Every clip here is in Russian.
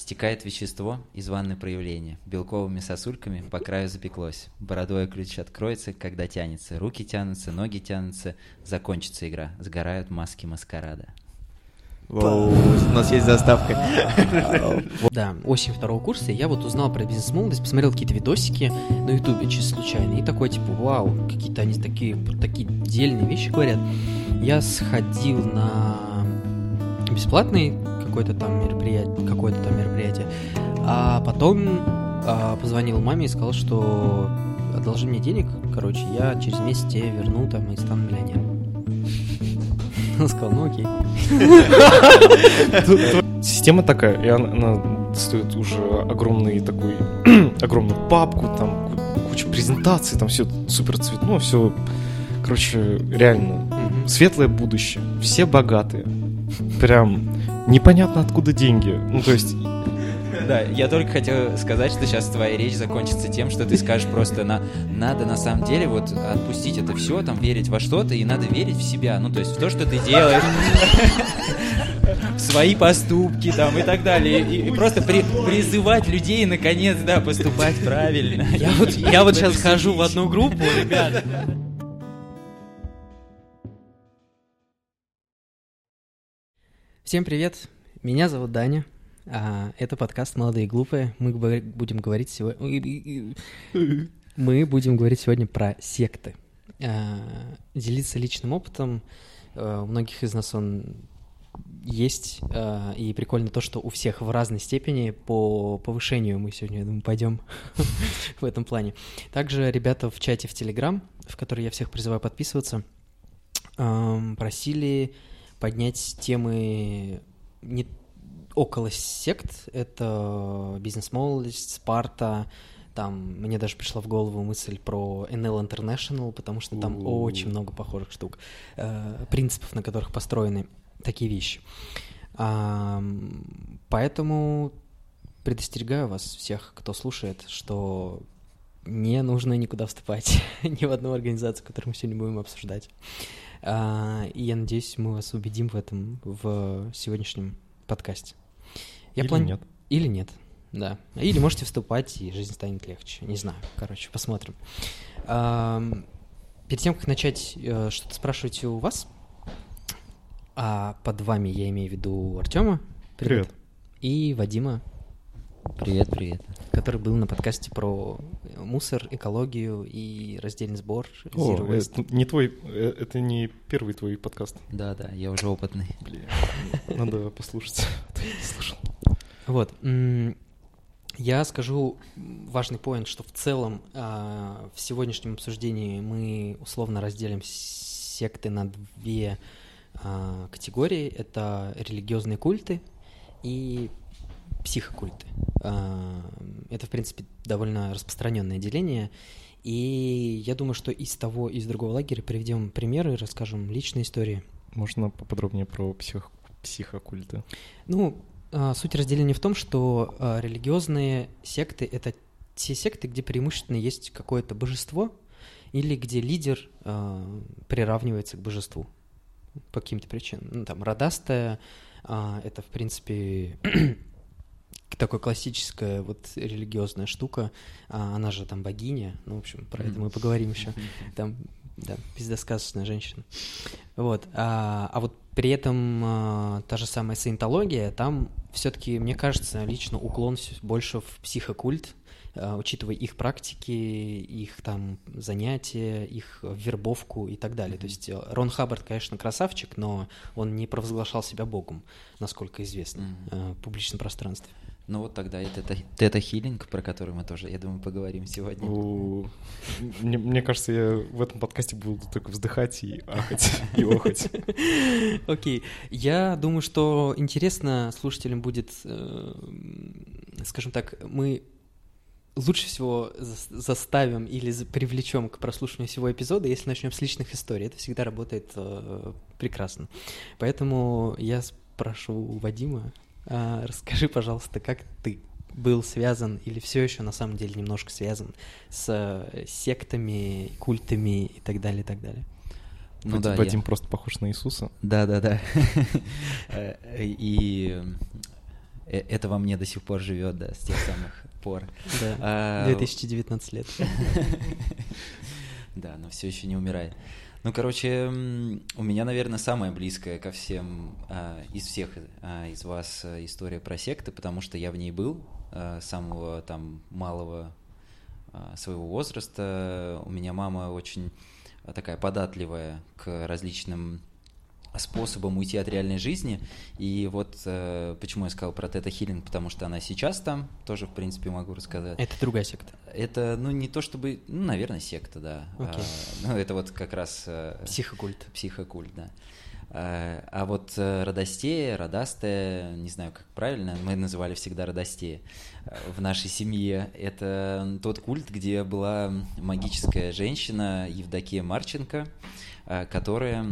Стекает вещество из ванны проявления. Белковыми сосульками по краю запеклось. Бородой ключ откроется, когда тянется. Руки тянутся, ноги тянутся. Закончится игра. Сгорают маски маскарада. Воу, у нас есть заставка. Да, осень второго курса, я вот узнал про бизнес-молодость, посмотрел какие-то видосики на ютубе чисто случайно, и такой, типа, вау, какие-то они такие, такие дельные вещи говорят. Я сходил на бесплатный какое-то там мероприятие, какое-то там мероприятие, а потом а, позвонил маме и сказал, что одолжи мне денег, короче, я через месяц тебе верну там и стану миллионером. Он сказал, ну окей. Система такая, и она, стоит уже огромный такой, огромную папку, там куча презентаций, там все супер цветно, все, короче, реально светлое будущее, все богатые, прям непонятно откуда деньги, ну то есть Да, я только хотел сказать, что сейчас твоя речь закончится тем, что ты скажешь просто на надо на самом деле вот отпустить это все, там верить во что-то и надо верить в себя, ну то есть в то, что ты делаешь, в свои поступки там и так далее, и, и просто при- призывать людей наконец, да, поступать правильно. Я вот, я вот сейчас хожу в одну группу, ребят. Всем привет, меня зовут Даня. А, это подкаст «Молодые и глупые». Мы будем говорить сегодня... Мы будем говорить сегодня про секты. А, делиться личным опытом. А, У многих из нас он есть. а, И прикольно то, что у всех в разной степени по повышению мы сегодня, я думаю, пойдем в этом плане. Также ребята в чате в Телеграм, в который я всех призываю подписываться, просили поднять темы не около сект. Это бизнес-молодость, Спарта. Там мне даже пришла в голову мысль про NL International, потому что там У. очень много похожих штук, э, принципов, на которых построены такие вещи. Ам, Поэтому предостерегаю вас всех, кто слушает, что не нужно никуда вступать, ни в одну организацию, которую мы сегодня будем обсуждать. А, И я надеюсь, мы вас убедим в этом в сегодняшнем подкасте. Я Или плани- нет. Или нет, да. Или можете вступать, и жизнь станет легче. Не знаю, короче, посмотрим. Ам, Перед тем, как начать э, что-то спрашивать у вас, а под вами я имею в виду Артема. Привет. И Вадима, Привет, привет. который был на подкасте про мусор, экологию и раздельный сбор. О, Zero Waste. это не твой, э, это не первый твой подкаст. Да, да, я уже опытный. Блин, надо послушать. Я не слушал. Вот. Я скажу важный поинт, что в целом а, в сегодняшнем обсуждении мы условно разделим секты на две а, категории. Это религиозные культы и психокульты. А, Это, в принципе, довольно распространенное деление. И я думаю, что из того, из другого лагеря приведем примеры, расскажем личные истории. Можно поподробнее про псих, психокульты? Ну, а, суть разделения в том, что а, религиозные секты — это те секты, где преимущественно есть какое-то божество или где лидер приравнивается к божеству по каким-то причинам. Ну, там, родастая это, в принципе, такая классическая вот религиозная штука. А, она же там богиня. Ну, в общем, про это мы поговорим еще. Там, да, пиздосказочная женщина. Вот. А, а вот при этом а, та же самая саентология, там все-таки, мне кажется, лично уклон больше в психокульт, а, учитывая их практики, их там занятия, их вербовку и так далее. То есть э, Рон Хаббард, конечно, красавчик, но он не провозглашал себя богом, насколько известно, э, в публичном пространстве. Ну вот тогда это тета-хилинг, про который мы тоже, я думаю, поговорим сегодня. Мне, мне кажется, я в этом подкасте буду только вздыхать и ахать, и охать. Окей. Я думаю, что интересно слушателям будет, э, скажем так, мы лучше всего зас- заставим или привлечем к прослушиванию всего эпизода, если начнем с личных историй. Это всегда работает э, прекрасно. Поэтому я спрошу у Вадима, расскажи, пожалуйста, как ты был связан или все еще на самом деле немножко связан с э, сектами, культами и так далее, и так далее. Ну Вадим- да, я- Вадим просто похож на Иисуса. Да, да, да. И э, это во мне до сих пор живет, да, с тех самых пор. Да, А, 2019 лет. Да, но все еще не умирает. Ну, короче, у меня, наверное, самая близкая ко всем а, из всех а, из вас а, история про секты, потому что я в ней был самого там малого своего возраста. У меня мама очень такая податливая к различным способам уйти от реальной жизни. И вот э, почему я сказал про Тета Хиллинг, потому что она сейчас там, тоже, в принципе, могу рассказать. Это другая секта. Это, ну, не то чтобы, ну, наверное, секта, да. Окей. А, ну, это вот как раз э, Психокульт. психокульт, да. А, а вот э, Родостея, Родастая, не знаю, как правильно, мы называли всегда Родостея э, в нашей семье. Это тот культ, где была магическая женщина Евдокия Марченко, э, которая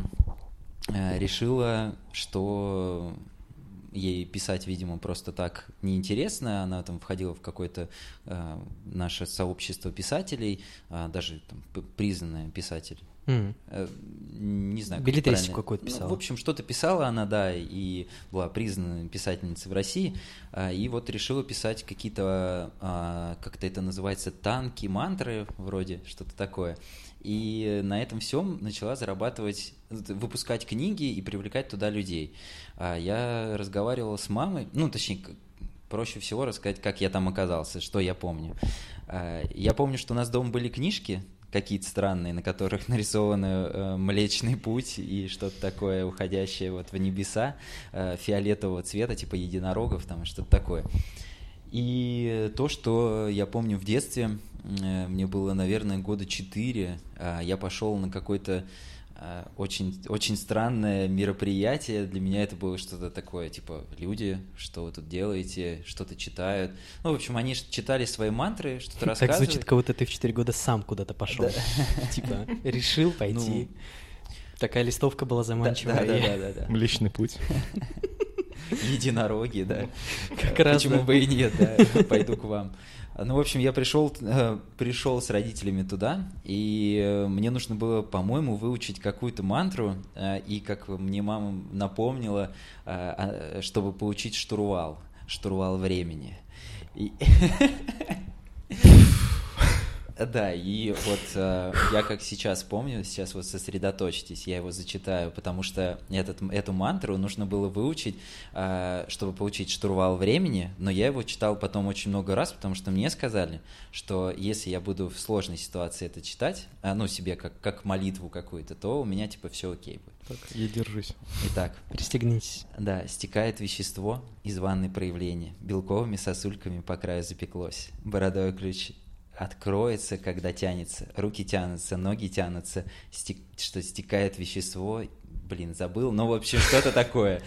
решила, что ей писать, видимо, просто так неинтересно. Она там входила в какое-то э, наше сообщество писателей, а, даже там, признанная писатель. М. Э, Не знаю, как Билетристику правильно. какую-то Ну, писала. в общем, что-то писала она, да, и была признанной писательницей в России. а, И вот решила писать какие-то, а, как-то это называется, танки, мантры вроде, что-то такое. И на этом всем начала зарабатывать, выпускать книги и привлекать туда людей. А Я разговаривал с мамой, ну, точнее, проще всего рассказать, как я там оказался, что я помню. А, Я помню, что у нас дома были книжки какие-то странные, на которых нарисованы э, Млечный Путь и что-то такое, уходящее вот в небеса, э, фиолетового цвета, типа единорогов, там что-то такое. И то, что я помню в детстве, э, мне было, наверное, года четыре, а, я пошел на какой-то а, очень, очень странное мероприятие. Для меня это было что-то такое, типа, люди, что вы тут делаете, что-то читают. Ну, в общем, они читали свои мантры, что-то Так рассказывали. звучит, как будто ты в 4 года сам куда-то пошел. Типа, решил пойти. Такая листовка была Ну. Заманчивая. да, да, да. Млечный путь. Единороги, да. Как раз, Почему бы и нет, да, пойду к вам. Ну, в общем, я пришел, э, пришел с родителями туда, и э, мне нужно было, по-моему, выучить какую-то мантру, э, и, как мне мама напомнила, а, чтобы получить штурвал, штурвал времени. И- Да, и вот э, я как сейчас помню, сейчас вот сосредоточьтесь, я его зачитаю, потому что этот, эту мантру нужно было выучить, э, чтобы получить штурвал времени, но я его читал потом очень много раз, потому что мне сказали, что если я буду в сложной ситуации это читать, а, ну, себе как, как молитву какую-то, то у меня типа все окей будет. Так, я держусь. Итак, Пристегнитесь. да, стекает вещество из ванной проявления, белковыми сосульками по краю запеклось, бородой ключ откроется, когда тянется, руки тянутся, ноги тянутся, стек- что стекает вещество, блин, забыл, ну, в общем, что-то такое.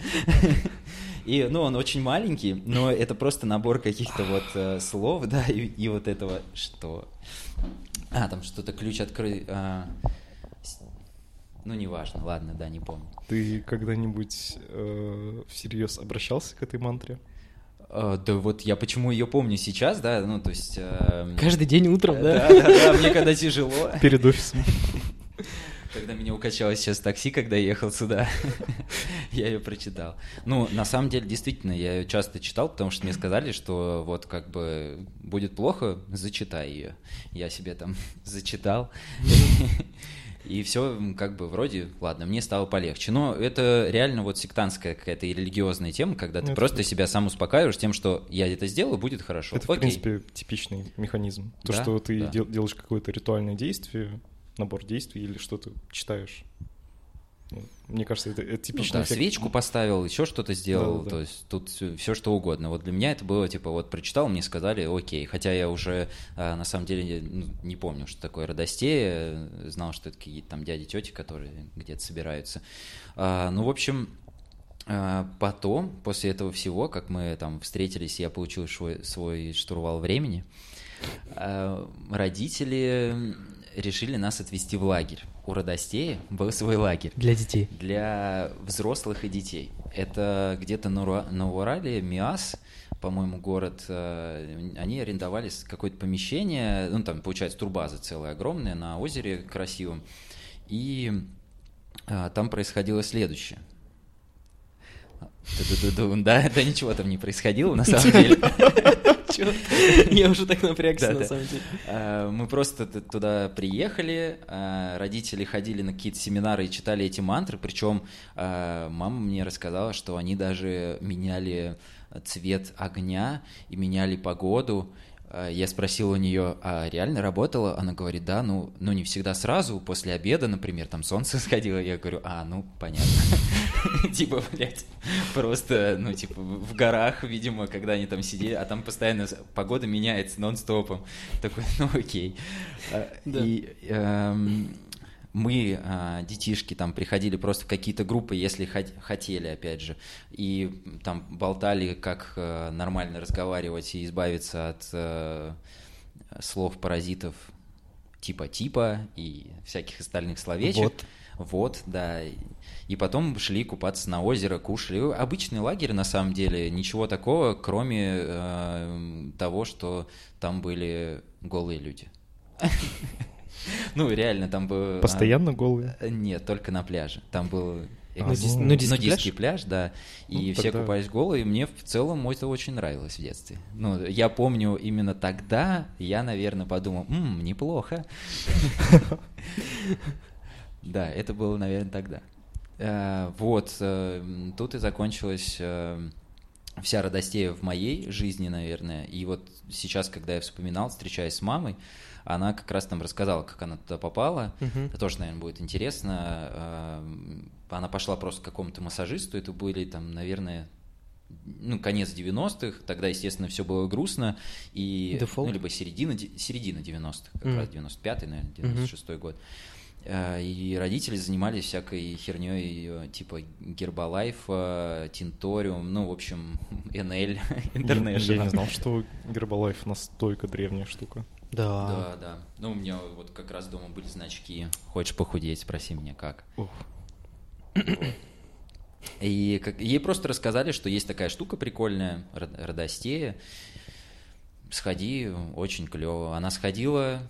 И, ну, он очень маленький, но это просто набор каких-то вот э, слов, да, и, и вот этого, что... А, там что-то ключ открыть... ну, неважно, ладно, да, не помню. Ты когда-нибудь э, всерьез обращался к этой мантре? Э, Да вот я почему ее помню сейчас, да, ну то есть... эм, Каждый день утром, да? Да, да, да, мне когда тяжело, Перед офисом. когда меня укачало сейчас такси, когда я ехал сюда, я ее прочитал. Ну, на самом деле, действительно, я ее часто читал, потому что мне сказали, что вот как бы будет плохо, зачитай ее. Я себе там зачитал. И все, как бы, вроде, ладно, мне стало полегче. Но это реально вот сектантская какая-то и религиозная тема, когда ты это просто себя сам успокаиваешь тем, что я это сделаю, будет хорошо. Это, в Окей. принципе, типичный механизм. То, Да, что ты да. дел- делаешь какое-то ритуальное действие, набор действий или что-то читаешь. Ну, Мне кажется, это, это Ну типичный да, эффект. свечку поставил, еще что-то сделал, Да-да-да. то есть тут все что угодно. Вот для меня это было типа вот прочитал, мне сказали, окей, хотя я уже а, на самом деле ну, не помню, что такое родостея, знал, что это какие-то там дяди, тети, которые где-то собираются. А, ну, в общем, а, потом, после этого всего, как мы там встретились, я получил свой, свой штурвал времени, а, родители решили нас отвезти в лагерь. У Родостея был свой лагерь Для детей. для взрослых и детей. Это где-то на, Ура- на Урале, Миас, по-моему, город. э, Они арендовали какое-то помещение, ну там, получается, турбаза целая огромная на озере красивом. И а, там происходило следующее. Да, да ничего там не происходило на самом деле. Я уже так напрягся, на самом деле. А, Мы просто туда приехали, а, родители ходили на какие-то семинары и читали эти мантры, причем а, мама мне рассказала, что они даже меняли цвет огня и меняли погоду. А, Я спросил у нее, а реально работало? Она говорит, да, ну, ну не всегда сразу, после обеда, например, там солнце сходило. Я говорю, а, ну, понятно. Типа, блядь, просто, ну, типа, в горах, видимо, когда они там сидели, а там постоянно погода меняется нон-стопом. Такой, ну, окей. Да. И эм, мы, а, детишки, там приходили просто в какие-то группы, если хот- хотели, опять же, и там болтали, как э, нормально разговаривать и избавиться от э, слов паразитов типа типа и всяких остальных словечек. Вот. Вот, да. И- И потом шли купаться на озеро, кушали. Обычный лагерь, на самом деле, ничего такого, кроме э, того, что там были голые люди. Ну, реально, там был... а, Постоянно голые? э, Нет, только на пляже. Там был А, Нудис- ну, нудистский нудистский пляж, да. И Ну, все купались голые, мне в целом это очень нравилось в детстве. Ну, я помню именно тогда, я, наверное, подумал, «М, неплохо. Да, это было, наверное, тогда. Э, Вот, э, тут и закончилась э, вся радостея в моей жизни, наверное. И вот сейчас, когда я вспоминал, встречаясь с мамой, она как раз там рассказала, как она туда попала. Мгм. Это тоже, наверное, будет интересно. Эм, Она пошла просто к какому-то массажисту, это были там, наверное, ну, конец 90-х, тогда, естественно, все было грустно, и, ну, либо середина, середина 90-х, как Мгм. раз 95-й, наверное, 96-й год. Э, И родители занимались всякой херней, типа Гербалайф, Тинториум, ну, в общем, НЛ, Я, я International. не знал, что Гербалайф настолько древняя штука. Да. Да, да. Ну, у меня вот как раз дома были значки «Хочешь похудеть?» Спроси меня как. Ух. И как, ей просто рассказали, что есть такая штука прикольная, родостея. Сходи, очень клево. Она сходила,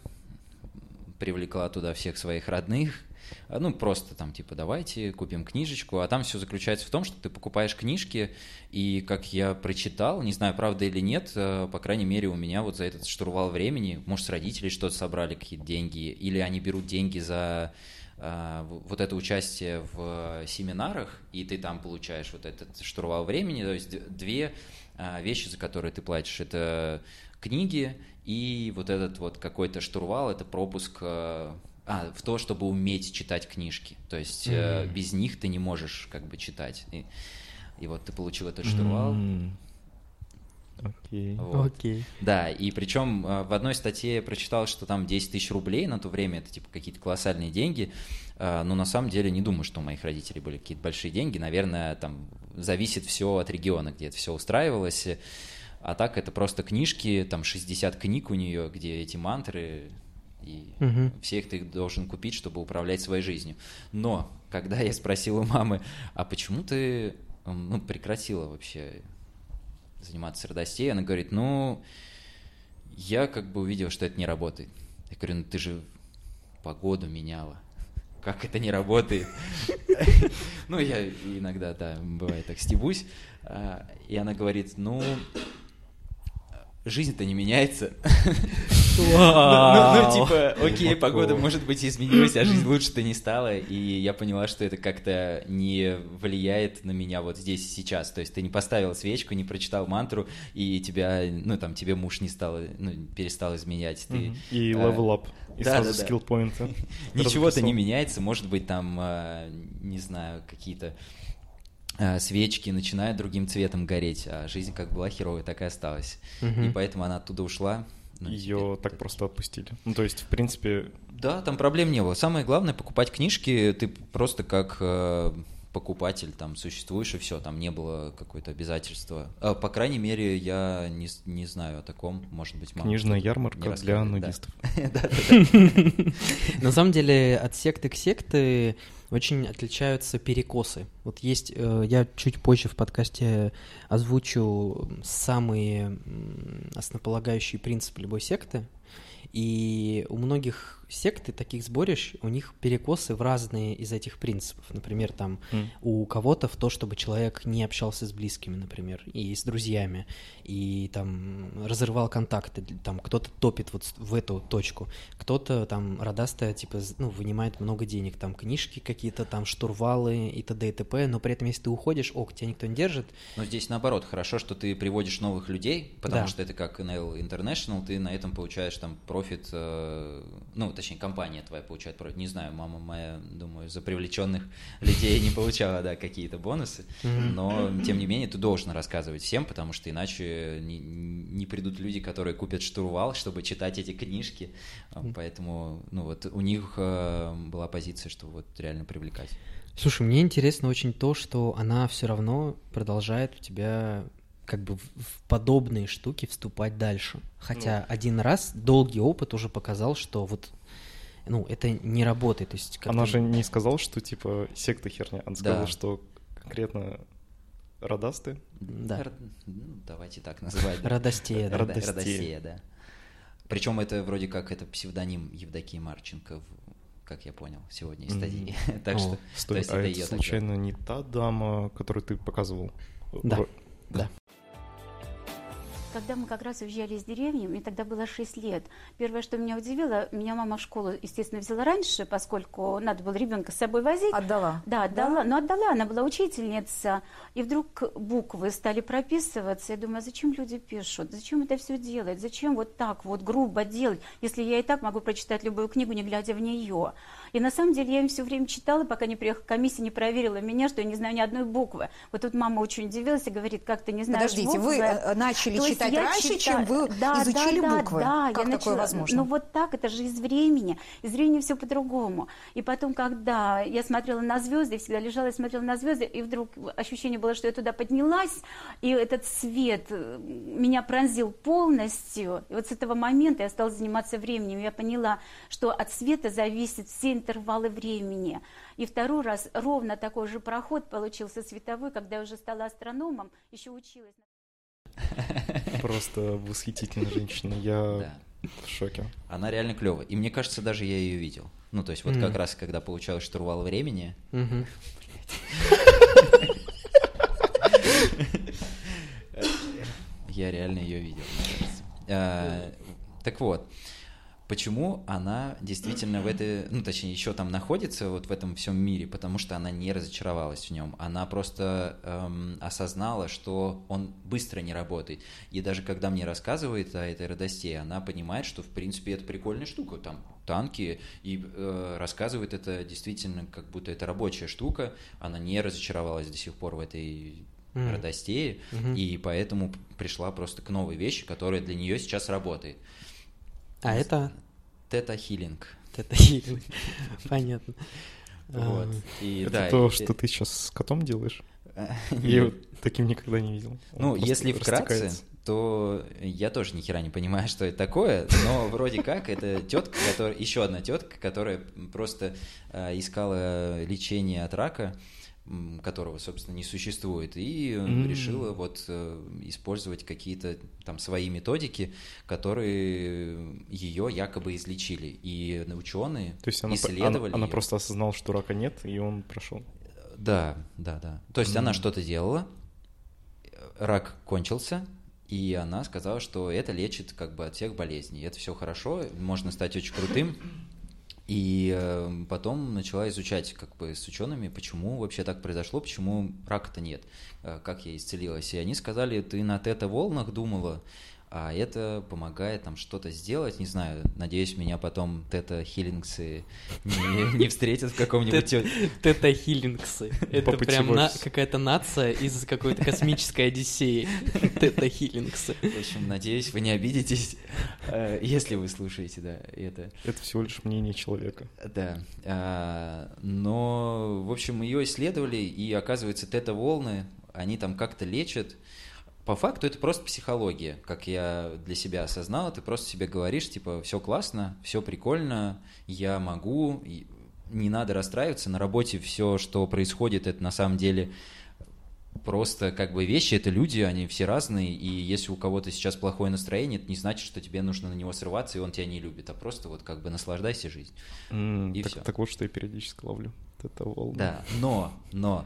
привлекла туда всех своих родных. А, Ну, просто там, типа, давайте купим книжечку. А там все заключается в том, что ты покупаешь книжки, и, как я прочитал, не знаю, правда или нет, э, по крайней мере, у меня вот за этот штурвал времени, может, с родителей что-то собрали, какие-то деньги, или они берут деньги за в- вот это участие в семинарах, и ты там получаешь вот этот штурвал времени, то есть две вещи, за которые ты платишь, это книги и вот этот вот какой-то штурвал, это пропуск э, а, в то, чтобы уметь читать книжки. То есть э, Мгм. без них ты не можешь как бы читать. И, и вот ты получил этот штурвал. М. Окей. Вот. Окей. Да, и причем э, в одной статье я прочитал, что там 10 тысяч рублей на то время, это типа какие-то колоссальные деньги, Э, но на самом деле не думаю, что у моих родителей были какие-то большие деньги, наверное, там зависит все от региона, где это все устраивалось, а так это просто книжки, там 60 книг у нее, где эти мантры, и Мгм. всех ты должен купить, чтобы управлять своей жизнью. Но, когда я спросил у мамы, а почему ты ну, прекратила вообще заниматься радостей, она говорит, ну, я как бы увидел, что это не работает. Я говорю, ну ты же погоду меняла. Как это не работает? Ну, я иногда, да, бывает так стебусь. А, И она говорит, ну, жизнь-то не меняется. Ну, ну, ну, типа, окей, погода, может быть, изменилась, а жизнь лучше-то не стала. И я поняла, что это как-то не влияет на меня вот здесь и сейчас. То есть ты не поставил свечку, не прочитал мантру, и тебя, ну, там, тебе муж не стал, ну, перестал изменять. Ты, Мгм. И э, level up. И да, сразу да, да. скилл-поинты. Ничего-то не меняется, может быть, там, э, не знаю, какие-то э, свечки начинают другим цветом гореть, а жизнь как была херовая, так и осталась. Мгм. И поэтому она оттуда ушла. Ну, Ее так это- просто отпустили. Ну, то есть, в принципе, Да, там проблем не было. Самое главное покупать книжки, ты просто как э, покупатель там существуешь и все, там не было какое-то обязательства. А, по крайней мере, я не, не знаю о таком, может быть, мама книжная ярмарка для нудистов. На самом деле, от секты к секте очень отличаются перекосы. Вот есть, э, я чуть позже в подкасте озвучу самые основополагающие принципы любой секты, и у многих секты, таких сборищ, у них перекосы в разные из этих принципов. Например, там М. у кого-то в то, чтобы человек не общался с близкими, например, и с друзьями, и там разрывал контакты, там кто-то топит вот в эту точку, кто-то там радастая, типа, ну, вынимает много денег, там книжки какие-то, там штурвалы и т.д. и т.п., но при этом, если ты уходишь, ок, тебя никто не держит, Но здесь наоборот, хорошо, что ты приводишь новых людей, потому Да. что это как NL International, ты на этом получаешь там профит, э, ну, точнее, компания твоя получает. Не знаю, мама моя, думаю, за привлеченных людей не получала, да, какие-то бонусы, но, тем не менее, ты должен рассказывать всем, потому что иначе не, не придут люди, которые купят штурвал, чтобы читать эти книжки, А, поэтому, ну, вот у них э, была позиция, что вот реально привлекать. Слушай, мне интересно очень то, что она все равно продолжает у тебя как бы в подобные штуки вступать дальше. Хотя один раз долгий опыт уже показал, что вот ну, это не работает. То есть Она же не сказала, что типа секта херня. Она сказала, Да. что конкретно радасты. Да. Р- ну, давайте так называть. да. Радостея, да. Родосея, да. Причем это вроде как это псевдоним Евдокии Марченко, как я понял, сегодня из статьи. Так О. что, то Стой, есть а это это случайно не та дама, которую ты показывал? Да. Да. Когда мы как раз уезжали из деревни, мне тогда было 6 лет. Первое, что меня удивило, меня мама в школу, естественно, взяла раньше, поскольку надо было ребенка с собой возить. Отдала. Да, отдала. Но отдала, она была учительница. И вдруг буквы стали прописываться. Я думаю, а зачем люди пишут? Зачем это все делать? Зачем вот так вот грубо делать, если я и так могу прочитать любую книгу, не глядя в нее? И на самом деле я им все время читала, пока не приехала комиссия, не проверила меня, что я не знаю ни одной буквы. Вот тут мама очень удивилась и говорит, как ты не знаешь Подождите, вы буквы?» э, начали То читать раньше, читаю- чем вы Да, изучили да, да, буквы? Да, как я такое начала- возможно? Ну вот так, это же из времени. Из времени все по-другому. И потом, когда я смотрела на звезды, я всегда лежала и смотрела на звезды, и вдруг ощущение было, что я туда поднялась, и этот свет э, меня пронзил полностью. И вот с этого момента я стала заниматься временем. Я поняла, что от света зависят все интервалы времени. И второй раз ровно такой же проход получился световой, когда я уже стала астрономом, еще училась. Просто восхитительная женщина. Я в шоке. Она реально клевая. И мне кажется, даже я ее видел. Ну, то есть вот как раз, когда получал штурвал времени, я реально ее видел. мне кажется. А, Так вот, почему она действительно в этой, ну, точнее, еще там находится вот в этом всем мире, потому что она не разочаровалась в нем. Она просто эм, осознала, что он быстро не работает. И даже когда мне рассказывает о этой радости, она понимает, что, в принципе, это прикольная штука. Там танки, и э, рассказывает это действительно, как будто это рабочая штука. Она не разочаровалась до сих пор в этой Мгм. радостее, Мгм. и поэтому пришла просто к новой вещи, которая для нее сейчас работает. А это... Тета-хилинг. Это хилинг. Понятно. Вот. А, И, Это да, то, и- что ты сейчас с котом делаешь? Я вот таким никогда не видел. Он Ну, если вкратце, то я тоже ни хера не понимаю, что это такое, но вроде как это тетка, которая, еще одна тетка, которая просто э, искала лечение от рака, которого, собственно, не существует, и э, М. решила вот э, использовать какие-то там свои методики, которые ее якобы излечили. И ученые То есть она, исследовали она, она просто осознала, что рака нет, и он прошел. Да, да, да. То есть она Мгм. что-то делала, рак кончился, и она сказала, что это лечит как бы от всех болезней. Это все хорошо, можно стать очень крутым. И э, потом начала изучать как бы с учеными, почему вообще так произошло, почему рака-то нет, э, как я исцелилась. И они сказали, ты на тета-волнах думала, а это помогает там что-то сделать, не знаю, надеюсь, меня потом тета-хилингсы не, не встретят в каком-нибудь Тета-хилингсы. Это прям какая-то нация из какой-то космической Одиссеи. Тета-хилингсы. В общем, надеюсь, вы не обидитесь, э, если вы слушаете, да, это. Это всего лишь мнение человека. Да. а, Но, в общем, ее исследовали, и оказывается, тета-волны, они там как-то лечат. По факту это просто психология, как я для себя осознал. Ты просто себе говоришь, типа, все классно, все прикольно, я могу, не надо расстраиваться. На работе все, что происходит, это на самом деле просто как бы вещи, это люди, они все разные, и если у кого-то сейчас плохое настроение, это не значит, что тебе нужно на него срываться, и он тебя не любит, а просто вот как бы наслаждайся жизнью. М, И так, всё. так вот, что я периодически ловлю. Это волна. Да, но, но,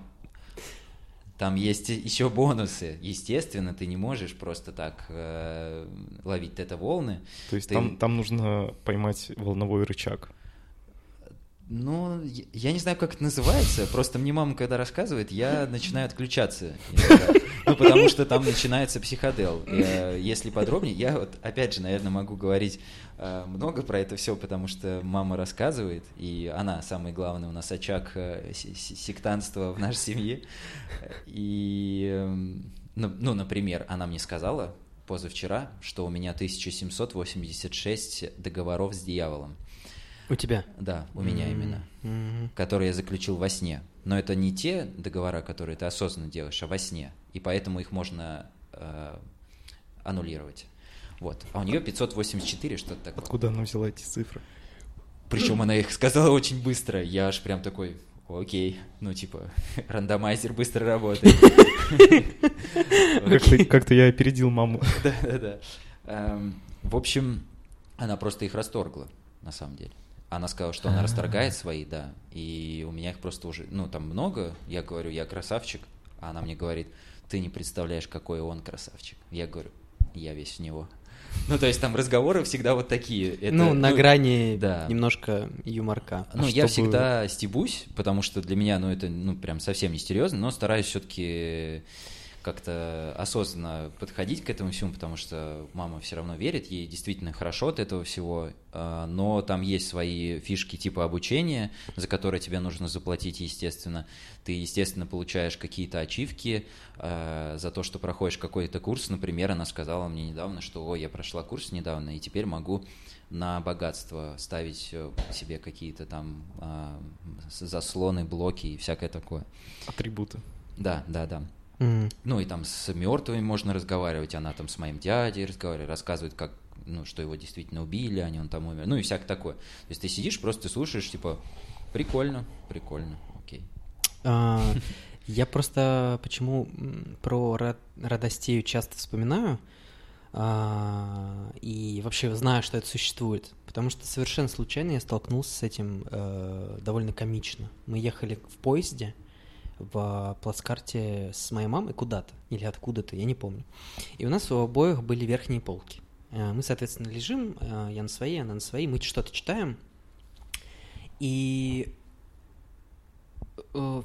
там есть еще бонусы. Естественно, ты не можешь просто так э, ловить тета-волны. То есть Ты- там, там нужно поймать волновой рычаг. Ну, я- я не знаю, как это называется. Просто мне мама, когда рассказывает, я начинаю отключаться. иногда. Ну, потому что там начинается психодел. Э, Если подробнее, я вот, опять же, наверное, могу говорить э, много про это все, потому что мама рассказывает, и она, самый главный у нас очаг э, се- се- сектантства в нашей семье. И, эм, ну, ну, например, она мне сказала позавчера, что у меня 1786 договоров с дьяволом. У тебя? Да, у меня именно. Мгм. Которые я заключил во сне. Но это не те договора, которые ты осознанно делаешь, а во сне. И поэтому их можно э, аннулировать. Вот. А у нее 584, что-то такое. Откуда она взяла эти цифры? Причем она их сказала очень быстро. Я аж прям такой, окей, ну типа, рандомайзер быстро работает. Как-то, я опередил маму. Да, да, да. Эм, В общем, она просто их расторгла, на самом деле. Она сказала, что она расторгает свои, да. И у меня их просто уже, ну, там много. Я говорю, я красавчик. А она мне говорит, ты не представляешь, какой он красавчик. Я говорю, я весь в него. Ну, то есть там разговоры всегда вот такие. Это, ну, на грани да. немножко юморка. Ну, А я чтобы- всегда стебусь, потому что для меня, ну, это, ну, прям совсем не серьезно, но стараюсь все-таки как-то осознанно подходить к этому всему, потому что мама все равно верит, ей действительно хорошо от этого всего, а, но там есть свои фишки типа обучения, за которые тебе нужно заплатить, естественно. Ты, естественно, получаешь какие-то ачивки а, за то, что проходишь какой-то курс. Например, она сказала мне недавно, что «Ой, я прошла курс недавно, и теперь могу на богатство ставить э, себе какие-то там а, заслоны, блоки и всякое такое». Атрибуты. Да, да, да. Мгм. Ну и там с мертвыми можно разговаривать, она там с моим дядей разговаривает, рассказывает, как, ну, что его действительно убили, а не он там умер, ну и всякое такое. То есть ты сидишь, просто слушаешь, типа, прикольно, прикольно, окей. А, Я просто почему про Ра- Радостею часто вспоминаю а, и вообще знаю, что это существует, потому что совершенно случайно я столкнулся с этим э, довольно комично. Мы ехали в поезде в плацкарте с моей мамой куда-то или откуда-то, я не помню. И у нас у обоих были верхние полки. Э, Мы, соответственно, лежим, э, я на своей, она на своей, мы что-то читаем, и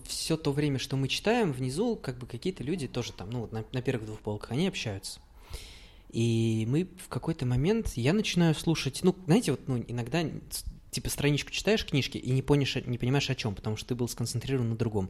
все то время, что мы читаем, внизу как бы какие-то люди тоже там, ну вот на, на первых двух полках, они общаются. И мы в какой-то момент, я начинаю слушать, ну, знаете, вот ну, иногда типа страничку читаешь книжки и не, понешь, не понимаешь о чем, потому что ты был сконцентрирован на другом.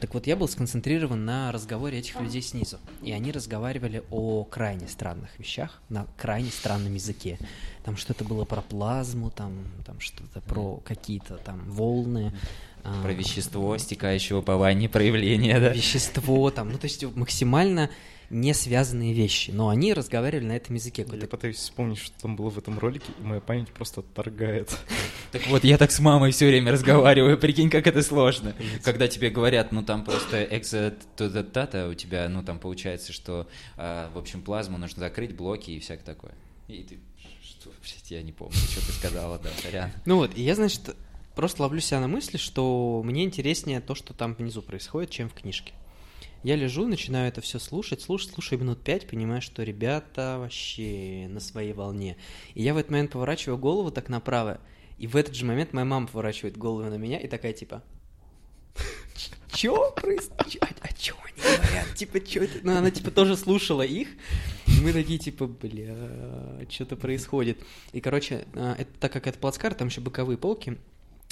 Так вот, я был сконцентрирован на разговоре этих людей снизу. И они разговаривали о крайне странных вещах, на крайне странном языке. Там что-то было про плазму, там, там что-то про какие-то там волны. а, Про вещество, стекающего по ванне проявления, да? вещество, там, ну, то есть максимально не связанные вещи, но они разговаривали на этом языке. Я пытаюсь вспомнить, что там было в этом ролике, и моя память просто торгает. Так вот, я так с мамой все время разговариваю, прикинь, как это сложно. Когда тебе говорят, ну там просто экзо тата у тебя, ну там получается, что, а, в общем, плазму нужно закрыть, блоки и всякое такое. И ты, что, блядь, я не помню, что ты сказала, да, сорян. Ну вот, и я, значит, просто ловлю себя на мысли, что мне интереснее то, что там внизу происходит, чем в книжке. Я лежу, начинаю это все слушать, слушать, слушаю минут пять, понимаю, что ребята вообще на своей волне. И я в этот момент поворачиваю голову так направо, и в этот же момент моя мама поворачивает голову на меня и такая типа... Чё происходит? А, а чё они говорят? Типа, чё это? Ну, она, типа, тоже слушала их. И мы такие, типа, бля, что-то происходит. И, короче, а, это, так как это плацкар, там еще боковые полки,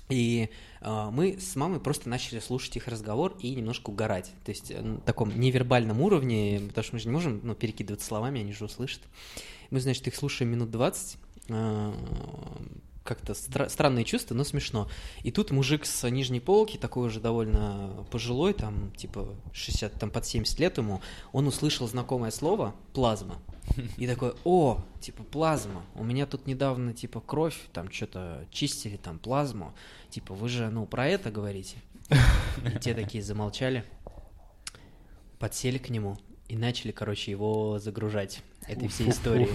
и а, мы с мамой просто начали слушать их разговор и немножко угорать. То есть э, на таком невербальном уровне, потому что мы же не можем ну, перекидываться словами, они же услышат. Мы, значит, их слушаем минут 20. а, как-то стра- странные чувства, но смешно. И тут мужик с нижней полки, такой уже довольно пожилой, там, типа, 60, там, под 70 лет ему, он услышал знакомое слово «плазма». И такой, о, типа, плазма. У меня тут недавно, типа, кровь, там, что-то чистили, там, плазму. Типа, вы же, ну, про это говорите. И те такие замолчали, подсели к нему и начали, короче, его загружать этой всей истории.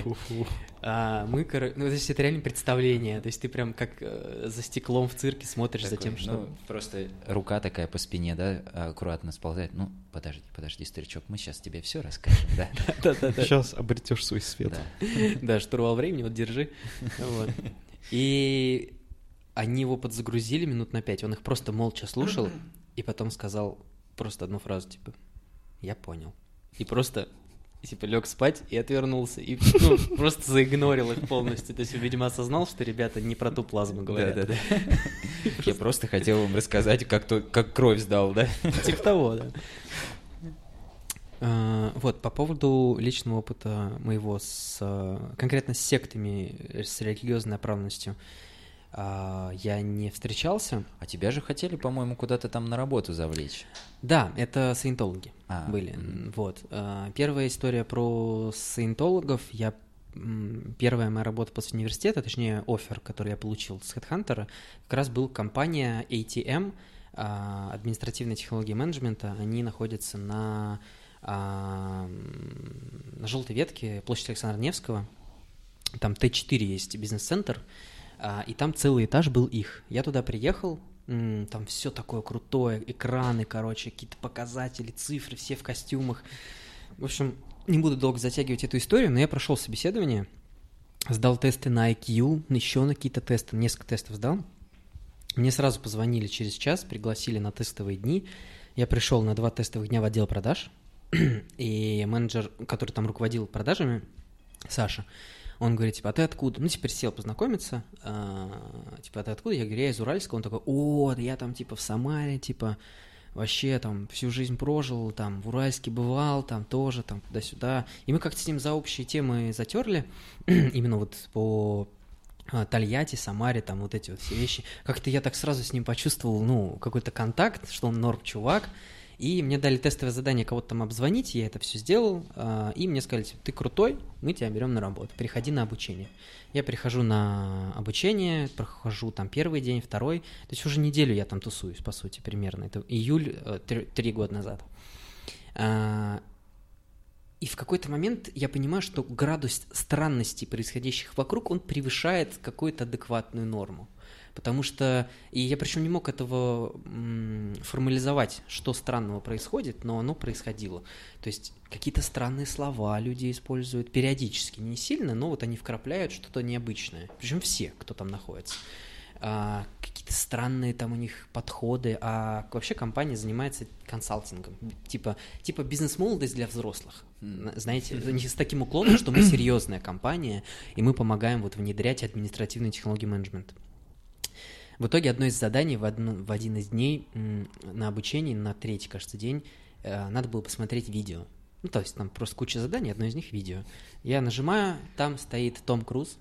А мы, ну, то есть это реально представление, то есть ты прям как э, за стеклом в цирке смотришь за Такой, тем, что... ну, просто рука такая по спине, да, аккуратно сползает. Ну, подожди, подожди, старичок, мы сейчас тебе все расскажем, да? Сейчас обретешь свой свет. Да. Штурвал времени, вот держи. И они его подзагрузили минут на пять, он их просто молча слушал, и потом сказал просто одну фразу, типа, я понял. И просто, типа, лег спать и отвернулся, и ну, просто заигнорил их полностью. То есть, видимо, осознал, что ребята не про ту плазму говорят. Да-да-да. Я просто хотел вам рассказать, как, то, как кровь сдал, да? Типа того, да. А, Вот, по поводу личного опыта моего с а, конкретно с сектами, с религиозной направленностью, а, я не встречался. А тебя же хотели, по-моему, куда-то там на работу завлечь. Да, это саентологи А, были. мгм. Вот. А, Первая история про саентологов. Я первая моя работа после университета, точнее офер, который я получил с HeadHunter, как раз был компания ATM, а, административной технологии менеджмента. Они находятся на, на желтой ветке площади Александра Невского. Там Т4 есть бизнес-центр, и там целый этаж был их. Я туда приехал, там все такое крутое, экраны, короче, какие-то показатели, цифры, все в костюмах. В общем, не буду долго затягивать эту историю, но я прошел собеседование, сдал тесты на IQ, еще на какие-то тесты, несколько тестов сдал. Мне сразу позвонили через час, пригласили на тестовые дни. Я пришел на два тестовых дня в отдел продаж, и менеджер, который там руководил продажами, Саша, он говорит, типа, а ты откуда? Ну, теперь сел познакомиться, а, типа, а ты откуда? Я говорю, я из Уральска. Он такой, о, я там, типа, в Самаре, типа, вообще там всю жизнь прожил, там в Уральске бывал, там тоже, там туда-сюда. И мы как-то с ним за общие темы затерли, именно вот по а, Тольятти, Самаре, там вот эти вот все вещи. Как-то я так сразу с ним почувствовал, ну, какой-то контакт, что он норм чувак. И мне дали тестовое задание кого-то там обзвонить, я это все сделал, а, и мне сказали, типа, ты крутой, мы тебя берем на работу, приходи на обучение. Я прихожу на обучение, прохожу там первый день, второй, то есть уже неделю я там тусуюсь, по сути, примерно. Это июль, э, три, года назад. А, И в какой-то момент я понимаю, что градус странностей, происходящих вокруг, он превышает какую-то адекватную норму. Потому что, и я причем не мог этого формализовать, что странного происходит, но оно происходило. То есть какие-то странные слова люди используют периодически, не сильно, но вот они вкрапляют что-то необычное. Причем все, кто там находится. А, какие-то странные там у них подходы, а вообще компания занимается консалтингом, типа, типа бизнес-молодость для взрослых. Знаете, не с таким уклоном, что мы серьезная компания, и мы помогаем вот внедрять административные технологии менеджмента. В итоге одно из заданий в, одно, в один из дней на обучении, на третий, кажется, день, э, надо было посмотреть видео. Ну, то есть там просто куча заданий, одно из них видео. Я нажимаю, там стоит Том Круз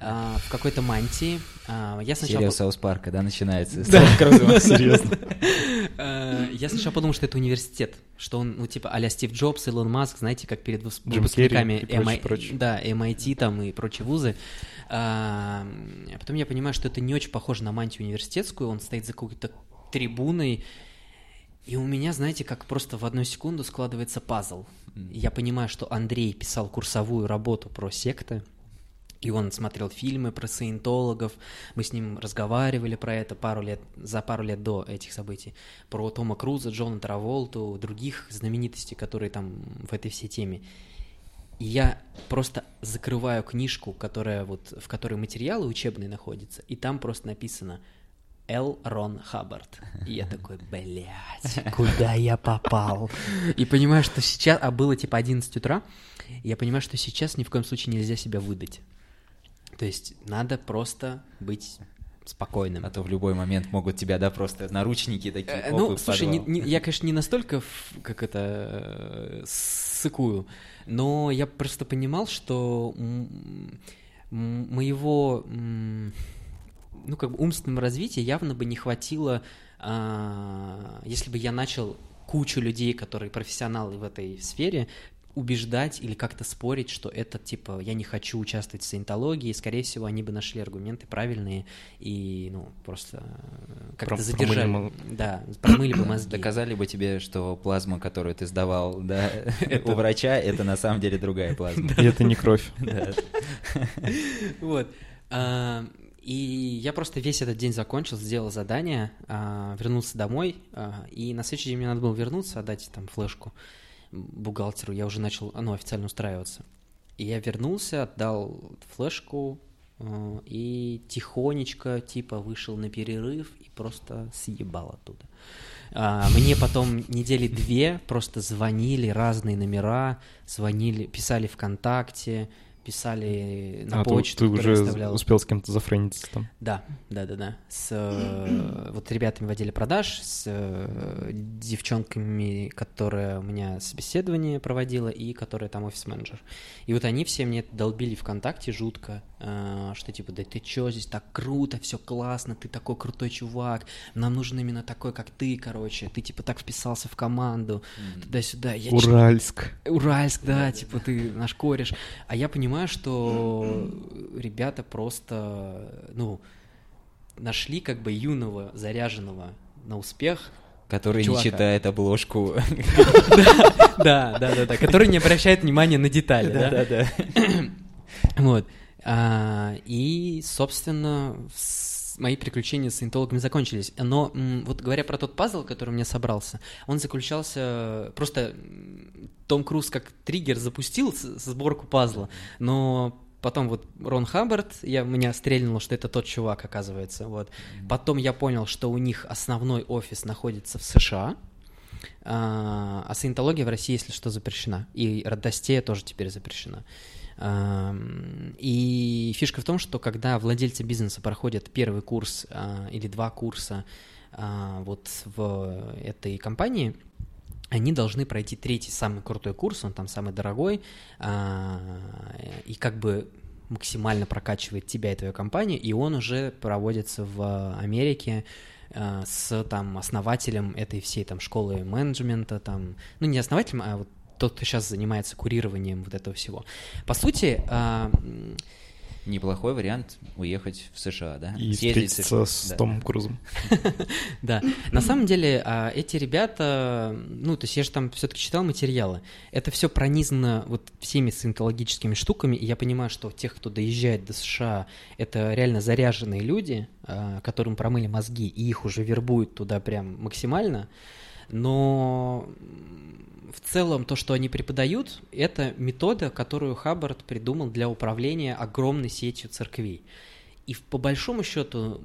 а, в какой-то мантии. А, я сначала... Серия Саус Парка, да, начинается. Да. Серьезно. Э, Я сначала подумал, что это университет, что он, ну, типа, а-ля Стив Джобс, Илон Маск, знаете, как перед выпускниками прочее. да, MIT там и прочие вузы. А а потом я понимаю, что это не очень похоже на мантию университетскую, он стоит за какой-то трибуной, и у меня, знаете, как просто в одну секунду складывается пазл. Я понимаю, что Андрей писал курсовую работу про секты, и он смотрел фильмы про саентологов, мы с ним разговаривали про это пару лет, за пару лет до этих событий, про Тома Круза, Джона Траволту, других знаменитостей, которые там в этой всей теме. И я просто закрываю книжку, которая вот, в которой материалы учебные находятся, и там просто написано Л. Рон Хаббард. И я такой, блядь, куда я попал? И понимаю, что сейчас, а было типа 11 утра, я понимаю, что сейчас ни в коем случае нельзя себя выдать. То есть надо просто быть спокойным. А то в любой момент могут тебя, да, просто наручники такие, Э, Ну, слушай, не- не- я, конечно, не настолько, как это, э, сыкую, но я просто понимал, что моего, ну, как бы умственного развития явно бы не хватило, а, если бы я начал кучу людей, которые профессионалы в этой сфере, убеждать или как-то спорить, что это типа я не хочу участвовать в саентологии, скорее всего, они бы нашли аргументы правильные и ну просто э, как-то Пром- задержали, промыли да, промыли бы мозги. Доказали бы тебе, что плазма, которую ты сдавал да, у врача, это на самом деле другая плазма. И это не кровь. Вот. А, И я просто весь этот день закончил, сделал задание, а, вернулся домой, а, и на следующий день мне надо было вернуться, отдать там флешку бухгалтеру, я уже начал, ну, официально устраиваться. И я вернулся, отдал флешку, а, и тихонечко, типа, вышел на перерыв и просто съебал оттуда. А, Мне потом недели две просто звонили разные номера, звонили, писали ВКонтакте, писали на А, почту, ты уже оставлял. успел с кем-то зафрендиться там. Да, да, да, да. С э, вот ребятами в отделе продаж, с э, девчонками, которая у меня собеседование проводила и которая там офис-менеджер. И вот они все мне долбили ВКонтакте жутко, что типа, да ты чё, здесь так круто, все классно, ты такой крутой чувак, нам нужен именно такой, как ты, короче, ты типа так вписался в команду, туда-сюда. Я Уральск. Уральск, да, типа ты наш кореш. А я понимаю, что ребята просто, ну, нашли как бы юного, заряженного на успех. Который не Чувака. читает обложку. Да, да, да, да, который не обращает внимания на детали, да? Да-да-да. Вот. А, и, собственно, мои приключения с саентологами закончились. Но вот говоря про тот пазл, который у меня собрался, он заключался... Просто Том Круз как триггер запустил сборку пазла, но потом вот Рон Хаббард, я, меня стрельнуло, что это тот чувак, оказывается. Вот. Потом я понял, что у них основной офис находится в США, а, а саентология в России, если что, запрещена. И родостея тоже теперь запрещена. И фишка в том, что когда владельцы бизнеса проходят первый курс а, или два курса а, вот в этой компании, они должны пройти третий самый крутой курс, он там самый дорогой, а, и как бы максимально прокачивает тебя и твою компанию, и он уже проводится в Америке с там основателем этой всей там школы менеджмента, там, ну не основателем, а вот тот, кто сейчас занимается курированием вот этого всего. По сути, а, м, Неплохой вариант уехать в США, да? И Съездить в встретиться США. с Да. Томом Крузом. Да, на самом деле а, эти ребята, ну, то есть я же там все-таки читал материалы, это все пронизано вот всеми саентологическими штуками, и я понимаю, что тех, кто доезжает до США, это реально заряженные люди, а, которым промыли мозги, и их уже вербуют туда прям максимально, но в целом то, что они преподают, это метода, которую Хаббард придумал для управления огромной сетью церквей. И по большому счету,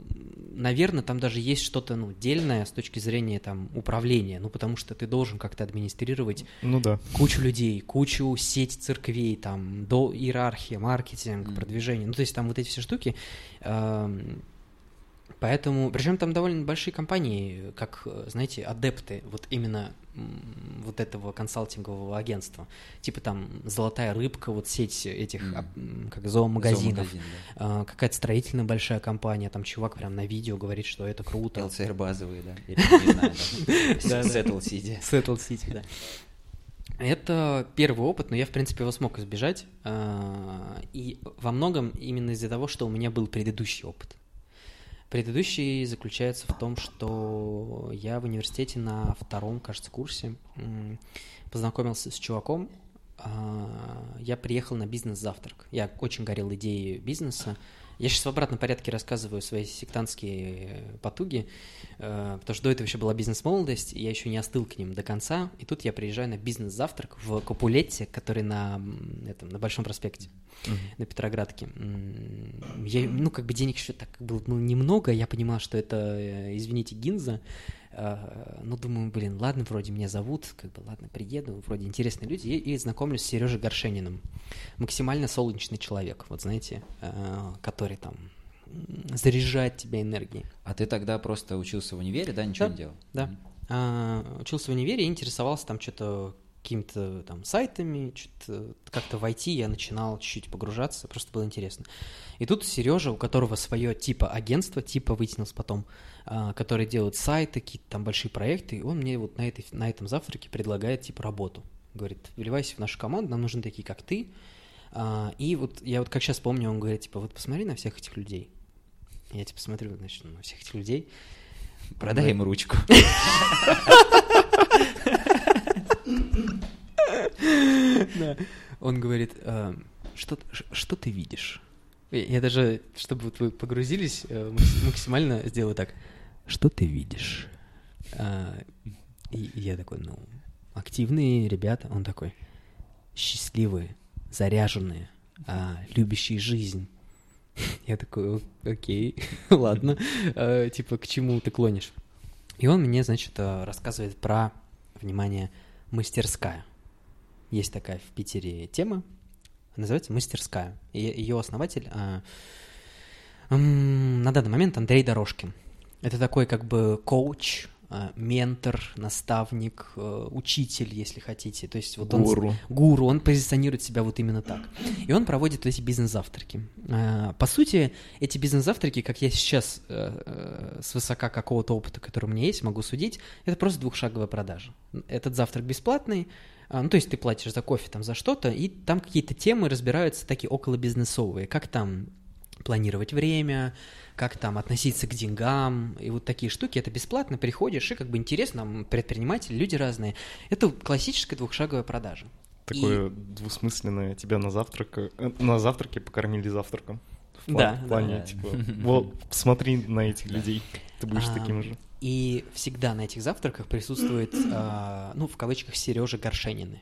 наверное, там даже есть что-то ну, дельное с точки зрения там, управления, ну потому что ты должен как-то администрировать Ну да. кучу людей, кучу сеть церквей, там, до иерархия, маркетинг, Мгм. продвижение. Ну, то есть там вот эти все штуки. эм, Поэтому, причем там довольно большие компании, как, знаете, адепты вот именно вот этого консалтингового агентства. Типа там «Золотая рыбка», вот сеть этих, м, как зоомагазинов. Зоомагазин, А, какая-то строительная большая компания, там чувак прям на видео говорит, что это да. круто. ЛЦР базовые, да? Да, да. да. Settle City. Settle City, да. Это первый опыт, но я, в принципе, его смог избежать. а, И во многом именно из-за того, что у меня был предыдущий опыт. Предыдущий заключается в том, что я в университете на втором, кажется, курсе познакомился с чуваком. а, Я приехал на бизнес-завтрак. Я очень горел идеей бизнеса. Я сейчас в обратном порядке рассказываю свои сектантские потуги, э, потому что до этого еще была бизнес-молодость, и я еще не остыл к ним до конца. И тут я приезжаю на бизнес-завтрак в Капулетте, который на, этом, на Большом проспекте на Петроградке. Я, ну, как бы денег еще так было ну, немного, я понимал, что это, э, извините, гинза. А, Ну, думаю, блин, ладно, вроде меня зовут, как бы, ладно, приеду, вроде интересные люди, и, и знакомлюсь с Сережей Горшениным. Максимально солнечный человек, вот знаете, а, который там заряжает тебя энергией. А ты тогда просто учился в универе, да? Ничего Да, не делал? да. А, учился в универе и интересовался там что-то какими-то там сайтами, как-то войти, я начинал чуть-чуть погружаться, просто было интересно. И тут Сережа, у которого свое типа агентство, типа вытянулся потом, а, который делает сайты, какие-то там большие проекты, и он мне вот на, этой, на этом завтраке предлагает типа работу. Говорит, вливайся в нашу команду, нам нужны такие, как ты. А, И вот я вот как сейчас помню, он говорит, типа, вот посмотри на всех этих людей. Я типа смотрю, значит, на всех этих людей. Продай им ручку. Он говорит, «А, что, что ты видишь? Я даже, чтобы вот вы погрузились, э, макс- максимально сделаю так. Что ты видишь? А, И я такой, ну, активные ребята. Он такой, счастливые, заряженные, а, любящие жизнь. Я такой, «О- окей, ладно, типа, к чему ты клонишь? И он мне, значит, э, рассказывает про, внимание, мастерская. Есть такая в Питере тема, называется мастерская. И ее основатель а, м, на данный момент Андрей Дорожкин. Это такой как бы коуч, ментор, наставник, э, учитель, если хотите. То есть вот он Гуру. гуру, он позиционирует себя вот именно так. И он проводит эти бизнес-завтраки. А, По сути, эти бизнес-завтраки, как я сейчас э, э, с высока какого-то опыта, который у меня есть, могу судить, это просто двухшаговая продажа. Этот завтрак бесплатный, ну, то есть ты платишь за кофе, там, за что-то, и там какие-то темы разбираются такие около бизнесовые, как там планировать время, как там относиться к деньгам, и вот такие штуки, это бесплатно, приходишь, и как бы интересно, предприниматели, люди разные. Это классическая двухшаговая продажа. Такое двусмысленное. Тебя на завтрак, э, на завтраке покормили завтраком. В Да, в плане, да. типа, вот, смотри на этих людей, ты будешь А, таким же. И всегда на этих завтраках присутствует, а, ну, в кавычках, Сережа Горшенины.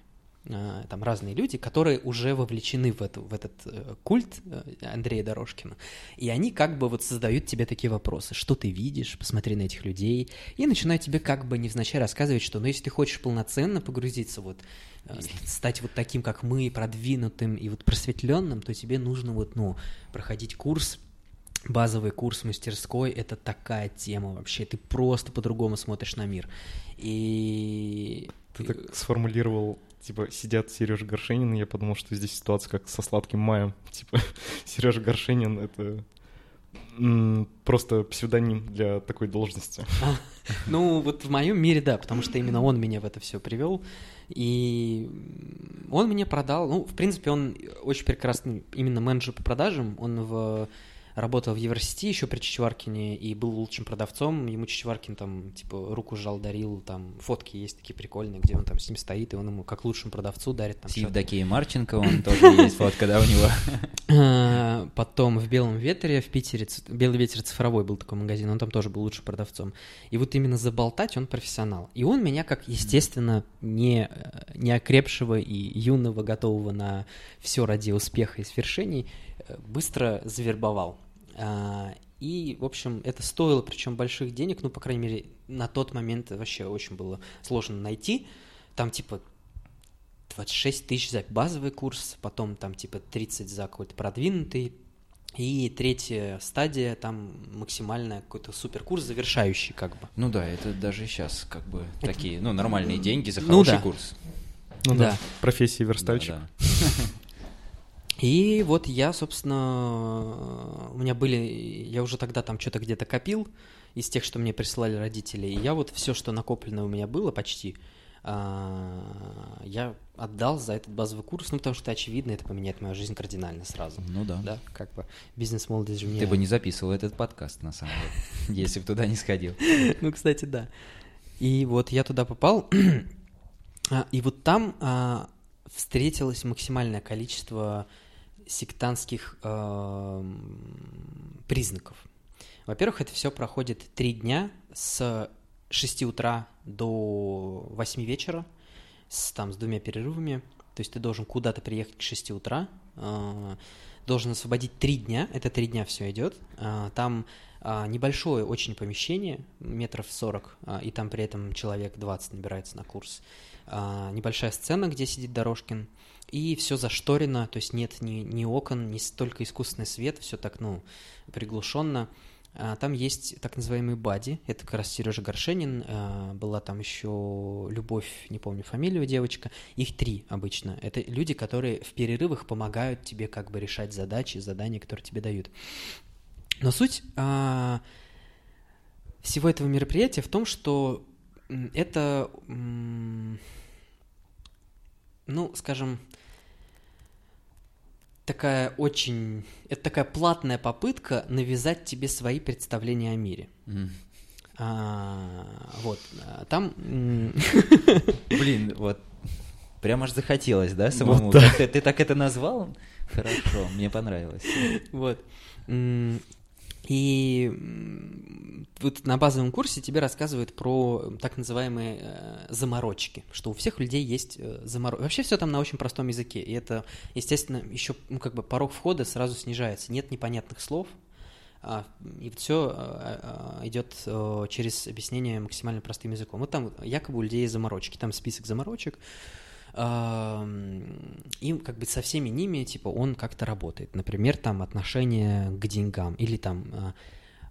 А, Там разные люди, которые уже вовлечены в, эту, в этот э, культ э, Андрея Дорожкина. И они как бы вот создают тебе такие вопросы. Что ты видишь? Посмотри на этих людей. И начинают тебе как бы невзначай рассказывать, что ну, если ты хочешь полноценно погрузиться, вот, э, стать вот таким, как мы, продвинутым и вот просветленным, то тебе нужно вот, ну, проходить курс базовый курс мастерской это такая тема вообще. Ты просто по-другому смотришь на мир. И Ты так сформулировал, типа, сидят Сережа Горшенин, и я подумал, что здесь ситуация как со сладким маем. Типа, Сережа Горшенин — это просто псевдоним для такой должности. Ну, вот в моем мире, да, потому что именно он меня в это все привел. И он мне продал, ну, в принципе, он очень прекрасный именно менеджер по продажам. Он в работал в Евросети еще при Чичваркине и был лучшим продавцом. Ему Чичваркин там, типа, руку жал, дарил, там, фотки есть такие прикольные, где он там с ним стоит, и он ему как лучшему продавцу дарит там С. Евдокией Марченко, он тоже есть фотка, да, у него? Э, Потом в Белом ветре в Питере, Белый ветер цифровой был такой магазин, он там тоже был лучшим продавцом. И вот именно заболтать он профессионал. И он меня, как, естественно, не, э, не окрепшего и юного, готового на все ради успеха и свершений, э, быстро завербовал. А, И, в общем, это стоило, причем больших денег, ну, по крайней мере, на тот момент вообще очень было сложно найти. Там, типа, 26 тысяч за базовый курс, потом там типа 30 за какой-то продвинутый, и третья стадия, там максимальная какой-то суперкурс, завершающий как бы. Ну да, это даже сейчас как бы такие, ну, нормальные деньги за Ну хороший да. курс. Ну Да. да, профессия верстальщик. Да, И вот я, собственно, у меня были, я уже тогда там что-то где-то копил из тех, что мне присылали родители, и я вот все, что накоплено у меня было почти, а, я отдал за этот базовый курс, ну, потому что, очевидно, это поменяет мою жизнь кардинально сразу. Ну да. Да, как бы бизнес-молодость же мне... Ты бы не записывал этот подкаст, на самом деле, если бы туда не сходил. Ну, кстати, да. И вот я туда попал, а, и вот там а, встретилось максимальное количество сектантских эм, признаков. Во-первых, это все проходит три дня с 6 утра до 8 вечера, с, там, с двумя перерывами. То есть ты должен куда-то приехать к 6 утра, э, должен освободить три дня, это три дня все идет. А, Там а, небольшое очень помещение, метров 40, а, и там при этом человек 20 набирается на курс. А, Небольшая сцена, где сидит Дорожкин, и все зашторено, то есть нет ни, ни окон, ни столько искусственный свет, все так, ну, приглушенно. А, Там есть так называемый бади, это как раз Сережа Горшенин, а, была там еще Любовь, не помню фамилию девочка, их три обычно. Это люди, которые в перерывах помогают тебе как бы решать задачи, задания, которые тебе дают. Но суть а, всего этого мероприятия в том, что это, ну, скажем, такая очень... Это такая платная попытка навязать тебе свои представления о мире. М. А, вот. а, Там... Блин, вот прям аж захотелось, да, самому? Вот. Как Ты, ты так это назвал? Хорошо, мне понравилось. Вот. И вот на базовом курсе тебе рассказывают про так называемые э, заморочки, что у всех людей есть заморочки. Вообще все там на очень простом языке, и это, естественно, еще ну, как бы порог входа сразу снижается. Нет непонятных слов, а, и все идет э, через объяснение максимально простым языком. Вот там якобы у людей заморочки, там список заморочек, Ам, и как бы со всеми ними, типа, он как-то работает. Например, там отношение к деньгам или там а,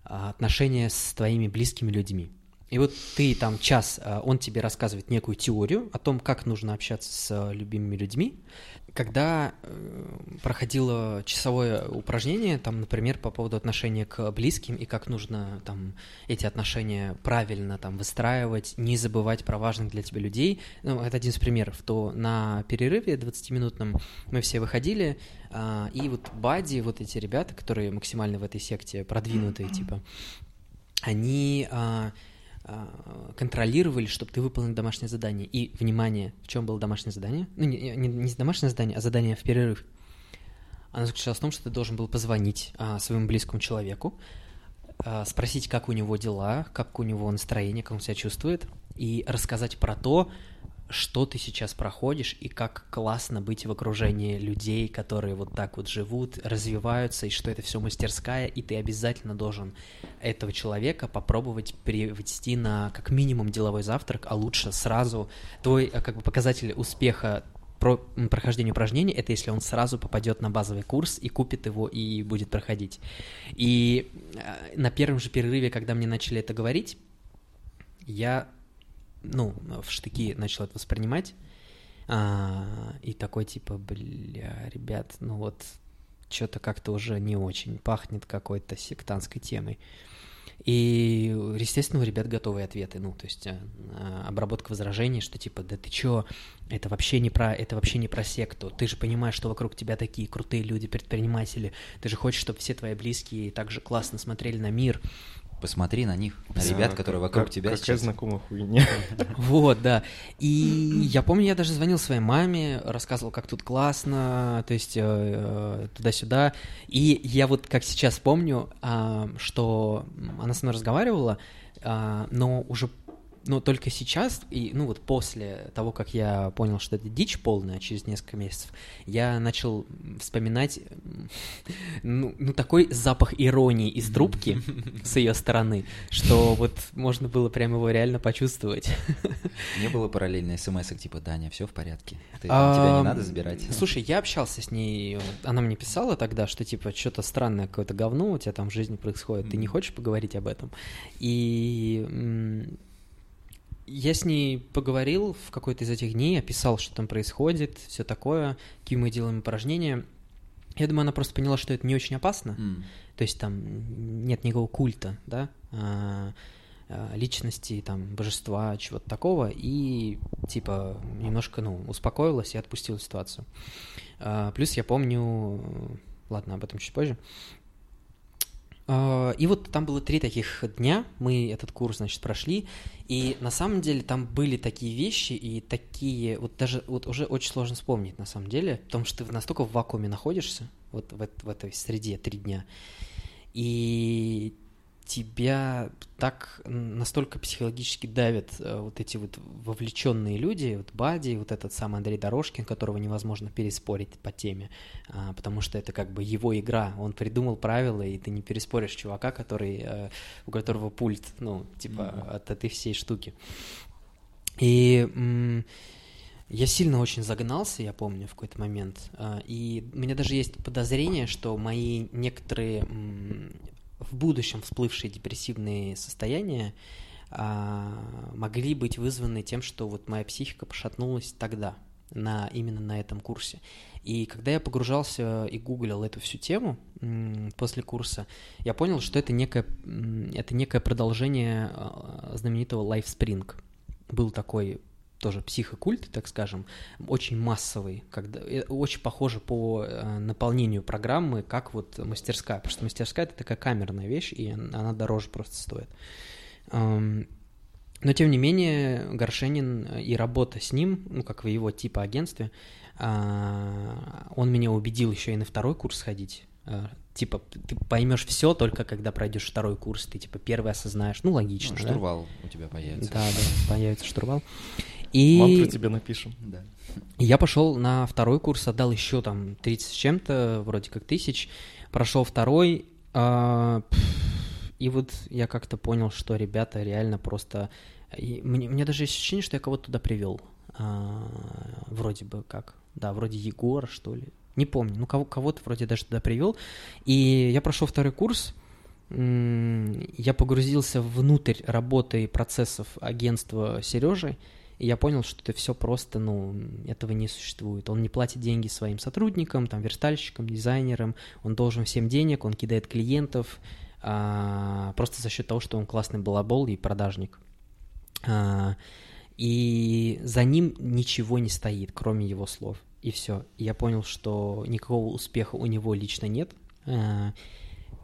а, отношения с твоими близкими людьми. И вот ты там час, а, он тебе рассказывает некую теорию о том, как нужно общаться с а, любимыми людьми. Когда э, проходило часовое упражнение, там, например, по поводу отношения к близким и как нужно там эти отношения правильно там выстраивать, не забывать про важных для тебя людей, ну, это один из примеров, то на перерыве 20-минутном мы все выходили, и вот Бади, вот эти ребята, которые максимально в этой секте продвинутые, типа, они контролировали, чтобы ты выполнил домашнее задание. И, внимание, в чем было домашнее задание? Ну, не, не, не домашнее задание, а задание в перерыв. Оно заключалось в том, что ты должен был позвонить а, своему близкому человеку, а, спросить, как у него дела, как у него настроение, как он себя чувствует, и рассказать про то, что ты сейчас проходишь и как классно быть в окружении людей, которые вот так вот живут, развиваются, и что это все мастерская, и ты обязательно должен этого человека попробовать привести на как минимум деловой завтрак, а лучше сразу твой э, как бы показатель успеха про м, прохождения упражнений, это если он сразу попадет на базовый курс и купит его и будет проходить. И э, на первом же перерыве, когда мне начали это говорить, я, ну, в штыки начал это воспринимать, а, и такой типа, бля, ребят, ну вот, что-то как-то уже не очень пахнет какой-то сектантской темой. И, естественно, у ребят готовые ответы, ну, то есть э, обработка возражений, что типа, да ты чё, это вообще не про, это вообще не про секту, ты же понимаешь, что вокруг тебя такие крутые люди, предприниматели, ты же хочешь, чтобы все твои близкие так же классно смотрели на мир, Посмотри на них, на ребят, которые как- вокруг как- тебя Какая сейчас. знакомая хуйня. Вот, да. И я помню, я даже звонил своей маме, рассказывал, как тут классно, то есть э, э, туда-сюда. И я вот как сейчас помню, а, что она со мной разговаривала, а, но уже но только сейчас, и ну вот после того, как я понял, что это дичь полная через несколько месяцев, я начал вспоминать ну, ну такой запах иронии из трубки с ее стороны, что вот можно было прямо его реально почувствовать. Не было параллельной смс типа, Даня, все в порядке. Ты- тебя не надо забирать. Слушай, я общался с ней, она мне писала тогда, что типа что-то странное, какое-то говно у тебя там в жизни происходит, ты не хочешь поговорить об этом? И я с ней поговорил в какой-то из этих дней, описал, что там происходит, все такое, какие мы делаем упражнения. Я думаю, она просто поняла, что это не очень опасно. М. То есть там нет никакого культа, да, а, а, личности, там, божества, чего-то такого, и, типа, немножко, ну, успокоилась и отпустила ситуацию. А, Плюс я помню, ладно, об этом чуть позже, И вот там было три таких дня, мы этот курс, значит, прошли, и на самом деле там были такие вещи и такие, вот даже вот уже очень сложно вспомнить на самом деле, потому что ты настолько в вакууме находишься, вот в, в этой среде три дня, и тебя так настолько психологически давят э, вот эти вот вовлеченные люди, вот Бади, вот этот сам Андрей Дорожкин, которого невозможно переспорить по теме, а, потому что это как бы его игра, он придумал правила, и ты не переспоришь чувака, который, э, у которого пульт, ну, типа, от этой всей штуки. И я сильно очень загнался, я помню, в какой-то момент. а, И у меня даже есть подозрение, что мои некоторые в будущем всплывшие депрессивные состояния а, могли быть вызваны тем, что вот моя психика пошатнулась тогда, на, именно на этом курсе. И когда я погружался и гуглил эту всю тему после курса, я понял, что это некое, это некое продолжение а, знаменитого LifeSpring. Был такой тоже психокульт, так скажем, очень массовый, когда, э, очень похоже по э, наполнению программы, как вот мастерская, потому что мастерская это такая камерная вещь, и она дороже просто стоит. Эм, Но тем не менее, Горшенин и работа с ним, ну как в его типа агентстве, а, он меня убедил еще и на второй курс сходить. А, Типа, ты поймешь все только когда пройдешь второй курс, ты типа первый осознаешь. Ну, логично. Ну, да? штурвал у тебя появится. Да, да, появится штурвал. И Мантру тебе напишем. Да. я пошел на второй курс, отдал еще там 30 с чем-то, вроде как тысяч, прошел второй, а, пф, и вот я как-то понял, что ребята реально просто... и мне, мне даже есть ощущение, что я кого-то туда привел. А, вроде бы как. Да, вроде Егора, что ли. Не помню. Ну, кого, кого-то вроде даже туда привел. И я прошел второй курс. Я погрузился внутрь работы и процессов агентства Сережи. И я понял, что это все просто, ну, этого не существует. Он не платит деньги своим сотрудникам, там, верстальщикам, дизайнерам. Он должен всем денег, он кидает клиентов, а, просто за счет того, что он классный балабол и продажник. А, и за ним ничего не стоит, кроме его слов. И все. Я понял, что никакого успеха у него лично нет. А,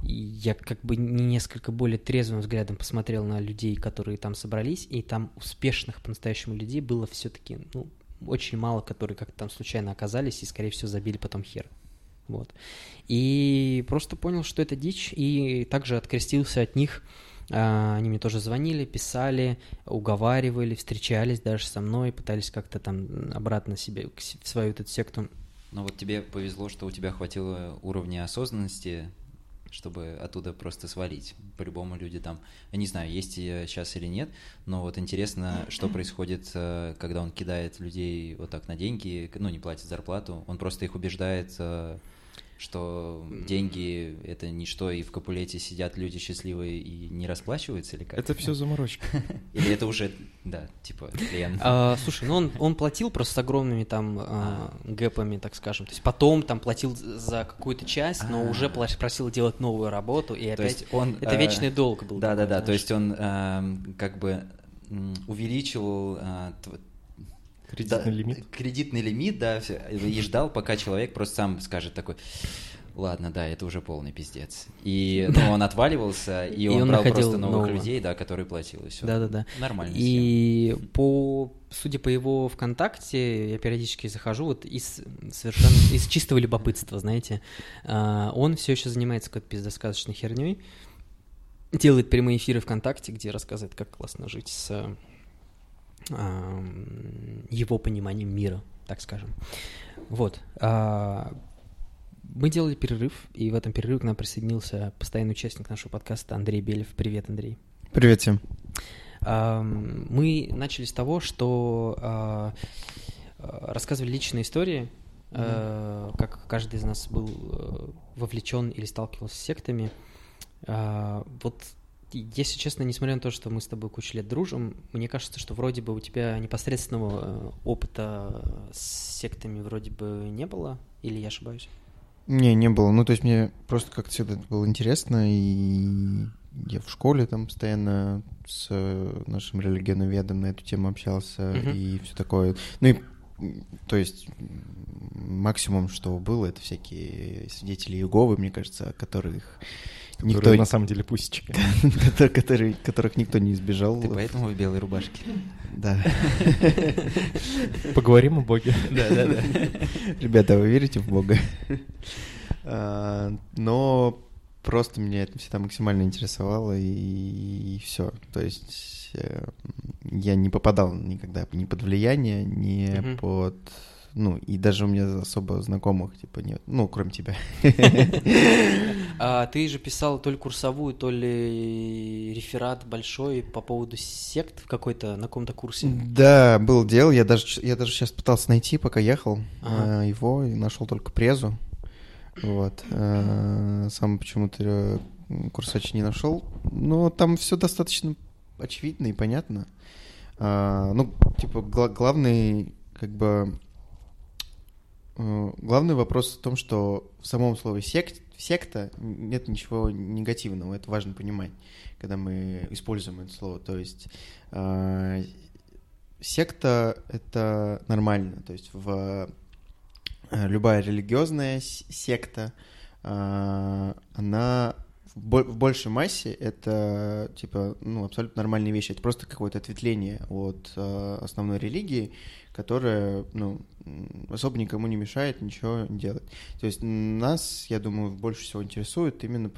я как бы не несколько более трезвым взглядом посмотрел на людей, которые там собрались, и там успешных по-настоящему людей было все-таки, ну, очень мало, которые как-то там случайно оказались и, скорее всего, забили потом хер. Вот. И просто понял, что это дичь, и также открестился от них. А, Они мне тоже звонили, писали, уговаривали, встречались даже со мной, пытались как-то там обратно себе, в свою эту секту. Но вот тебе повезло, что у тебя хватило уровня осознанности, чтобы оттуда просто свалить. По-любому люди там, я не знаю, есть сейчас или нет, но вот интересно, что происходит, э, когда он кидает людей вот так на деньги, ну, не платит зарплату, он просто их убеждает, э, что деньги — это ничто, и в Капулете сидят люди счастливые и не расплачиваются или как? Это все заморочки. Или это уже, да, типа, клиент? А, слушай, ну он, он платил просто с огромными там а, гэпами, так скажем. То есть потом там платил за какую-то часть, но А. уже просил делать новую работу, и опять... он... это э, вечный долг был. Да, да, такой, да. То есть он эм, как бы увеличивал э, Кредитный да, лимит. Кредитный лимит, да, всё, и ждал, пока человек просто сам скажет такой. Ладно, да, это уже полный пиздец. И ну, он отваливался, и, И он, он брал просто новых нового. людей, да, которые платил, и все. Да-да-да. Нормально. И по, судя по его ВКонтакте, я периодически захожу вот из совершенно из чистого любопытства, знаете, а, он все еще занимается какой-то пиздосказочной херней, делает прямые эфиры ВКонтакте, где рассказывает, как классно жить с его пониманием мира, так скажем. Вот. а, Мы делали перерыв, и в этом перерыве к нам присоединился постоянный участник нашего подкаста Андрей Белев. Привет, Андрей. Привет всем. Мы начали с того, что а, рассказывали личные истории, а, как каждый из нас был э, вовлечен или сталкивался с сектами. Вот, если честно, несмотря на то, что мы с тобой кучу лет дружим, мне кажется, что вроде бы у тебя непосредственного э, опыта с сектами вроде бы не было, или я ошибаюсь? Не, не было. Ну, то есть мне просто как-то всегда это было интересно, и я в школе там постоянно с э, нашим религионоведом на эту тему общался, Мгм. и все такое. Ну и, то есть, максимум, что было, это всякие свидетели Иеговы, мне кажется, которых никто, Которые на самом деле пусечки. которые- которых никто не избежал. Ты поэтому в белой рубашке. Да. Поговорим о Боге. Да, да, да. Ребята, вы верите в Бога? А, Но просто меня это всегда максимально интересовало, и все. То есть э, я не попадал никогда ни под влияние, ни под... Ну, и даже у меня особо знакомых, типа, нет. Ну, кроме тебя. А ты же писал то ли курсовую, то ли реферат большой по поводу сект в какой-то, на каком-то курсе. Да, был дело. Я даже, я даже сейчас пытался найти, пока ехал Ага. э, его, и нашел только презу. Вот. Э, Сам почему-то э, Курсач не нашел. Но там все достаточно очевидно и понятно. А, ну, типа, гла- главный, как бы, главный вопрос в том, что в самом слове сект, секта нет ничего негативного. Это важно понимать, когда мы используем это слово. То есть а, секта — это нормально. То есть в э, любая религиозная секта, а, она в большей массе это типа ну абсолютно нормальные вещи. Это просто какое-то ответвление от э, основной религии, которая ну особо никому не мешает ничего не делать. То есть нас, я думаю, больше всего интересует именно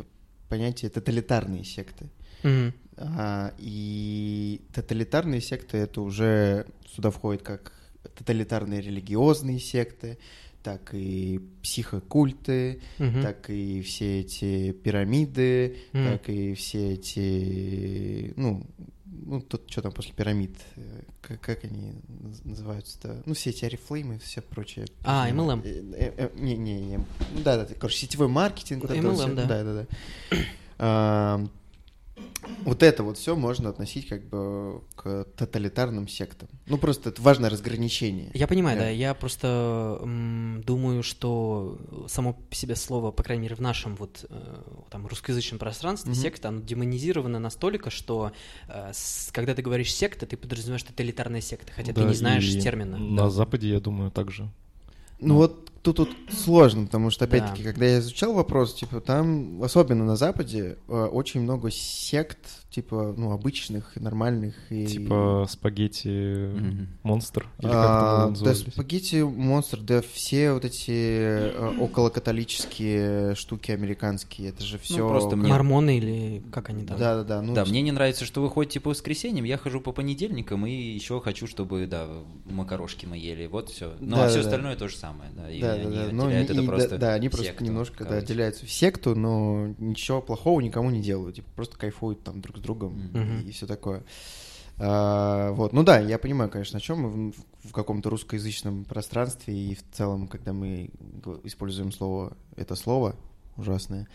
понятие тоталитарные секты. Мгм. А, и тоталитарные секты это уже сюда входит как тоталитарные религиозные секты, так и психокульты, Мгм. так и все эти пирамиды, Мгм. так и все эти, ну, ну тут что там после пирамид, э, как, как они наз- называются-то? Ну, все эти орифлеймы, все прочее. А, MLM. э, э, Не, не, не. Да, да, короче, сетевой маркетинг. MLM, да. Да, да, да. Вот это вот все можно относить как бы к тоталитарным сектам. Ну, просто это важное разграничение. Я понимаю, Да. да. Я просто м, думаю, что само по себе слово, по крайней мере, в нашем вот э, там русскоязычном пространстве, Мгм. секта, оно демонизировано настолько, что э, с- когда ты говоришь секта, ты подразумеваешь тоталитарная секта, хотя ты Да, не знаешь термина. На Да. Западе, я думаю, также. Ну вот тут, тут сложно, потому что, Да. опять-таки, когда я изучал вопрос, типа, там, особенно на Западе, э, очень много сект, типа, ну, обычных, нормальных. И... Типа спагетти монстр. Или А, да, спагетти монстр, да все вот эти э, околокатолические штуки американские, это же все... просто мне- Мормоны или как они там? Да, да, да. Ну, да, мне не нравится, что вы ходите по воскресеньям, я хожу по понедельникам и еще хочу, чтобы, да, макарошки мы ели, вот все. Ну, Да, а все да, да. остальное то же самое, да, и да, они да, да. Ну, это и просто да, да, они просто секту, немножко да, отделяются в секту, но ничего плохого никому не делают, типа просто кайфуют там друг с другом Мгм. и все такое. А, вот, ну да, я понимаю, конечно, о чем мы в, в каком-то русскоязычном пространстве и в целом, когда мы используем слово, это слово ужасное.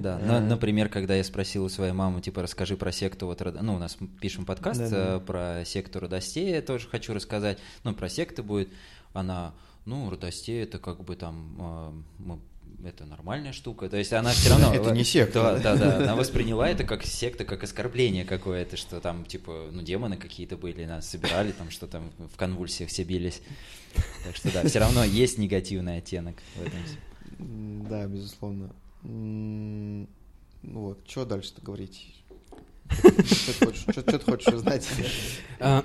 Да, на- например, когда я спросил у своей мамы, типа, расскажи про секту, вот, ну, у нас пишем подкаст э, про секту Родостея, тоже хочу рассказать, ну, про секты будет, она, ну, Родостея, это как бы там, э, мы- это нормальная штука, то есть она все равно... Это не секта, Да, да, да, она восприняла это как секта, как оскорбление какое-то, что там, типа, ну, демоны какие-то были, нас собирали, там, что там в конвульсиях все бились. Так что, да, все равно есть негативный оттенок в этом. Да, безусловно. Ну вот, что дальше-то говорить? Что ты хочешь- узнать? А,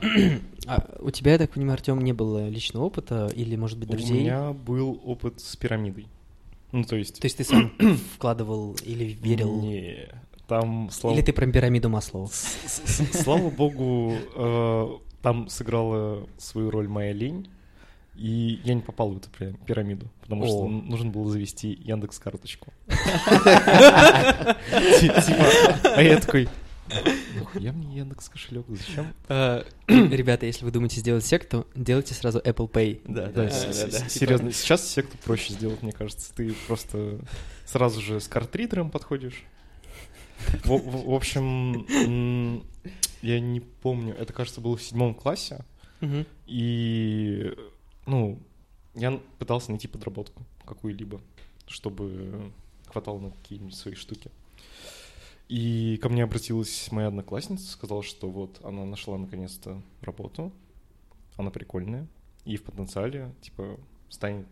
а у тебя, я так понимаю, Артем, не было личного опыта или, может быть, У друзей? меня был опыт с пирамидой. Ну, то есть... То есть ты сам вкладывал или верил? Не, там, слава, Или ты про пирамиду Маслоу? слава богу, э, там сыграла свою роль моя лень, и я не попал в эту пи- пирамиду, потому что О. н- нужно было завести Яндекс карточку. А я такой, я мне Яндекс кошелек, зачем? А, Ребята, если вы думаете сделать секту, делайте сразу Apple Pay. Да, серьезно, сейчас секту проще сделать, мне кажется. Ты просто сразу же с картридером подходишь. В, общем, я не помню, это, кажется, было в седьмом классе, и, ну, я пытался найти подработку какую-либо, чтобы хватало на какие-нибудь свои штуки. И ко мне обратилась моя одноклассница, сказала, что вот она нашла наконец-то работу, она прикольная, и в потенциале, типа, станет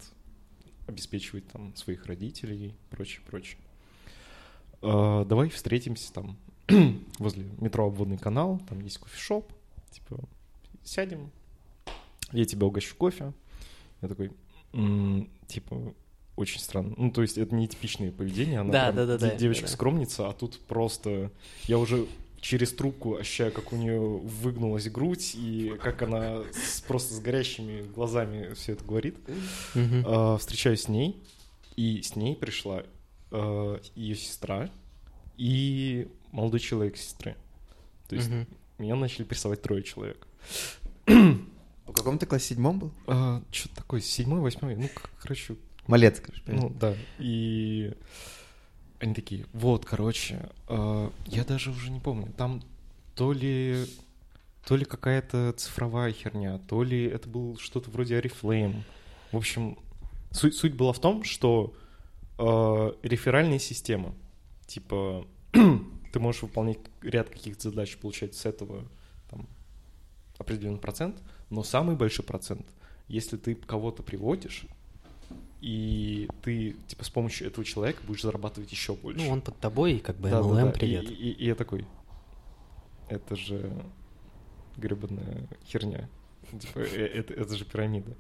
обеспечивать там своих родителей и прочее, прочее. «А, давай встретимся там возле метро Обводный канал, там есть кофешоп, типа, сядем, я тебя угощу кофе. Я такой, «М, типа, очень странно. Ну, то есть это не типичное поведение, она Да, прям да, да, де- да, девочка да. скромница, а тут просто я уже через трубку ощущаю, как у нее выгнулась грудь, и как она с- просто с горящими глазами все это говорит. Мгм. А, встречаюсь с ней, и с ней пришла ее сестра и молодой человек сестры. То есть Мгм. меня начали прессовать трое человек. В каком ты классе седьмом был? что такое, седьмой, восьмой, ну, короче, Малец, короче. ну, да. И они такие, вот, короче, э, я даже уже не помню, там то ли, то ли какая-то цифровая херня, то ли это был что-то вроде Oriflame. В общем, суть, суть была в том, что э, реферальная система, типа, ты можешь выполнять ряд каких-то задач, получать с этого там, определенный процент, но самый большой процент, если ты кого-то приводишь, и ты, типа, с помощью этого человека будешь зарабатывать еще больше. Ну, он под тобой, и как бы Да, да, MLM, да. привет. И, и- и я такой, это же гребаная херня. Типа, э, это, это же пирамида.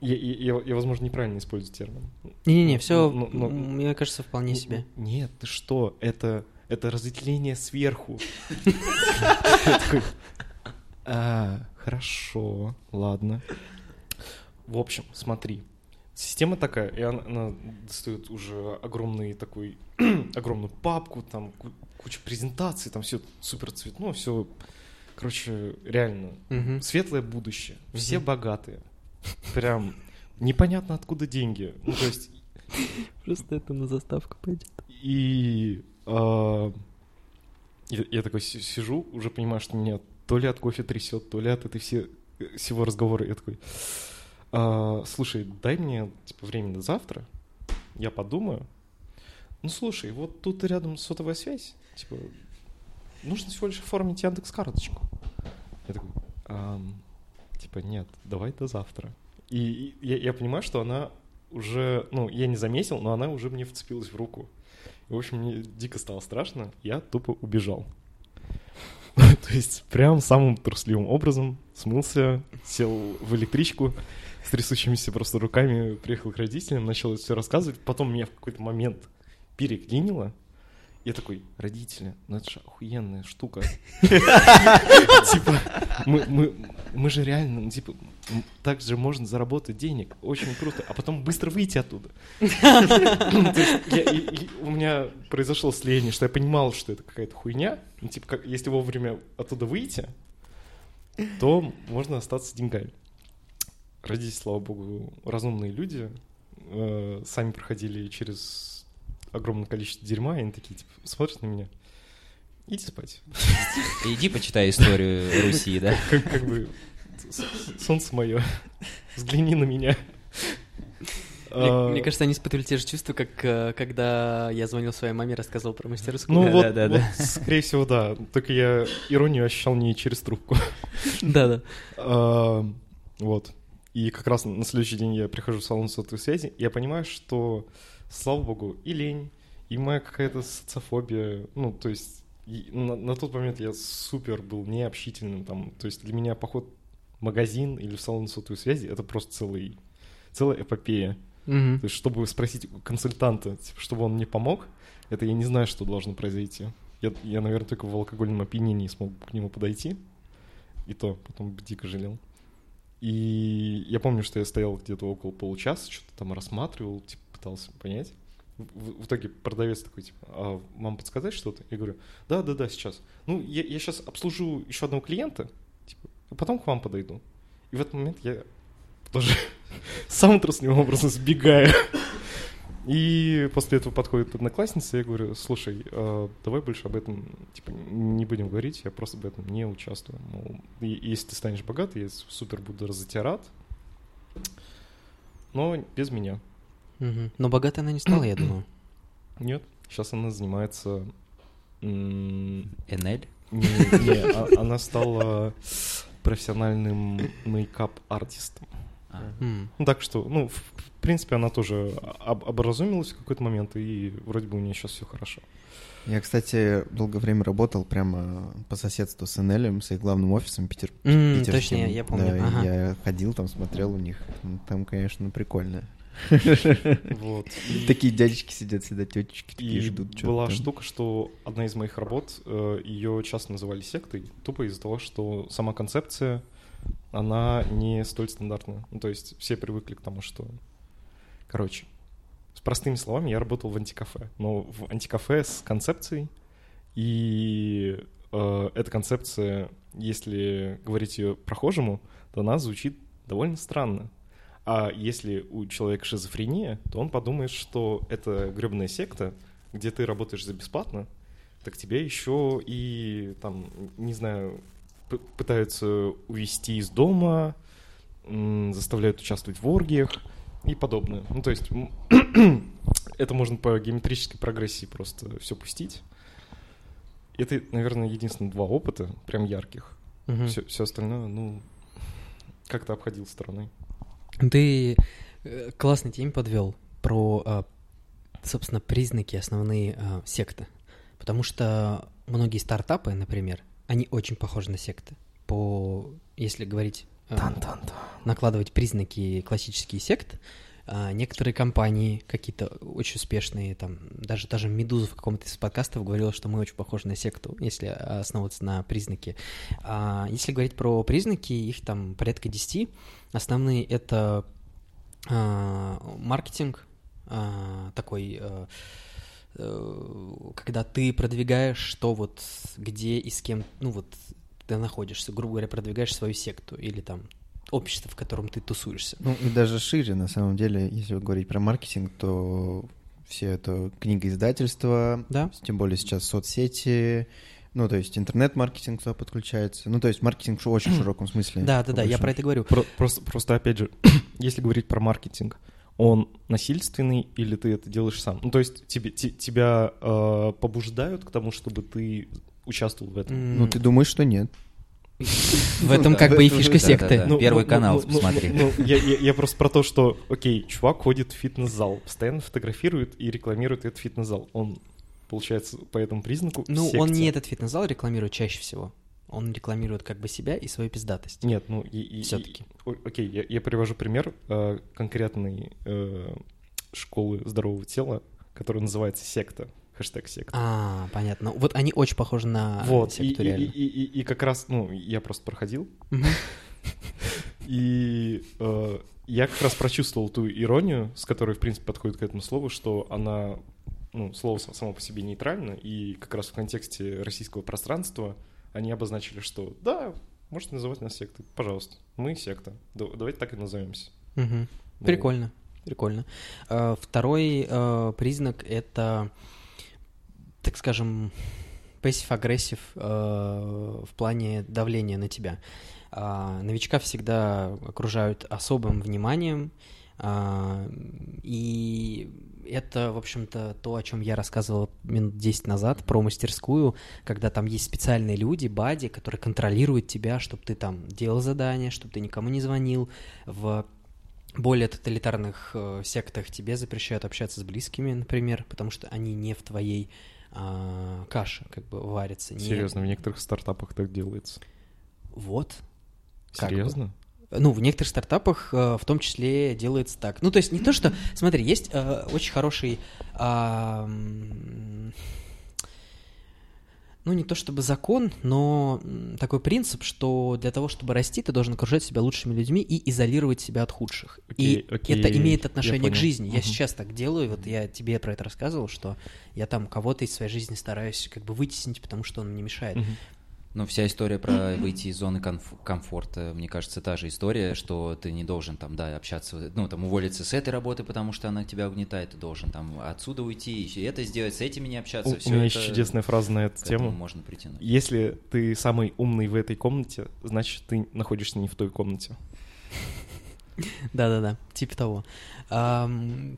Я, я- я- возможно, неправильно использую термин. Не-не-не, все, ну, ну, мне кажется, вполне себе. Нет, ты что? Это, это разветвление сверху. «А, Хорошо, ладно. В общем, смотри. Система такая, и она, она достает уже огромный такой, огромную папку, там ку- куча презентаций, там все супер цветно, все, короче, реально Мгм. светлое будущее, все Мгм. богатые, прям непонятно откуда деньги, ну то есть Просто это на заставку пойдет. и а, я, я такой си- сижу, уже понимаю, что меня то ли от кофе трясет, то ли от этой все, всего разговора. Я такой, «А, слушай, дай мне типа время до завтра, я подумаю. Ну слушай, вот тут рядом сотовая связь, типа нужно всего лишь оформить Яндекс карточку. Я такой, «Ам, типа нет, давай до завтра. И, и я, я понимаю, что она уже, ну я не заметил, но она уже мне вцепилась в руку. И, в общем, мне дико стало страшно, я тупо убежал. То есть прям самым трусливым образом смылся, сел в электричку с трясущимися просто руками, приехал к родителям, начал это все рассказывать. Потом меня в какой-то момент переклинило. Я такой, родители, ну это же охуенная штука. Типа, мы, же реально, ну, типа, так же можно заработать денег. Очень круто. А потом быстро выйти оттуда. У меня произошло слияние, что я понимал, что это какая-то хуйня. Ну, типа, если вовремя оттуда выйти, то можно остаться деньгами. Родители, слава богу, разумные люди, э, сами проходили через огромное количество дерьма, и они такие, типа, смотрят на меня, иди спать. Иди почитай историю Руси, да? Как, как бы, солнце мое, взгляни на меня. Мне, А, мне кажется, они испытывали те же чувства, как э, когда я звонил своей маме, рассказывал про мастерскую. Ну вот, скорее всего, да. Только я иронию ощущал не через трубку. Да-да. А, Вот. И как раз на следующий день я прихожу в салон сотовой связи, и я понимаю, что, слава богу, и лень, и моя какая-то социофобия, ну, то есть на, на тот момент я супер был необщительным, там, то есть для меня поход в магазин или в салон сотовой связи — это просто целый, целая эпопея. Мгм. То есть, чтобы спросить у консультанта, типа, чтобы он мне помог, это я не знаю, что должно произойти. Я, я, наверное, только в алкогольном опьянении смог к нему подойти. И то потом дико жалел. И я помню, что я стоял где-то около получаса, что-то там рассматривал, типа, пытался понять. В, в- итоге продавец такой, типа, а вам подсказать что-то? Я говорю, да-да-да, сейчас. Ну, я, я сейчас обслужу еще одного клиента, типа, а потом к вам подойду. И в этот момент я тоже самым трусливым образом сбегаю. И после этого подходит одноклассница, и я говорю, слушай, э, давай больше об этом типа, не будем говорить, я просто в этом не участвую. Мол, и- если ты станешь богатый, я супер буду рад, но без меня. Но богатой она не стала, я думаю. Нет, сейчас она занимается... НЛ? Не, не, а- она стала профессиональным мейкап-артистом. А. Ну, так что, ну, в, принципе, она тоже об- образумилась в какой-то момент, и вроде бы у нее сейчас все хорошо. Я, кстати, долгое время работал прямо по соседству с НЛ, с их главным офисом Питер, М, питерским. точно, я- помню, Да, ага. я ходил там, смотрел у них. Ну, Там, конечно, прикольно. Вот. И- Такие дядечки сидят всегда, тетечки такие И ждут. была там. штука, что одна из моих работ, э, ее часто называли сектой, тупо из-за того, что сама концепция, она не столь стандартная. Ну, то есть все привыкли к тому, что... Короче, с простыми словами, я работал в антикафе, но в антикафе с концепцией, и э, эта концепция, если говорить ее прохожему, то она звучит довольно странно. А если у человека шизофрения, то он подумает, что это гребная секта, где ты работаешь за бесплатно, так тебя еще и там, не знаю, пытаются увести из дома, заставляют участвовать в оргиях и подобное. Ну, то есть это можно по геометрической прогрессии просто все пустить. Это, наверное, единственные два опыта, прям ярких. Мгм. Все, остальное, ну, как-то обходил стороной. Ты э, классный теме подвел про, а, собственно, признаки основные а, секты. Потому что многие стартапы, например, они очень похожи на секты. По, если говорить, а, накладывать признаки классические секты, а, некоторые компании какие-то очень успешные, там даже даже Медуза в каком-то из подкастов говорила, что мы очень похожи на секту, если основываться на признаки. А если говорить про признаки, их там порядка 10. Основные это а, маркетинг, а, такой, а, э, когда ты продвигаешь, что вот где и с кем, ну вот ты находишься, грубо говоря, продвигаешь свою секту или там общество, в котором ты тусуешься. Ну и даже шире, на самом деле, если говорить про маркетинг, то все это книгоиздательства, Да. тем более сейчас соцсети, ну то есть интернет-маркетинг туда подключается, ну то есть маркетинг в очень широком смысле. Да, да, да, я про это говорю. Про- просто, просто, опять же, если говорить про маркетинг, он насильственный или ты это делаешь сам? Ну, то есть тебе, те- тебя э, побуждают к тому, чтобы ты участвовал в этом? Ну ты думаешь, что нет? в этом да, как бы и фишка секты. Первый канал посмотри. Ну, я, просто про то, что, окей, чувак ходит в фитнес-зал, постоянно фотографирует и рекламирует этот фитнес-зал. Он, получается, по этому признаку Ну, он не этот фитнес-зал рекламирует чаще всего. Он рекламирует как бы себя и свою пиздатость. Нет, ну и... и- Всё-таки. и- о- окей, я, я привожу пример э, конкретной э, школы здорового тела, которая называется секта. Хэштег секта. А, понятно. Вот они очень похожи на вот, и, секту и- реально. и- и- и как раз, ну, я просто проходил, и э, я как раз прочувствовал ту иронию, с которой, в принципе, подходит к этому слову, что она, ну, слово сам- само по себе нейтрально, и как раз в контексте российского пространства они обозначили, что да, можете называть нас сектой, пожалуйста, мы секта, Да- давайте так и назовемся. Вот. Прикольно, прикольно. А, Второй э, признак это, так скажем, пассив-агрессив в плане давления на тебя. А, Новичка всегда окружают особым вниманием, а, и это, в общем-то, то, о чем я рассказывал минут 10 назад про мастерскую, когда там есть специальные люди, бади, которые контролируют тебя, чтобы ты там делал задания, чтобы ты никому не звонил. В более тоталитарных э, сектах тебе запрещают общаться с близкими, например, потому что они не в твоей а, каше как бы варятся. не- Серьезно, в некоторых стартапах так делается. Вот. Серьезно? Ну, в некоторых стартапах э, в том числе делается так. Ну, то есть не то, что... Смотри, есть э, очень хороший... м, ну, не то чтобы закон, но такой принцип, что для того, чтобы расти, ты должен окружать себя лучшими людьми и изолировать себя от худших. Окей, и окей, это имеет я отношение к жизни. Я Мгм. сейчас так делаю, вот я тебе про это рассказывал, что я там кого-то из своей жизни стараюсь как бы вытеснить, потому что он мне мешает. Мгм. Ну, вся история про выйти из зоны конф- комфорта, мне кажется, та же история, что ты не должен там, да, общаться, ну, там, уволиться с этой работы, потому что она тебя угнетает, ты должен там отсюда уйти, и это сделать, с этими не общаться. У, у меня это- есть чудесная фраза на эту к этому тему. можно притянуть. Если ты самый умный в этой комнате, значит, ты находишься не в той комнате. Да-да-да, типа того.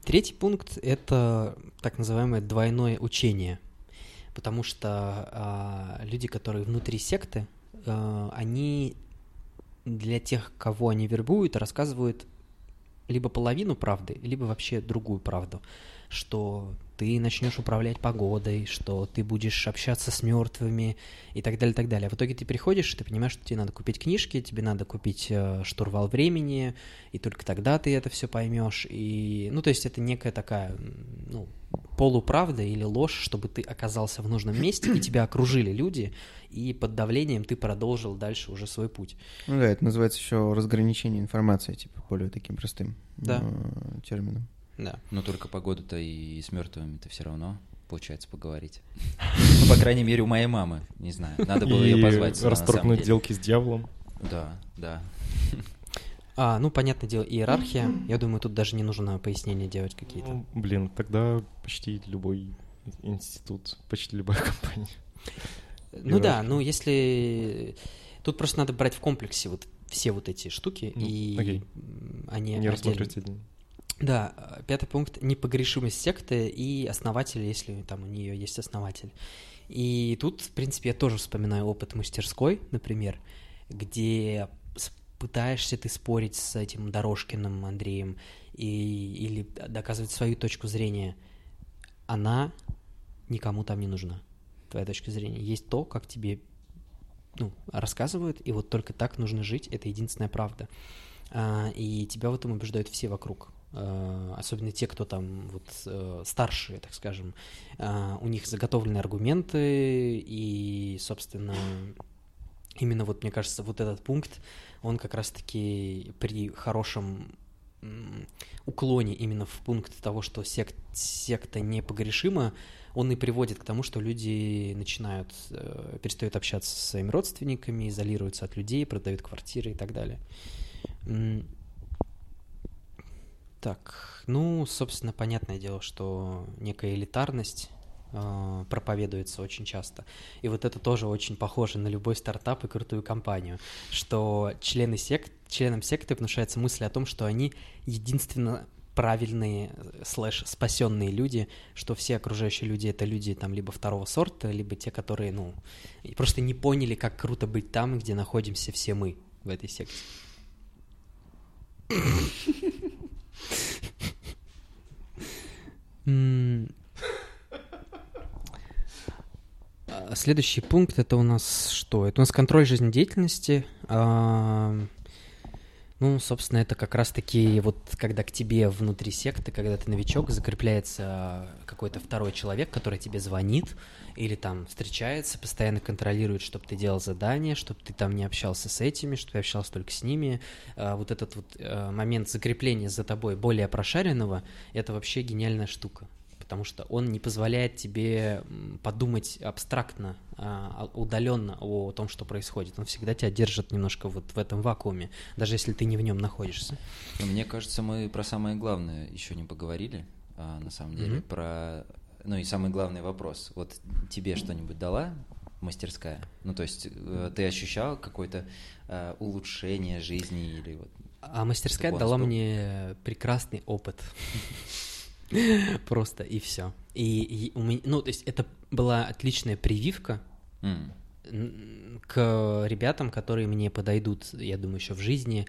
Третий пункт — это так называемое двойное учение. Потому что а, люди, которые внутри секты, а, они для тех, кого они вербуют, рассказывают либо половину правды, либо вообще другую правду. Что ты начнешь управлять погодой, что ты будешь общаться с мертвыми и так далее, так далее. В итоге ты приходишь, и ты понимаешь, что тебе надо купить книжки, тебе надо купить э, штурвал времени, и только тогда ты это все поймешь. И, ну, то есть это некая такая, ну, полуправда или ложь, чтобы ты оказался в нужном месте, и тебя окружили люди, и под давлением ты продолжил дальше уже свой путь. Ну да, это называется еще разграничение информации, типа более таким простым Да. э, термином. Да. Но только погоду-то и с мертвыми-то все равно получается поговорить. Ну, по крайней мере, у моей мамы, не знаю, надо было ее позвать расторгнуть сделки с дьяволом. Да, да. А, ну, понятное дело, иерархия. Я думаю, тут даже не нужно пояснения делать какие-то. Ну, блин, тогда почти любой институт, почти любая компания. Ну да, ну если... Тут просто надо брать в комплексе вот все вот эти штуки, Ну, и окей. они Не рассматривать отдельно. Да, пятый пункт – непогрешимость секты и основатель, если там у нее есть основатель. И тут, в принципе, я тоже вспоминаю опыт мастерской, например, где пытаешься ты спорить с этим Дорожкиным Андреем и, или доказывать свою точку зрения. Она никому там не нужна, твоя точка зрения. Есть то, как тебе ну, рассказывают, и вот только так нужно жить, это единственная правда. А, и тебя в этом убеждают все вокруг. А, особенно те, кто там вот э, старшие, так скажем. А, у них заготовлены аргументы, и, собственно, именно вот, мне кажется, вот этот пункт, он как раз-таки при хорошем уклоне именно в пункт того, что сект, секта непогрешима, он и приводит к тому, что люди начинают, э, перестают общаться со своими родственниками, изолируются от людей, продают квартиры и так далее. Так, ну, собственно, понятное дело, что некая элитарность э, проповедуется очень часто. И вот это тоже очень похоже на любой стартап и крутую компанию, что члены сект, членам секты внушается мысль о том, что они единственно правильные э, слэш спасенные люди, что все окружающие люди это люди там либо второго сорта, либо те, которые, ну, просто не поняли, как круто быть там, где находимся все мы в этой секте. М. А, Следующий пункт это у нас что? Это у нас контроль жизнедеятельности. А, Ну, собственно, это как раз-таки вот когда к тебе внутри секты, когда ты новичок, закрепляется какой-то второй человек, который тебе звонит или там встречается, постоянно контролирует, чтобы ты делал задания, чтобы ты там не общался с этими, чтобы ты общался только с ними. А, Вот этот вот э, момент закрепления за тобой более прошаренного, это вообще гениальная штука. Потому что он не позволяет тебе подумать абстрактно, а, удаленно о том, что происходит. Он всегда тебя держит немножко вот в этом вакууме, даже если ты не в нем находишься. Мне кажется, мы про самое главное еще не поговорили, а, на самом деле, Мгм. про, ну и самый главный вопрос. Вот тебе что-нибудь дала мастерская? Ну, то есть э, ты ощущал какое-то э, улучшение жизни или вот... А мастерская дала мне прекрасный опыт. Просто и все. И, и у меня, ну, то есть это была отличная прививка н- к ребятам, которые мне подойдут, я думаю, еще в жизни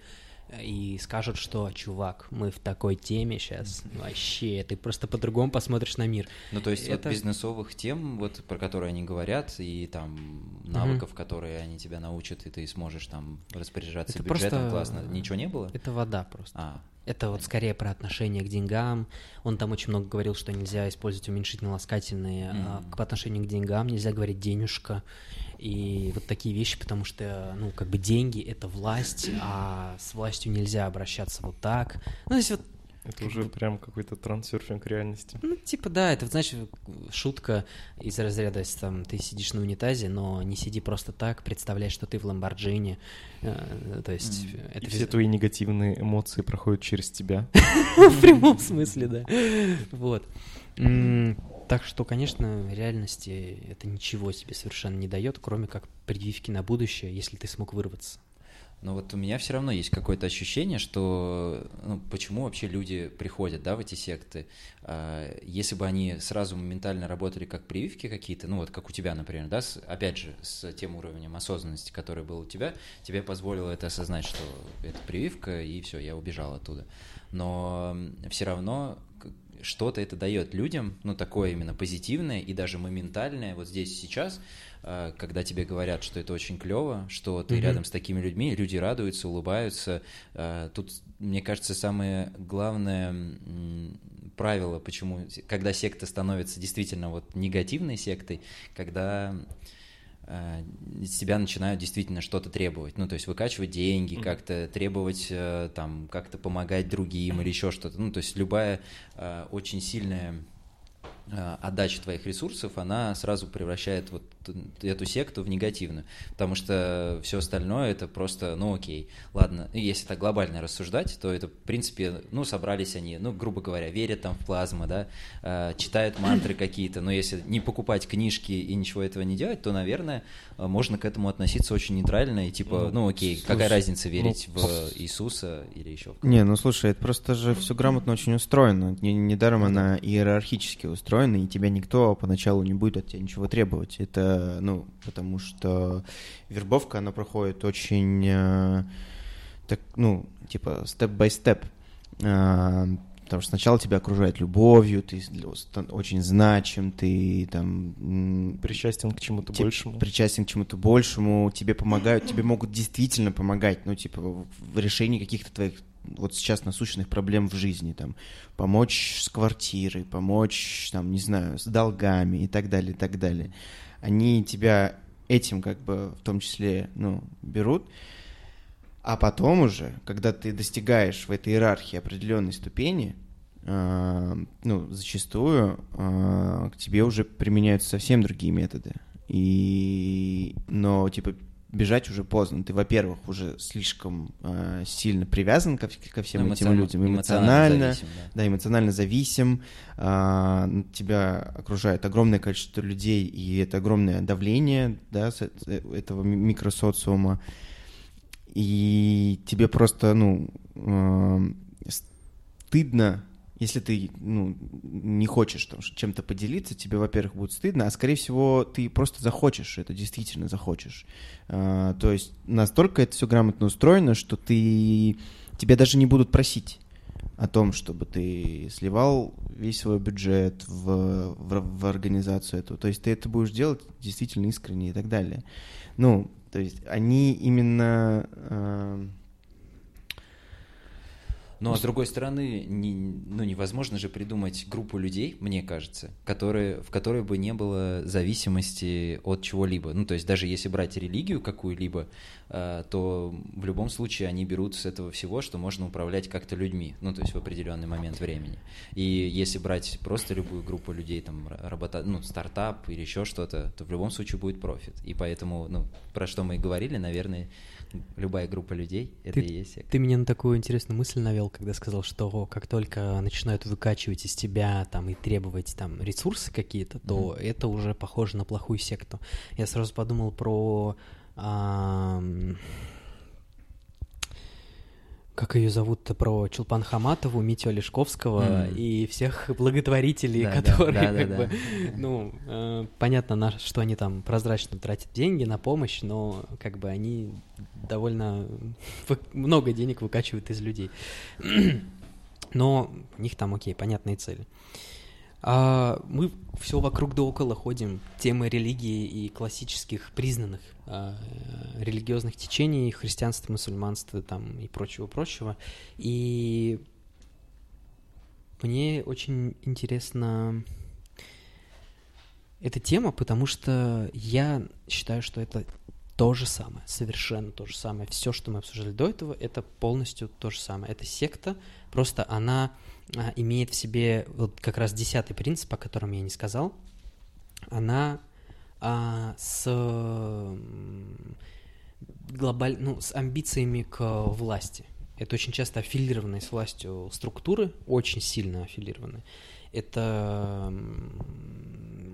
э, и скажут, что, чувак, мы в такой теме сейчас, вообще, ты просто по-другому посмотришь на мир. Ну, то есть Это- вот бизнесовых тем, вот про которые они говорят, и там навыков, которые они тебя научат, и ты сможешь там распоряжаться Это бюджетом просто- классно, ничего не было? Это вода просто. А, Это вот скорее про отношение к деньгам. Он там очень много говорил, что нельзя использовать уменьшительно-ласкательные а, Мгм. к- по отношению к деньгам, нельзя говорить денежка и вот такие вещи, потому что, ну, как бы деньги — это власть, а с властью нельзя обращаться вот так. Ну, то есть вот Это уже прям какой-то трансерфинг реальности. Ну, типа, да, это, знаешь, шутка из разряда, если там ты сидишь на унитазе, но не сиди просто так, представляй, что ты в Ламборджини. Э, То есть Мгм. это И все твои негативные эмоции проходят через тебя. в прямом смысле, да. Вот. Так что, конечно, в реальности это ничего себе совершенно не дает, кроме как прививки на будущее, если ты смог вырваться. Но вот у меня все равно есть какое-то ощущение, что ну, почему вообще люди приходят, да, в эти секты. А, Если бы они сразу моментально работали как прививки какие-то, ну вот как у тебя, например, да, с- опять же, с тем уровнем осознанности, который был у тебя, тебе позволило это осознать, что это прививка, и все, я убежал оттуда. Но все равно что-то это дает людям, ну такое именно позитивное и даже моментальное, вот здесь сейчас, когда тебе говорят, что это очень клево, что ты Мгм. рядом с такими людьми, люди радуются, улыбаются. А, Тут, мне кажется, самое главное правило, почему, когда секта становится действительно вот негативной сектой, когда а, с тебя начинают действительно что-то требовать. Ну, то есть выкачивать деньги, как-то требовать, э, там, как-то помогать другим или еще что-то. Ну, то есть любая очень сильная э, отдача твоих ресурсов, она сразу превращает вот эту секту в негативную, потому что все остальное это просто, ну окей, ладно, ну, если так глобально рассуждать, то это, в принципе, ну собрались они, ну, грубо говоря, верят там в плазму, да, э, читают мантры какие-то, но если не покупать книжки и ничего этого не делать, то, наверное, можно к этому относиться очень нейтрально и типа, ну, ну окей, слушай, какая разница верить ну, в Иисуса или еще в Не, ну слушай, это просто же все грамотно очень устроено, недаром не она иерархически устроена, и тебя никто поначалу не будет от тебя ничего требовать, это ну, потому что вербовка, она проходит очень, э, так, ну, типа, степ-бай-степ. Э, потому что сначала тебя окружает любовью, ты очень значим, ты там... Причастен к чему-то большему. Причастен к чему-то большему, тебе помогают, тебе могут действительно помогать, ну, типа, в решении каких-то твоих вот сейчас насущных проблем в жизни, там, помочь с квартирой, помочь, там, не знаю, с долгами и так далее, и так далее они тебя этим как бы в том числе, ну, берут, а потом уже, когда ты достигаешь в этой иерархии определенной ступени, э, ну, зачастую э, к тебе уже применяются совсем другие методы. И, но, типа, бежать уже поздно. Ты, во-первых, уже слишком э, сильно привязан ко, ко всем ну, этим людям, эмоционально, зависим, да. да, эмоционально зависим. Э, тебя окружает огромное количество людей, и это огромное давление, да, с, э, этого микросоциума. И тебе просто, ну, э, стыдно если ты ну, не хочешь там, чем-то поделиться, тебе, во-первых, будет стыдно, а скорее всего ты просто захочешь, это действительно захочешь. А, то есть настолько это все грамотно устроено, что ты тебя даже не будут просить о том, чтобы ты сливал весь свой бюджет в, в, в организацию эту. То есть ты это будешь делать действительно искренне и так далее. Ну, то есть они именно... Э, но, с другой стороны, не, ну, невозможно же придумать группу людей, мне кажется, которые, в которой бы не было зависимости от чего-либо. Ну, то есть даже если брать религию какую-либо, то в любом случае они берут с этого всего, что можно управлять как-то людьми, ну, то есть в определенный момент времени. И если брать просто любую группу людей, там, работа, ну, стартап или еще что-то, то в любом случае будет профит. И поэтому, ну, про что мы и говорили, наверное, любая группа людей, это ты, и есть. Ты меня на такую интересную мысль навел, когда сказал, что как только начинают выкачивать из тебя там и требовать там ресурсы какие-то, то mm-hmm. это уже похоже на плохую секту. Я сразу подумал про как ее зовут-то, про Чулпан Хаматову, Митю Олешковского mm. и всех благотворителей, да, которые, да, да, как да, бы, да. ну, э, понятно, на, что они там прозрачно тратят деньги на помощь, но как бы они довольно много денег выкачивают из людей. но у них там, окей, понятные цели. А мы все вокруг да около ходим темы религии и классических признанных а, религиозных течений, христианства, мусульманства там и прочего-прочего. И мне очень интересна эта тема, потому что я считаю, что это то же самое, совершенно то же самое. Все, что мы обсуждали до этого, это полностью то же самое. Это секта, просто она имеет в себе вот как раз десятый принцип, о котором я не сказал. Она а, с глобаль... ну, с амбициями к власти. Это очень часто аффилированные с властью структуры, очень сильно аффилированные. Это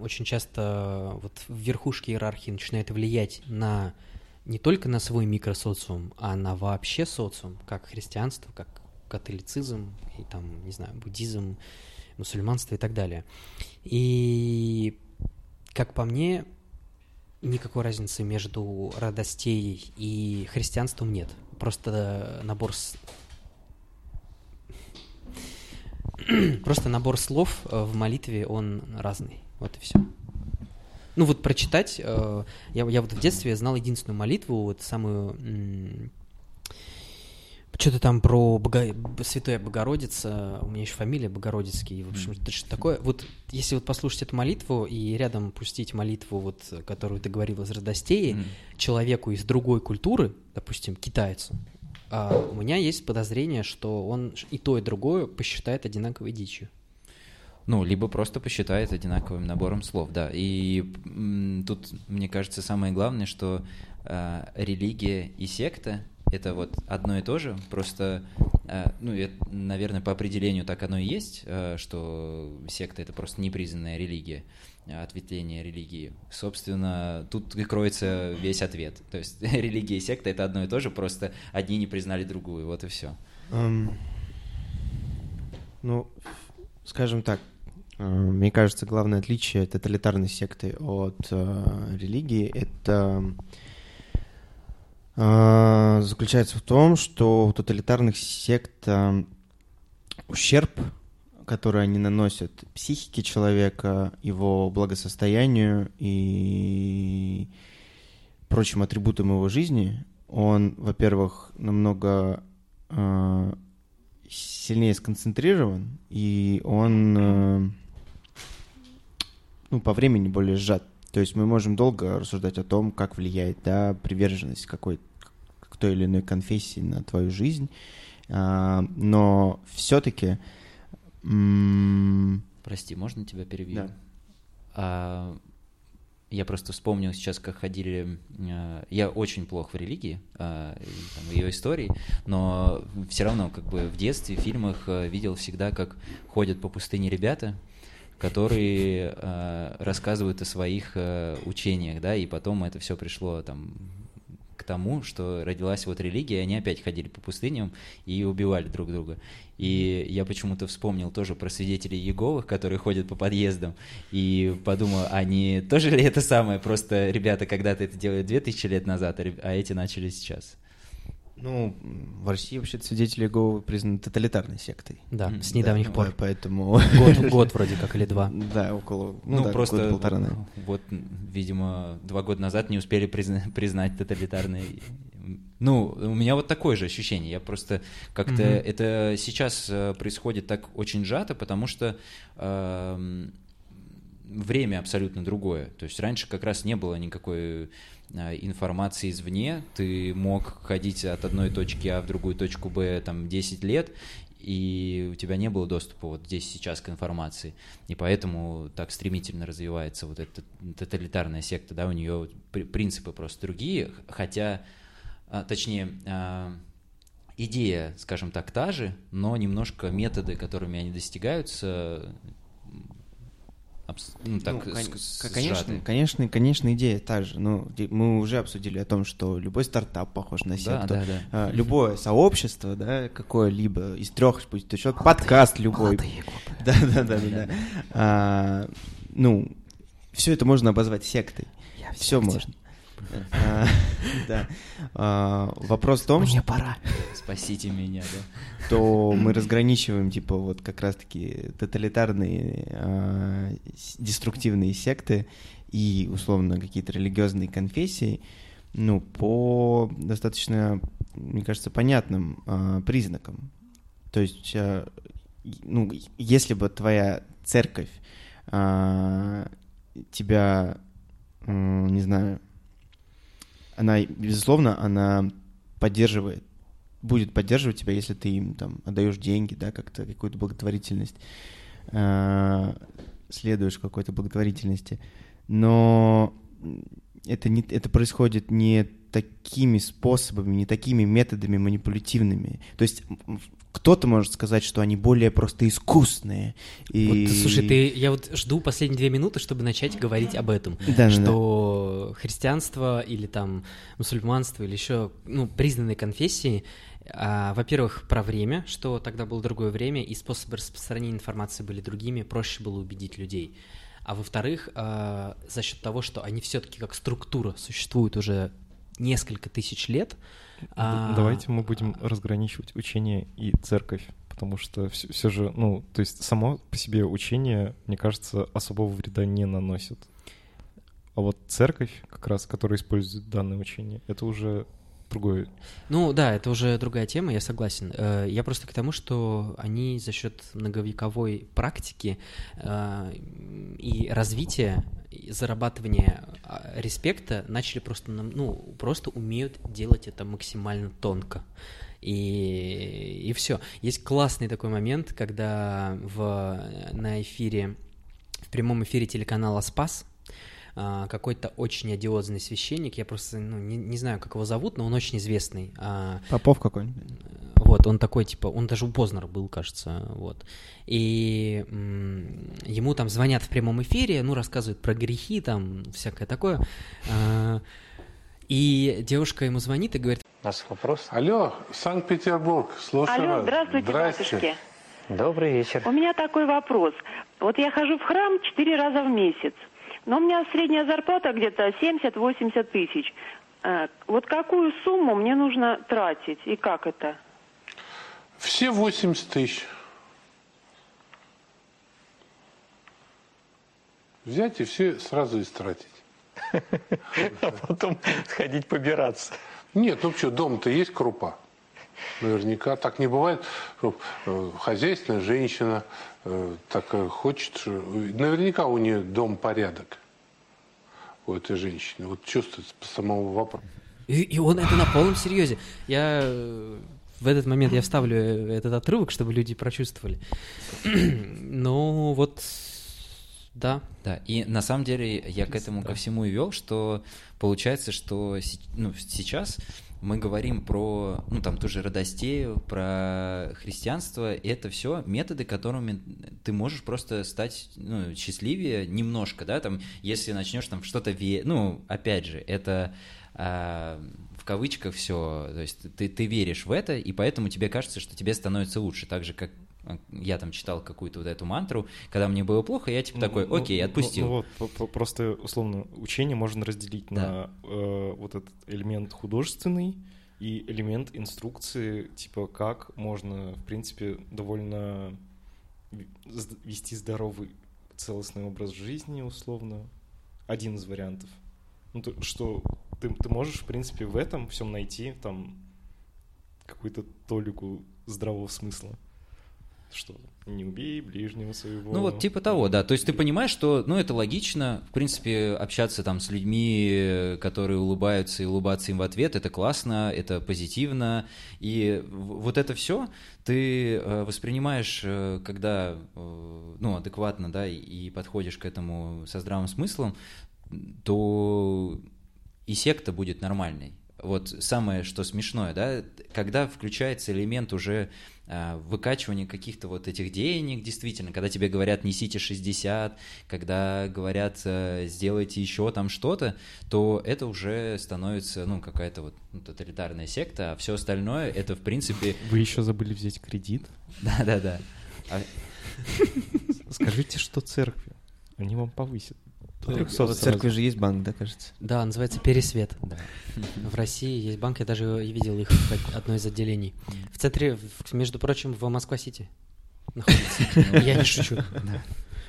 очень часто вот в верхушке иерархии начинает влиять на не только на свой микросоциум, а на вообще социум, как христианство, как католицизм, и там, не знаю, буддизм, мусульманство и так далее. И, как по мне, никакой разницы между радостей и христианством нет. Просто набор с... Просто набор слов э, в молитве, он разный. Вот и все. Ну вот прочитать, э, я, я вот в детстве знал единственную молитву, вот самую что-то там про Бого... Святая Богородица, у меня еще фамилия Богородицкий, в общем, mm. что такое. Вот если вот послушать эту молитву и рядом пустить молитву, вот, которую ты говорил из Радостеи, mm. человеку из другой культуры, допустим, китайцу, а у меня есть подозрение, что он и то, и другое посчитает одинаковой дичью. Ну, либо просто посчитает одинаковым набором слов, да. И м, тут, мне кажется, самое главное, что э, религия и секта это вот одно и то же, просто, э, ну, это, наверное, по определению так оно и есть, э, что секта это просто непризнанная религия, э, ответвление религии. Собственно, тут и кроется весь ответ. То есть религия и секта это одно и то же, просто одни не признали другую, вот и все. Эм, ну, скажем так, мне кажется, главное отличие тоталитарной секты от э, религии это заключается в том, что у тоталитарных сект э, ущерб, который они наносят психике человека, его благосостоянию и прочим атрибутам его жизни, он, во-первых, намного э, сильнее сконцентрирован, и он ну, по времени более сжат. То есть мы можем долго рассуждать о том, как влияет да, приверженность какой к той или иной конфессии на твою жизнь, А, но все-таки Прости, можно тебя перебью? Да. А, я просто вспомнил сейчас, как ходили... э, Я очень плох в религии, там, в ее истории, но все равно как бы в детстве, в фильмах видел всегда, как ходят по пустыне ребята, которые э, рассказывают о своих э, учениях, да, и потом это все пришло там тому, что родилась вот религия, и они опять ходили по пустыням и убивали друг друга. И я почему-то вспомнил тоже про свидетелей Еговых, которые ходят по подъездам, и подумал, они тоже ли это самое, просто ребята когда-то это делали 2000 лет назад, а а эти начали сейчас. Ну, в России вообще свидетели Иеговы признаны тоталитарной сектой. Да, с да, недавних Ой, пор. Поэтому... Год, год вроде как или два. Да, около... Ну, да, просто полтора, наверное. вот, видимо, два года назад не успели призна- признать тоталитарный. Ну, у меня вот такое же ощущение. Я просто как-то Мгм. это сейчас э, происходит так очень сжато, потому что эм, время абсолютно другое. То есть раньше как раз не было никакой э, информации извне. Ты мог ходить от одной точки А в другую точку Б там 10 лет, и у тебя не было доступа вот здесь сейчас к информации. И поэтому так стремительно развивается вот эта тоталитарная секта, да, у нее при- принципы просто другие, хотя, а, точнее, а, идея, скажем так, та же, но немножко методы, которыми они достигаются, абс- ну, так, Ну, кон- конечно, конечно, конечно, идея та же. Ну, мы уже обсудили о том, что любой стартап похож на Да, секту. да, да. А, Любое сообщество, да, какое-либо из трех, пусть еще подкаст любой. Да, да, да, да, да. А, Ну, все это можно обозвать сектой. Все можно. Да. А, Вопрос в том, что пора. Спасите меня, да. то мы разграничиваем, типа, вот как раз-таки тоталитарные, а, деструктивные секты и, условно, какие-то религиозные конфессии, ну, по достаточно, мне кажется, понятным а, признакам. То есть, ну, если бы твоя церковь тебя, не знаю, она, безусловно, она поддерживает будет поддерживать тебя, если ты им там отдаешь деньги, да, как-то какую-то благотворительность, э, следуешь какой-то благотворительности. Но это, не, это происходит не такими способами, не такими методами манипулятивными. То есть кто-то может сказать, что они более просто искусные. И... Вот, слушай, ты, я вот жду последние две минуты, чтобы начать говорить об этом. Да, да, да. что христианство или там мусульманство или еще ну, признанные конфессии, а, во-первых, про время, что тогда было другое время, и способы распространения информации были другими, проще было убедить людей. А во-вторых, а, за счет того, что они все-таки как структура существуют уже несколько тысяч лет. а, Давайте мы будем разграничивать учение и церковь, потому что все, же, ну, то есть само по себе учение, мне кажется, особого вреда не наносит. А вот церковь, как раз, которая использует данное учение, это уже другое. Ну да, это уже другая тема, я согласен. Э, Я просто к тому, что они за счет многовековой практики э, и развития, зарабатывания а, респекта начали просто, ну, просто умеют делать это максимально тонко. И, и все. Есть классный такой момент, когда в, на эфире, в прямом эфире телеканала «Спас», а, какой-то очень одиозный священник, я просто ну, не, не знаю, как его зовут, но он очень известный. а, Попов какой-нибудь. Вот, он такой, типа, он даже у Познера был, кажется, вот. И м, ему там звонят в прямом эфире, ну, рассказывают про грехи, там, всякое такое. А, И девушка ему звонит и говорит, У нас вопрос. Алло, Санкт-Петербург, слушаю Алло, вас. здравствуйте, Здрасте. батюшки. Добрый вечер. У меня такой вопрос. Вот я хожу в храм четыре раза в месяц, но у меня средняя зарплата где-то 70-80 тысяч. Э, Вот какую сумму мне нужно тратить и как это? Все 80 тысяч. Взять и все сразу истратить. А потом сходить побираться. Нет, ну что, дома-то есть крупа? Наверняка так не бывает. что, э, Хозяйственная женщина так э, хочет. что- Наверняка у нее дом порядок. У этой женщины. Вот чувствуется по самому вопросу. И, и он это на полном серьезе. Я э, в этот момент я вставлю э, этот отрывок, чтобы люди прочувствовали. Ну вот, да. Да, и на самом деле я к этому ко всему и вел, что получается, что ну, сейчас мы говорим про, ну, там, ту же Родостею, про христианство, и это все методы, которыми ты можешь просто стать, ну, счастливее немножко, да, там, если начнешь там что-то верить, ну, опять же, это а, в кавычках все, то есть ты, ты веришь в это, и поэтому тебе кажется, что тебе становится лучше, так же, как я там читал какую-то вот эту мантру, когда мне было плохо, я типа такой, Ну, ну, окей, ну, отпустил. Ну, вот, по- по- просто условно учение можно разделить Да. на э, вот этот элемент художественный и элемент инструкции, типа как можно, в принципе, довольно вести здоровый целостный образ жизни, условно. Один из вариантов. Ну, то, что ты, ты можешь, в принципе, в этом всем найти там какую-то толику здравого смысла. Что не убей ближнего своего. Ну вот типа того, да. То есть ты понимаешь, что, ну это логично, в принципе, общаться там с людьми, которые улыбаются и улыбаться им в ответ, это классно, это позитивно, и вот это все ты э, воспринимаешь, э, когда, э, ну адекватно, да, и подходишь к этому со здравым смыслом, то и секта будет нормальной. Вот самое, что смешное, да, когда включается элемент уже а, выкачивания каких-то вот этих денег, действительно, когда тебе говорят несите 60, когда говорят э, сделайте еще там что-то, то это уже становится, ну, какая-то вот ну, тоталитарная секта, а все остальное это, в принципе, Вы еще забыли взять кредит? да-да-да. А- Скажите, что церкви. Они вам повысят. 300 В церкви же есть банк, да, кажется? Да, называется Пересвет. да. В России есть банк, я даже видел их в одной из отделений. В центре, между прочим, в Москва-Сити находится. Я не шучу.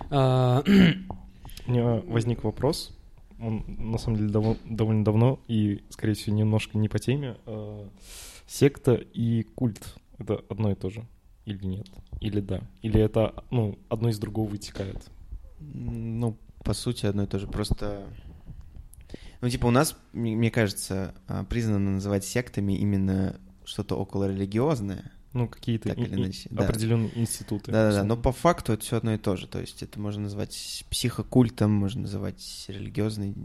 А, У меня возник вопрос. Он, на самом деле, дово- довольно давно и, скорее всего, немножко не по теме. А, Секта и культ — это одно и то же? Или нет? Или да? Или это, ну, одно из другого вытекает? Ну, по сути, одно и то же. Просто... Ну, типа, у нас, мне кажется, а, признано называть сектами именно что-то околорелигиозное. Ну, какие-то Так или и иначе, да. определенные институты. Да-да-да, но по факту это все одно и то же. То есть это можно назвать психокультом, можно называть религиозной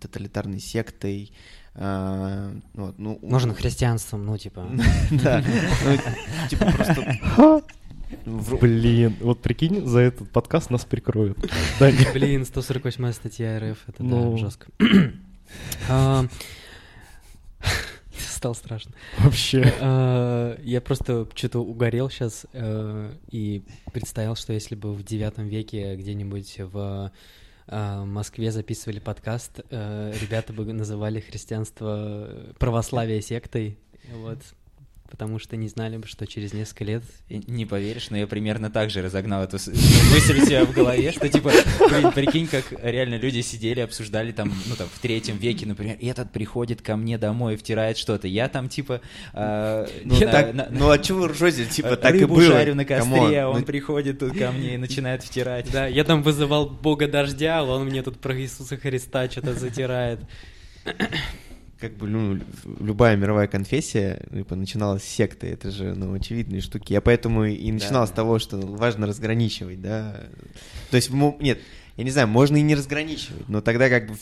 тоталитарной сектой. а, вот, ну, Можно христианством, ну, типа. Да, ну, типа просто... в- Блин, вот прикинь, за этот подкаст нас прикроют. Блин, 148 статья РФ, это Ну. да, жестко. А, Стало страшно. вообще. А, Я просто что-то угорел сейчас и представил, что если бы в девятом веке где-нибудь в а, Москве записывали подкаст, э, ребята бы называли христианство э, православие сектой, вот, потому что не знали бы, что через несколько лет Не поверишь, но я примерно так же разогнал эту мысль у себя в голове, что типа, блин, прикинь, как реально люди сидели, обсуждали там, ну там, в третьем веке, например, этот приходит ко мне домой и втирает что-то. Я там типа... а, Ну, на- так- на- ну а чего вы ржете? Типа, так и было. жарю на костре, а он ну, приходит тут ко мне и начинает втирать. Да, я там вызывал бога дождя, а он мне тут про Иисуса Христа что-то затирает. Как бы, ну, любая мировая конфессия типа, начиналась с секты, это же, ну, очевидные штуки. Я поэтому и начинал Да. с того, что важно разграничивать, да. То есть, нет, я не знаю, можно и не разграничивать, но тогда как бы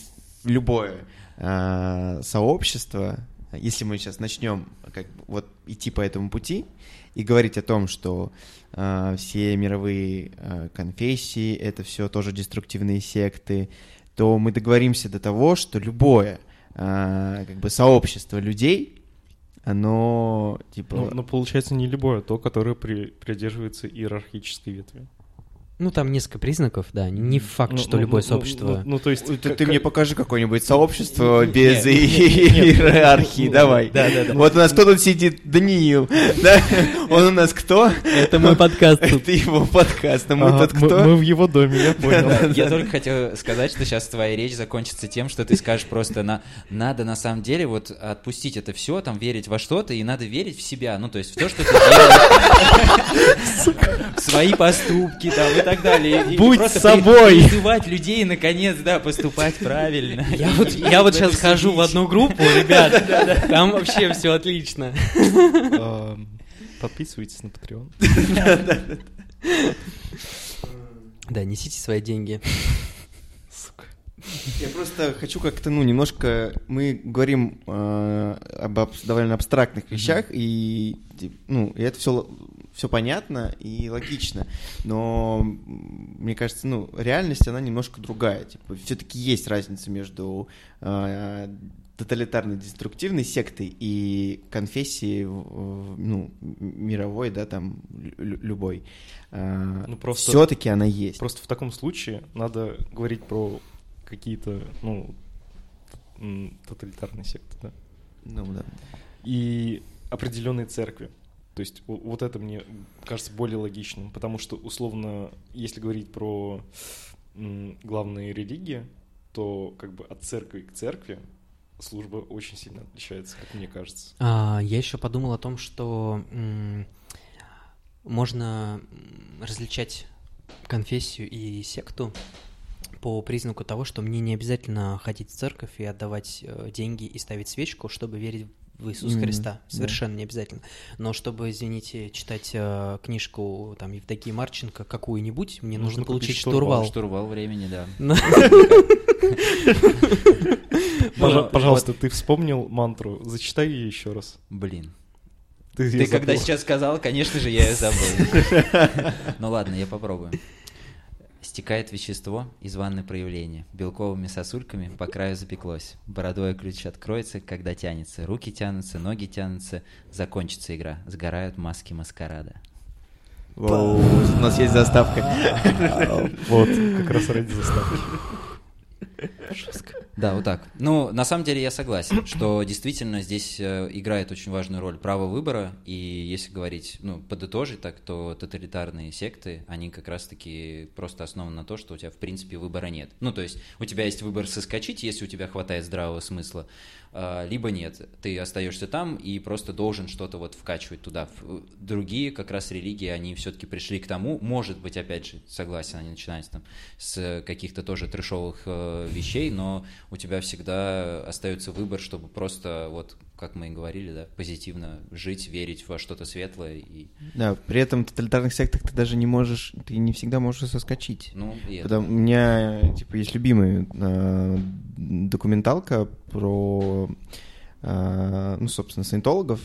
любое а, сообщество, если мы сейчас начнем как бы, вот идти по этому пути и говорить о том, что а, все мировые а, конфессии это все тоже деструктивные секты, то мы договоримся до того, что любое а, как бы сообщество людей, оно типа Ну, но получается не любое, а то, которое при- придерживается иерархической ветви. Ну, там несколько признаков, да. Не факт, Ну, что ну, любое ну, сообщество... Ну, ну, то есть... Ты, как- ты мне покажи какое-нибудь сообщество без иерархии, давай. Да, да, да. Вот у нас кто тут сидит? Даниил. Да? Он у нас кто? Это мой подкаст. Это его подкаст. А мы тут кто? мы в его доме, я понял. Я только хотел сказать, что сейчас твоя речь закончится тем, что ты скажешь просто на надо на самом деле вот отпустить это все, там верить во что-то, и надо верить в себя, ну то есть в то, что ты делаешь, в свои поступки там и так далее. И- и Будь просто собой. при- Призывать людей наконец, да, поступать правильно. Я вот, я вот сейчас хожу в одну группу, ребят, там вообще все отлично. Подписывайтесь на Patreon. Да, несите свои деньги. Я просто хочу как-то, ну, немножко... Мы говорим э, об абс- довольно абстрактных вещах, и, ти- ну, и это все, все понятно и логично. Но мне кажется, ну, реальность, она немножко другая. Типа, все-таки есть разница между э, тоталитарной деструктивной сектой и конфессией, ну, мировой, да, там, лю- любой. Ну, просто- Все-таки она есть. Просто в таком случае надо говорить про какие-то, ну, тоталитарные секты, да. Ну, да. И определенные церкви. То есть вот это мне кажется более логичным, потому что, условно, если говорить про главные религии, то как бы от церкви к церкви служба очень сильно отличается, как мне кажется. А, я еще подумал о том, что можно различать конфессию и секту по признаку того, что мне не обязательно ходить в церковь и отдавать э, деньги и ставить свечку, чтобы верить в Иисуса Именно, Христа. Совершенно не обязательно. Но чтобы, извините, читать э, книжку там Евдокии Марченко какую-нибудь, мне нужно, Нужно получить штурвал. штурвал. Штурвал времени, да. Пожа- Ну, Пожалуйста, ты вспомнил мантру, зачитай ее еще раз. Блин. Ты, когда сейчас сказал, конечно же, я ее забыл. Ну ладно, я попробую. Стекает вещество из ванны проявления. Белковыми сосульками по краю запеклось. Бородой ключ откроется, когда тянется. Руки тянутся, ноги тянутся. Закончится игра. Сгорают маски маскарада. Воу, у нас есть заставка. Вот, как раз ради заставки. Да, вот так. Ну, на самом деле я согласен, что действительно здесь э, играет очень важную роль право выбора, и если говорить, ну, подытожить так, то тоталитарные секты, они как раз-таки просто основаны на то, что у тебя, в принципе, выбора нет. Ну, то есть у тебя есть выбор соскочить, если у тебя хватает здравого смысла, а, либо нет. Ты остаешься там и просто должен что-то вот вкачивать туда. В- Другие как раз религии, они все-таки пришли к тому, может быть, опять же, согласен, они начинаются там с каких-то тоже трешовых э, вещей, но у тебя всегда остается выбор, чтобы просто, вот, как мы и говорили, да, позитивно жить, верить во что-то светлое и, Да, при этом в тоталитарных сектах ты даже не можешь, ты не всегда можешь соскочить. ну, и это. У меня, типа, есть любимая э, документалка про, э, ну, собственно, саентологов,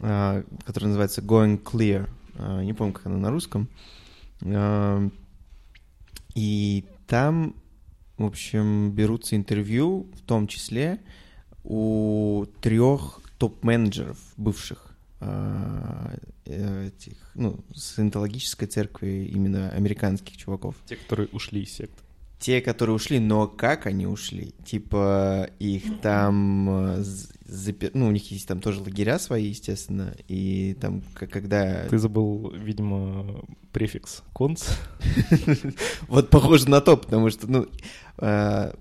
э, которая называется Going Clear. Э, не помню, как она на русском. Э, и там, в общем, берутся интервью, в том числе у трех топ-менеджеров бывших э, этих, ну, саентологической церкви именно американских чуваков. Те, которые ушли из секты. Те, которые ушли, но как они ушли? Типа их там э, запер- Ну, у них есть там тоже лагеря свои, естественно, и там, когда... Ты забыл, видимо, префикс конц. Вот похоже на то, потому что, ну, э,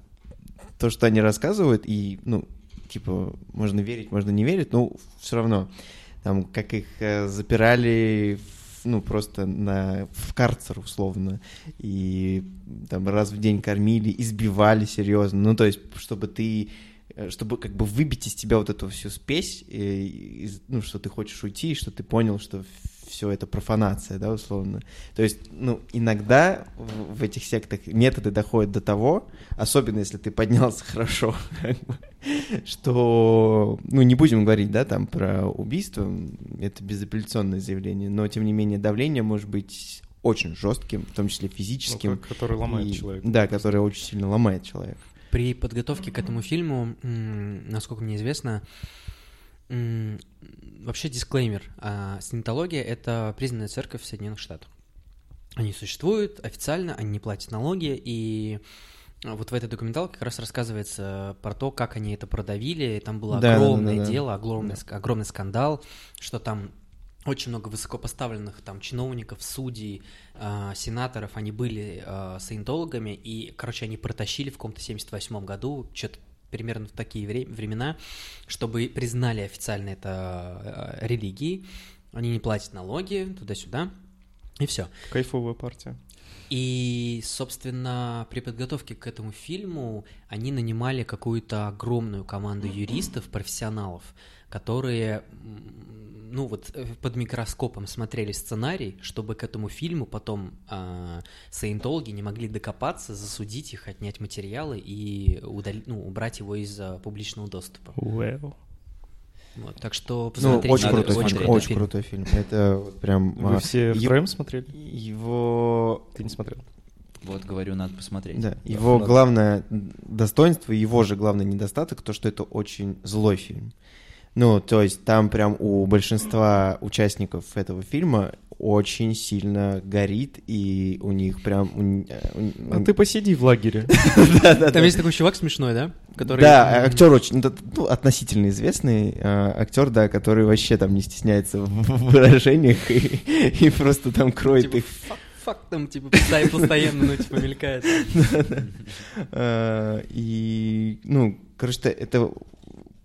то, что они рассказывают, и, ну, типа, можно верить, можно не верить, но все равно, там, как их э, запирали, ну, просто на, в карцер, условно, и там раз в день кормили, избивали серьезно, ну, то есть, чтобы ты чтобы как бы выбить из тебя вот эту всю спесь, э, из- ну, что ты хочешь уйти, и что ты понял, что все это профанация, да, условно. То есть, ну, иногда в, в этих сектах методы доходят до того, особенно если ты поднялся хорошо, что, ну, не будем говорить, да, там про убийство, это безапелляционное заявление, но, тем не менее, давление может быть очень жестким, в том числе Ну, физическим. ко- который ломает и- человека. Да, который очень сильно ломает человека. При подготовке к этому фильму, насколько мне известно, вообще дисклеймер. а, Саентология — это признанная церковь в Соединенных Штатах. Они существуют официально, они не платят налоги, и а, вот в этой документалке как раз рассказывается про то, как они это продавили. Там было Да, да, да, огромное да, да. дело, огромный, ск- огромный скандал, что там очень много высокопоставленных там чиновников, судей, а, сенаторов, они были а, саентологами, и, короче, они протащили в каком-то 78 году, что-то примерно в такие вре- времена, чтобы признали официально это а, религией, они не платят налоги, туда-сюда, и все. Кайфовая партия. И, собственно, при подготовке к этому фильму они нанимали какую-то огромную команду юристов, профессионалов, которые, ну вот, э, под микроскопом смотрели сценарий, чтобы к этому фильму потом а, саентологи не могли докопаться, засудить их, отнять материалы и удали- ну, убрать его из публичного доступа. Well. Вот, так что Ну, посмотрите. очень надо крутой этот очень фильм. крутой фильм. Это вот прям... Вы а, все е- втроем смотрели? Его... Ты не смотрел? Вот, говорю, надо посмотреть. Да, его надо. главное достоинство, его же главный недостаток, то, что это очень злой фильм. Ну, то есть там прям у большинства участников этого фильма очень сильно горит, и у них прям... у- э, А ты посиди в лагере. Там есть такой чувак смешной, да? Который... Да, актер очень, ну, ну, относительно известный а, актер, да, который вообще там не стесняется в выражениях и, просто там кроет Типа, их. фак, там, типа, постоянно, ну, типа, мелькает. А, И, ну, короче, это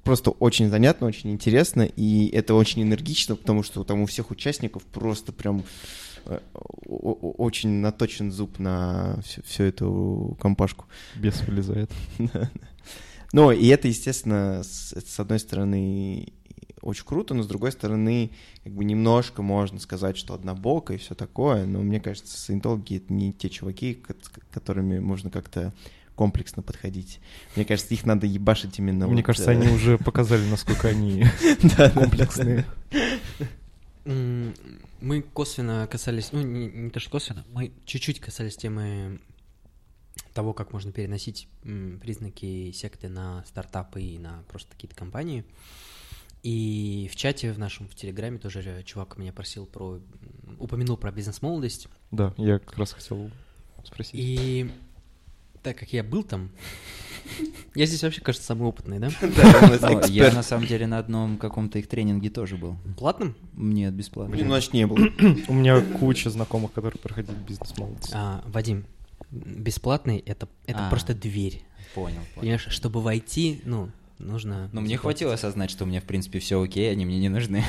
просто очень занятно, очень интересно, и это очень энергично, потому что там у всех участников просто прям э, очень наточен зуб на всю, всю эту компашку. Бес вылезает. Ну, и это, естественно, с, с одной стороны, очень круто, но с другой стороны, как бы немножко можно сказать, что однобоко и все такое, но мне кажется, саентологи — это не те чуваки, которыми можно как-то комплексно подходить. Мне кажется, их надо ебашить именно... Мне вот, кажется, э, они уже показали, насколько они комплексные. Мы косвенно касались, ну, не, не то что косвенно, мы чуть-чуть касались темы того, как можно переносить признаки секты на стартапы и на просто какие-то компании. И в чате в нашем, в Телеграме тоже чувак меня просил про... упомянул про бизнес-молодость. Да, я как раз хотел спросить. И так как я был там, я здесь вообще, кажется, самый опытный, да? Ну, Я эксперт. на самом деле на одном каком-то их тренинге тоже был. Платным? Нет, бесплатно. Блин, значит, не был. У меня куча знакомых, которые проходили бизнес-молодость. А, Вадим, бесплатный это, это А. просто дверь. Понял, понял. Понимаешь, чтобы войти, ну, нужно... Но мне хватило осознать, что у меня, в принципе, все окей, они мне не нужны.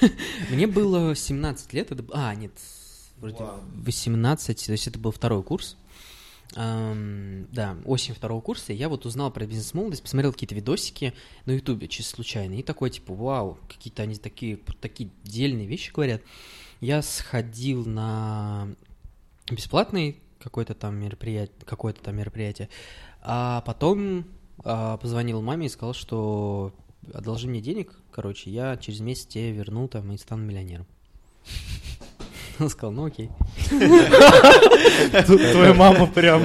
Мне было 17 лет, это... А, нет, вроде 18, то есть это был второй курс. Ам, да, осень второго курса, я вот узнал про бизнес-молодость, посмотрел какие-то видосики на ютубе, чисто случайно, и такой, типа, вау, какие-то они такие, такие дельные вещи говорят. Я сходил на бесплатный какой-то там мероприятие, какое-то там мероприятие, а потом а, позвонил маме и сказал, что одолжи мне денег, короче, я через месяц тебе верну там и стану миллионером. Он сказал, ну окей. Твоя мама прям...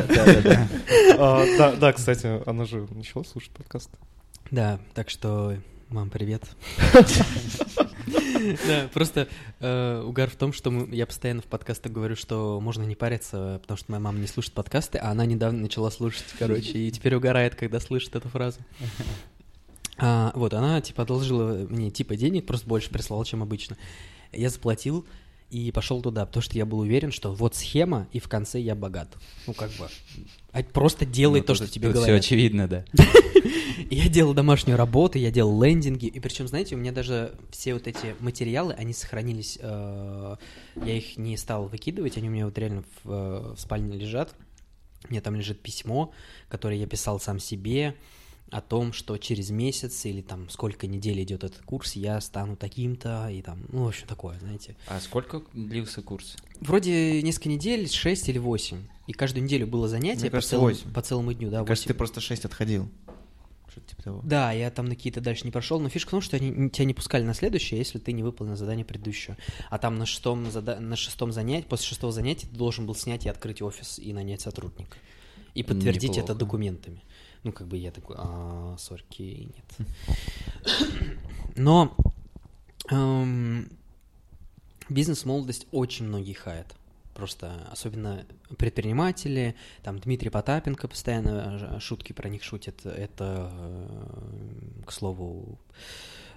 А, Да, да, кстати, она же начала слушать подкаст. Да, так что, мам, привет. Да, просто э, угар в том, что мы- я постоянно в подкастах говорю, что можно не париться, потому что моя мама не слушает подкасты, а она недавно начала слушать, короче, и теперь угорает, когда слышит эту фразу. А, вот, она, типа, одолжила мне, типа, денег, просто больше прислала, чем обычно. Я заплатил и пошел туда, потому что я был уверен, что вот схема, и в конце я богат. Ну, как бы, а просто делай Ну, то, что тебе говорят. все очевидно, да. Я делал домашнюю работу, я делал лендинги, и причем, знаете, у меня даже все вот эти материалы, они сохранились, э, я их не стал выкидывать, они у меня вот реально в, э, в спальне лежат. У меня там лежит письмо, которое я писал сам себе, о том, что через месяц или там сколько недель идет этот курс, я стану таким-то и там, ну, в общем, такое, знаете. А сколько длился курс? Вроде несколько недель, 6 или 8. И каждую неделю было занятие Мне по, кажется, целому, 8. по целому дню, да, Мне кажется, 8. ты просто 6 отходил. Что-то типа того. Да, я там на какие-то дальше не прошел, но фишка в том, что они тебя не пускали на следующее, если ты не выполнил задание предыдущего. А там на шестом, зада... на шестом занятии, после шестого занятия ты должен был снять и открыть офис и нанять сотрудника. И подтвердить это Неплохо. документами. Ну, как бы я такой, а, сорки, нет. Но эм, бизнес-молодость очень многие хаят. Просто особенно предприниматели, там Дмитрий Потапенко постоянно ж- шутки про них шутит. Это, э, к слову,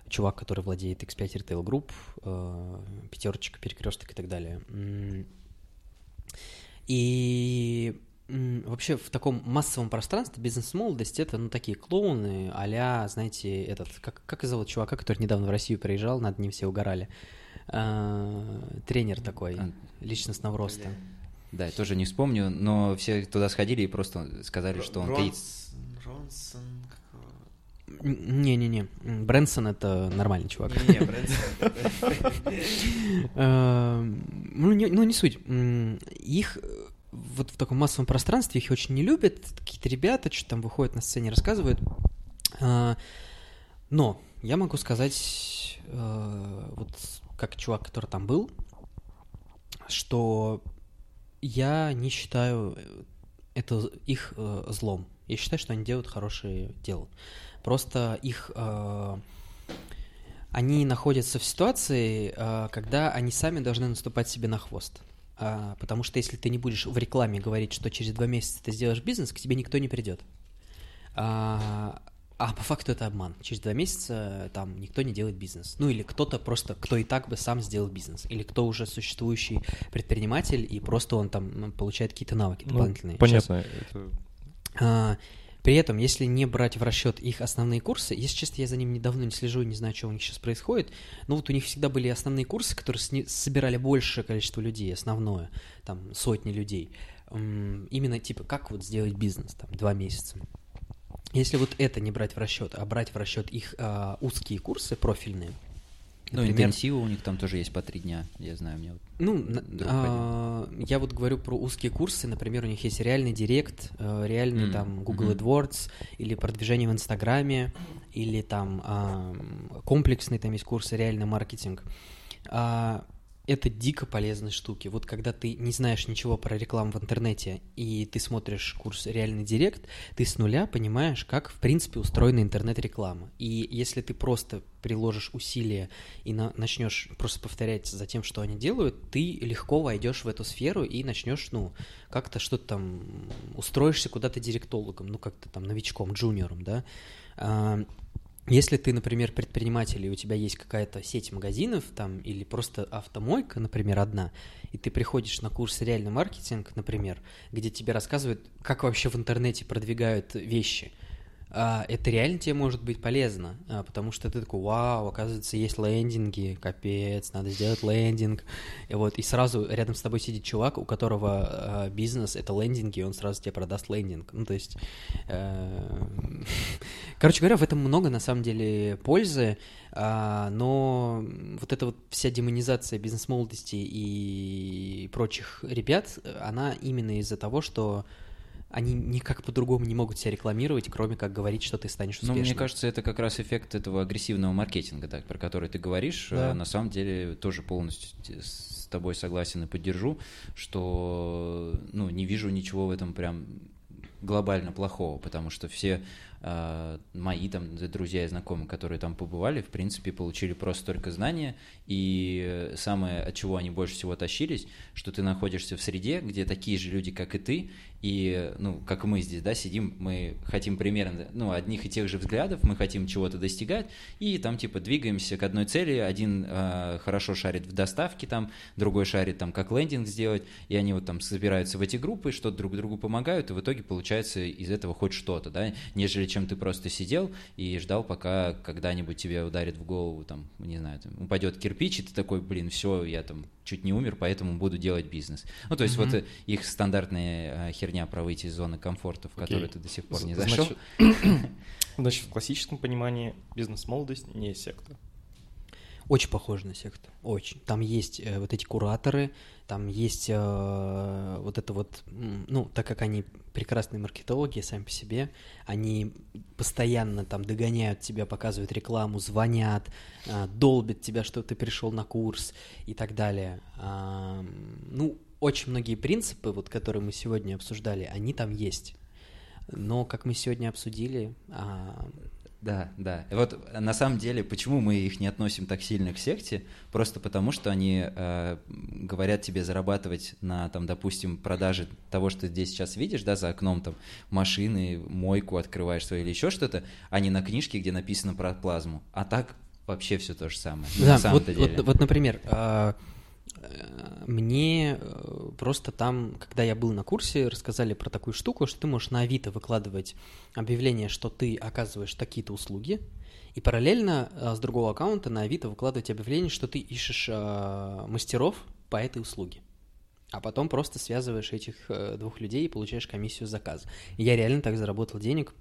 чувак, который владеет X5 Retail Group, э, пятерочка, перекресток и так далее. И вообще в таком массовом пространстве бизнес-молодость это, ну, такие клоуны а знаете, этот, как, как зовут чувака, который недавно в Россию приезжал, над ним все угорали. А, тренер такой, А. личностного роста. Да, я тоже не вспомню, но все туда сходили и просто сказали, что он кейт. Ронсон, Не-не-не, Брэнсон это нормальный чувак. Не. Эм, Ну, не, ну, не суть. Их вот в таком массовом пространстве их очень не любят. Какие-то ребята что там выходят на сцене, рассказывают. А, Но я могу сказать, э, вот как чувак, который там был, что я не считаю э, это их э, злом. Я считаю, что они делают хорошее дело. Просто их они находятся в ситуации, когда они сами должны наступать себе на хвост. А, Потому что если ты не будешь в рекламе говорить, что через два месяца ты сделаешь бизнес, к тебе никто не придет. А а по факту это обман. Через два месяца там никто не делает бизнес. Ну или кто-то просто, кто и так бы сам сделал бизнес. Или кто уже существующий предприниматель, и просто он там получает какие-то навыки Ну, дополнительные. Щас- понятно. это- а, при этом, если не брать в расчет их основные курсы, если честно, я за ним недавно не слежу, не знаю, что у них сейчас происходит, но вот у них всегда были основные курсы, которые собирали большее количество людей, основное, там, сотни людей. Именно, типа, как вот сделать бизнес, там, два месяца. Если вот это не брать в расчет, а брать в расчет их а, узкие курсы профильные, Ну, интенсивы у них там тоже есть по три дня, я знаю, мне вот ну, а, я вот говорю про узкие курсы, например, у них есть реальный директ, э, реальный М, там Google мгм. AdWords, или продвижение в Инстаграме, или там а, комплексный там есть курсы, реальный маркетинг. А, это дико полезные штуки. Вот когда ты не знаешь ничего про рекламу в интернете, и ты смотришь курс «Реальный директ», ты с нуля понимаешь, как, в принципе, устроена интернет-реклама. И если ты просто приложишь усилия и на- начнешь просто повторять за тем, что они делают, ты легко войдешь в эту сферу и начнешь, ну, как-то что-то там, устроишься куда-то директологом, ну, как-то там новичком, джуниором, да. Если ты, например, предприниматель, и у тебя есть какая-то сеть магазинов там, или просто автомойка, например, одна, и ты приходишь на курс реальный маркетинг, например, где тебе рассказывают, как вообще в интернете продвигают вещи, это реально тебе может быть полезно, а, потому что ты такой, вау, оказывается, есть лендинги, капец, надо сделать лендинг, и вот, и сразу рядом с тобой сидит чувак, у которого а, бизнес — это лендинги, и он сразу тебе продаст лендинг, ну, то есть, э, короче говоря, в этом много, на самом деле, пользы, а, но вот эта вот вся демонизация бизнес-молодости и прочих ребят, она именно из-за того, что они никак по-другому не могут себя рекламировать, кроме как говорить, что ты станешь Ну, успешным. мне кажется, это как раз эффект этого агрессивного маркетинга, так, про который ты говоришь. Да. А На самом деле тоже полностью с тобой согласен и поддержу, что ну, не вижу ничего в этом прям глобально плохого, потому что все а, мои там друзья и знакомые, которые там побывали, в принципе, получили просто только знания, и самое, от чего они больше всего тащились, что ты находишься в среде, где такие же люди, как и ты, и, ну, как мы здесь, да, сидим, мы хотим примерно, ну, одних и тех же взглядов, мы хотим чего-то достигать, и там, типа, двигаемся к одной цели, один э, хорошо шарит в доставке, там, другой шарит, там, как лендинг сделать, и они вот там собираются в эти группы, что-то друг другу помогают, и в итоге получается из этого хоть что-то, да, нежели чем ты просто сидел и ждал, пока когда-нибудь тебе ударит в голову, там, не знаю, там, упадет кирпич, и ты такой, блин, все, я там чуть не умер, поэтому буду делать бизнес. Ну, то есть Мгм. вот э, их стандартная э, херня про выйти из зоны комфорта, в которую Окей. ты до сих пор не Значит, зашел. Значит, в классическом понимании бизнес-молодость не секта. Очень похоже на секту, очень. Там есть э, вот эти кураторы, там есть э, вот это вот, ну, так как они прекрасные маркетологи сами по себе, они постоянно там догоняют тебя, показывают рекламу, звонят, э, долбят тебя, что ты пришел на курс и так далее. А, ну, очень многие принципы, вот, которые мы сегодня обсуждали, они там есть. Но, как мы сегодня обсудили, а, Да, да. Вот э, на самом деле, почему мы их не относим так сильно к секте? Просто потому, что они э, говорят тебе зарабатывать на, там, допустим, продаже того, что здесь сейчас видишь, да, за окном, там, машины, мойку открываешь свою или еще что-то, а не на книжке, где написано про плазму. А так вообще все то же самое. Да, на вот, самом-то вот, деле. вот, например, а, э, мне э, просто там, когда я был на курсе, рассказали про такую штуку, что ты можешь на Авито выкладывать объявление, что ты оказываешь такие-то услуги, и параллельно э, с другого аккаунта на Авито выкладывать объявление, что ты ищешь э, мастеров по этой услуге. А потом просто связываешь этих двух людей и получаешь комиссию заказа. Я реально так заработал денег.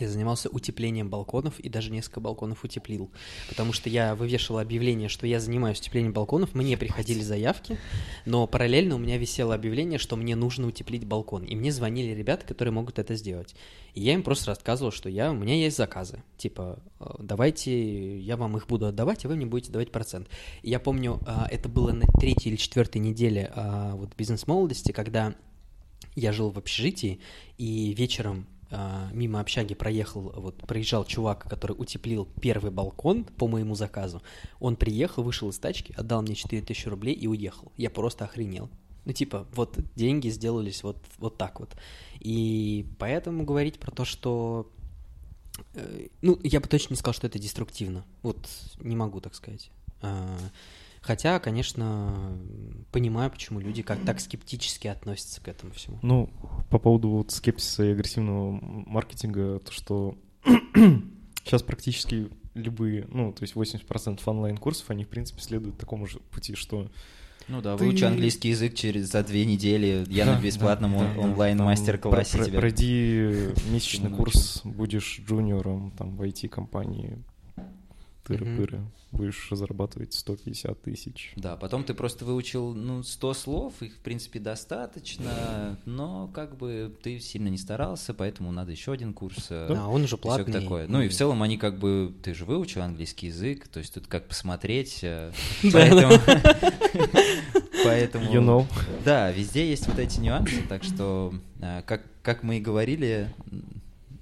Я занимался утеплением балконов и даже несколько балконов утеплил. Потому что я вывешивал объявление, что я занимаюсь утеплением балконов, мне приходили заявки, но параллельно у меня висело объявление, что мне нужно утеплить балкон. И мне звонили ребята, которые могут это сделать. И я им просто рассказывал, что я, у меня есть заказы. Типа, э, давайте, я вам их буду отдавать, а вы мне будете давать процент. И я помню, а, это было на третьей или четвертой неделе а, вот бизнес-молодости, когда я жил в общежитии, и вечером а, мимо общаги проехал, вот проезжал чувак, который утеплил первый балкон по моему заказу. Он приехал, вышел из тачки, отдал мне 4000 рублей и уехал. Я просто охренел. Ну, типа, вот деньги сделались вот, вот так вот. И поэтому говорить про то, что... э, Ну, я бы точно не сказал, что это деструктивно. Вот не могу так сказать. А, Хотя, конечно, понимаю, почему люди как так скептически относятся к этому всему. Ну, по поводу вот скепсиса и агрессивного маркетинга, то что сейчас практически любые, ну, то есть 80% онлайн-курсов, они, в принципе, следуют такому же пути, что Ну да, Ты- выучи английский язык через за две недели. Я Да, на бесплатном да, да, онлайн-мастер-классе про- тебя. Пройди месячный курс, будешь джуниором там в IT-компании, тыры-пыры, будешь зарабатывать 150 тысяч. Да, потом ты просто выучил, ну, 100 слов, их, в принципе, достаточно, но как бы ты сильно не старался, поэтому надо еще один курс. э, А он уже платный. такое. Ну и в целом они как бы, ты же выучил английский язык, то есть тут как посмотреть, э, Да. поэтому... Поэтому... You know. Да, везде есть вот эти нюансы, так что, э, как, как мы и говорили,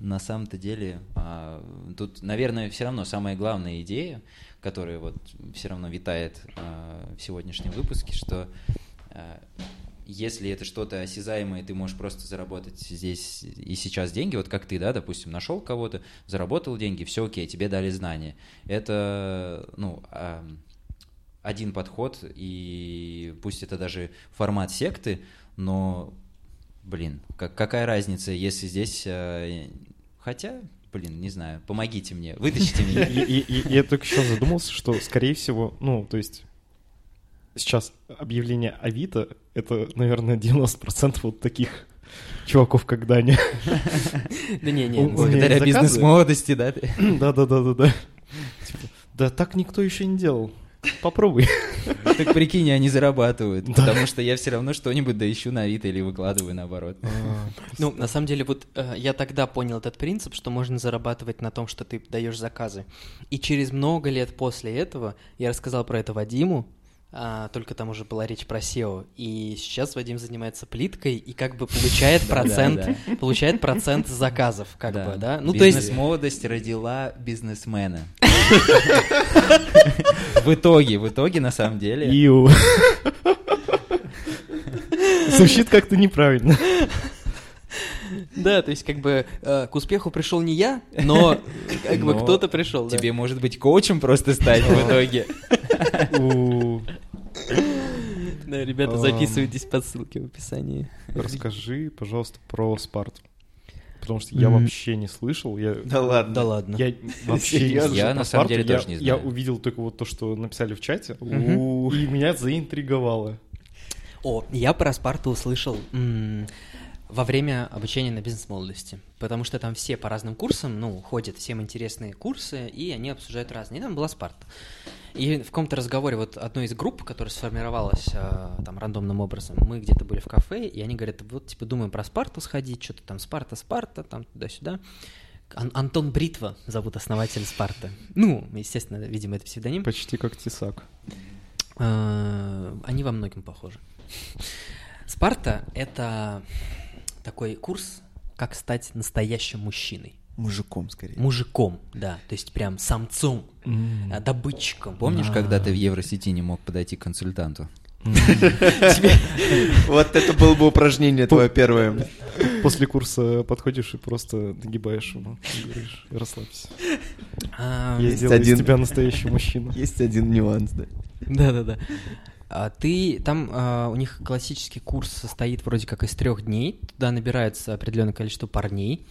на самом-то деле, а, тут, наверное, все равно самая главная идея, которая вот все равно витает а, в сегодняшнем выпуске, что а, если это что-то осязаемое, ты можешь просто заработать здесь и сейчас деньги, вот как ты, да, допустим, нашел кого-то, заработал деньги, все окей, тебе дали знания. Это, ну, один подход, и пусть это даже формат секты, но, блин, как, какая разница, если здесь... Хотя, блин, не знаю, помогите мне, вытащите меня. я только сейчас задумался, что, скорее всего, ну, то есть сейчас объявление Авито — это, наверное, 90% вот таких чуваков, как Даня. Да не, не, У- у меня Благодаря бизнес-молодости, да? Да-да-да-да-да. Типа, Да так никто еще не делал. Попробуй. Так прикинь, они зарабатывают, потому что я все равно что-нибудь доищу на Авито или выкладываю наоборот. Ну, на самом деле, вот э, я тогда понял этот принцип, что можно зарабатывать на том, что ты даешь заказы. И через много лет после этого я рассказал про это Вадиму, а, только там уже была речь про SEO. И сейчас Вадим занимается плиткой и как бы получает Да, процент, да, получает процент заказов, как Да. бы, да? Ну, то есть... Бизнес-молодость родила бизнесмена. В итоге, в итоге, на самом деле... Иу. Звучит как-то неправильно. Да, то есть как бы э, к успеху пришел не я, но как бы кто-то пришел. да. Тебе, может быть, коучем просто стать в итоге. Да, ребята, записывайтесь по ссылке в описании. Расскажи, пожалуйста, про Спарту. Потому что я вообще не слышал. Я, Да ладно. Да ладно. я вообще не слышал Я на самом деле Я- тоже не Я знаю. увидел только вот то, что написали в чате, и меня заинтриговало. О, я про Спарту услышал во время обучения на бизнес-молодости, потому что там все по разным курсам, ну, ходят, всем интересные курсы, и они обсуждают разные. И там была Спарта. И в каком-то разговоре вот одной из групп, которая сформировалась э, там рандомным образом, мы где-то были в кафе, и они говорят, вот типа думаем про Спарту сходить, что-то там Спарта, Спарта, там туда-сюда. Ан- Антон Бритва зовут основатель Спарты. Ну, естественно, видимо, это псевдоним. Почти как Тесак. Э, Они во многом похожи. Спарта — это такой курс, как стать настоящим мужчиной. Мужиком, скорее. Мужиком, да, то есть прям самцом, э, добытчиком. Помнишь, А, когда ты в Евросети не мог подойти к консультанту? Вот это было бы упражнение твое первое. После курса подходишь и просто нагибаешь ему. говоришь, расслабься. а, Я один- из тебя настоящий мужчина. Есть один нюанс, да. Да-да-да. А ты там а, у них классический курс состоит вроде как из трех дней. Туда набирается определенное количество парней.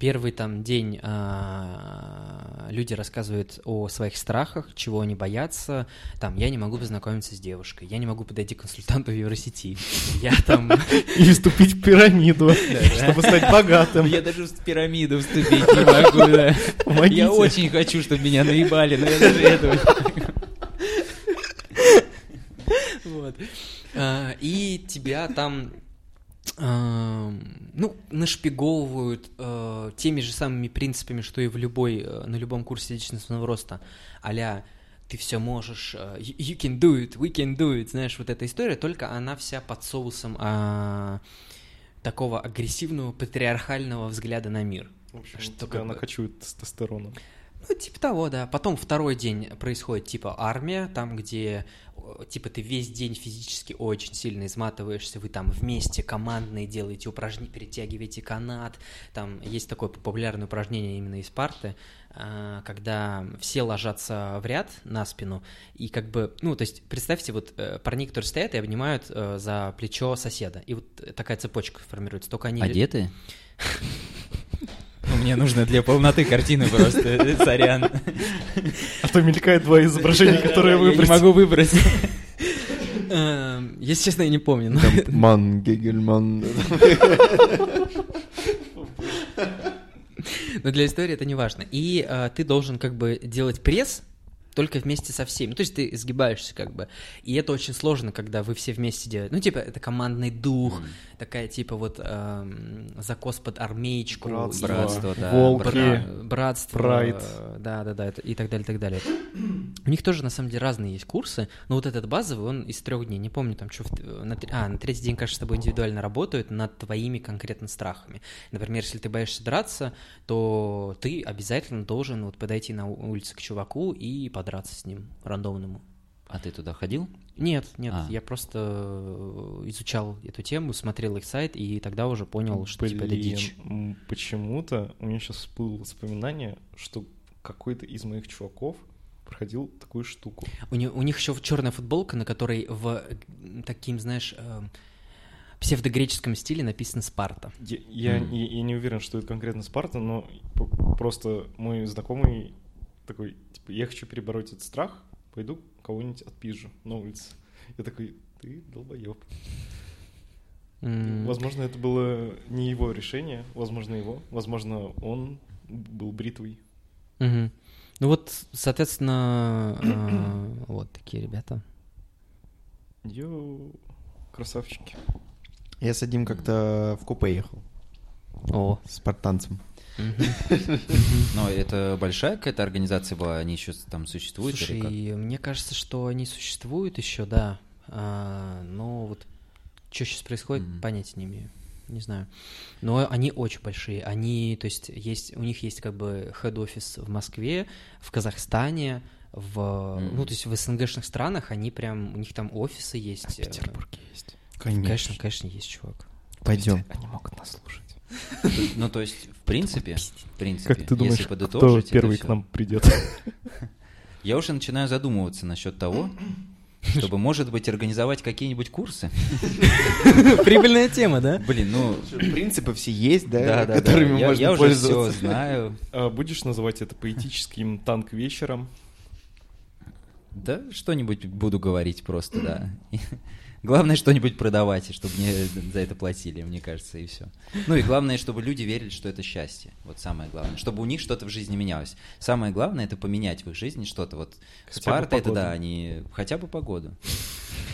Первый там день а, люди рассказывают о своих страхах, чего они боятся. Там я не могу познакомиться с девушкой, я не могу подойти к консультанту в Евросети. Я там И вступить в пирамиду, чтобы стать богатым. Я даже в пирамиду вступить не могу. Я очень хочу, чтобы меня наебали, но я даже этого не могу. Вот. А, И тебя там ам, ну, нашпиговывают э, теми же самыми принципами, что и в любой, э, на любом курсе личностного роста. Аля, ты все можешь, э, you can do it, we can do it, знаешь, вот эта история, только она вся под соусом а, такого агрессивного патриархального взгляда на мир. В общем, Что тебя как бы- накачивают тестостероном. Ну, типа того, да. Потом второй день происходит типа армия, там, где э, типа ты весь день физически очень сильно изматываешься, вы там вместе командные делаете упражнения, перетягиваете канат. Там есть такое популярное упражнение именно из парты, а, когда все ложатся в ряд на спину, и как бы, ну, то есть, представьте, вот э, парни, которые стоят и обнимают э, за плечо соседа, и вот такая цепочка формируется, только они... Одеты? Ну, мне нужно для полноты картины просто, э, сорян. А то мелькает два изображения, которые Я не выбрать. могу выбрать. Эм, Если честно, я не помню. но- Ман, Гегельман. Но для истории это не важно. И э, ты должен как бы делать пресс только вместе со всеми. То есть ты сгибаешься как бы. И это очень сложно, когда вы все вместе делаете. Ну, типа, это командный дух, такая типа вот эм, закос под армеечку. Братство. и- Братство, да. Волки. Бра- братство, Прайд. э, да, да, да, и так далее, и так далее. У них тоже на самом деле разные есть курсы, но вот этот базовый, он из трех дней. Не помню, там что на, а, на третий день, кажется, с тобой индивидуально работают над твоими конкретно страхами. Например, если ты боишься драться, то ты обязательно должен вот подойти на у- улице к чуваку и подраться с ним рандомному. А ты туда ходил? Нет, нет, А. я просто э, изучал эту тему, смотрел их сайт и тогда уже понял, что типа это Блин, дичь. Почему-то у меня сейчас всплыло воспоминание, что какой-то из моих чуваков проходил такую штуку. У, не- у них еще черная футболка, на которой в э, таким, знаешь, эм, псевдогреческом стиле написано Спарта. Я, я, Мгм. я- я не уверен, что это конкретно Спарта, но просто мой знакомый такой, типа, я хочу перебороть этот страх, пойду кого-нибудь отпизжу на улице. Я такой, ты долбоеб. М, Возможно, это было не его решение, возможно, его, возможно, он был бритвой. мгм. Ну вот, соответственно, э, вот такие ребята. Йоу, красавчики. Я с одним как-то в купе ехал. О. С спартанцем. Но это большая какая-то организация была, они еще там существуют или как? Слушай, мне кажется, что они существуют еще, да. А, но вот что сейчас происходит, понятия не имею. Не знаю. Но они очень большие. Они, то есть, есть, у них есть как бы head-офис в Москве, в Казахстане, в, Мгм. ну, то есть в СНГшных странах они прям, у них там офисы есть. э, есть. Конечно, конечно, есть, чувак. Пойдем. Они могут нас слушать. Ну, то есть, в принципе, в принципе, Как ты думаешь, если кто подытожить это первый к нам придет? Я уже начинаю задумываться насчет того, чтобы, может быть, организовать какие-нибудь курсы. Прибыльная тема, да? Блин, ну, Принципы все есть, да, да, да, да. которыми Я, можно я уже все пользоваться. знаю. А Будешь называть это поэтическим танк вечером? Да, что-нибудь буду говорить просто, да. Главное что-нибудь продавать, и чтобы мне за это платили, мне кажется, и все. Ну и главное, чтобы люди верили, что это счастье. Вот самое главное. Чтобы у них что-то в жизни менялось. Самое главное это поменять в их жизни что-то. Вот Хотя Спарта это да, они хотя бы погоду.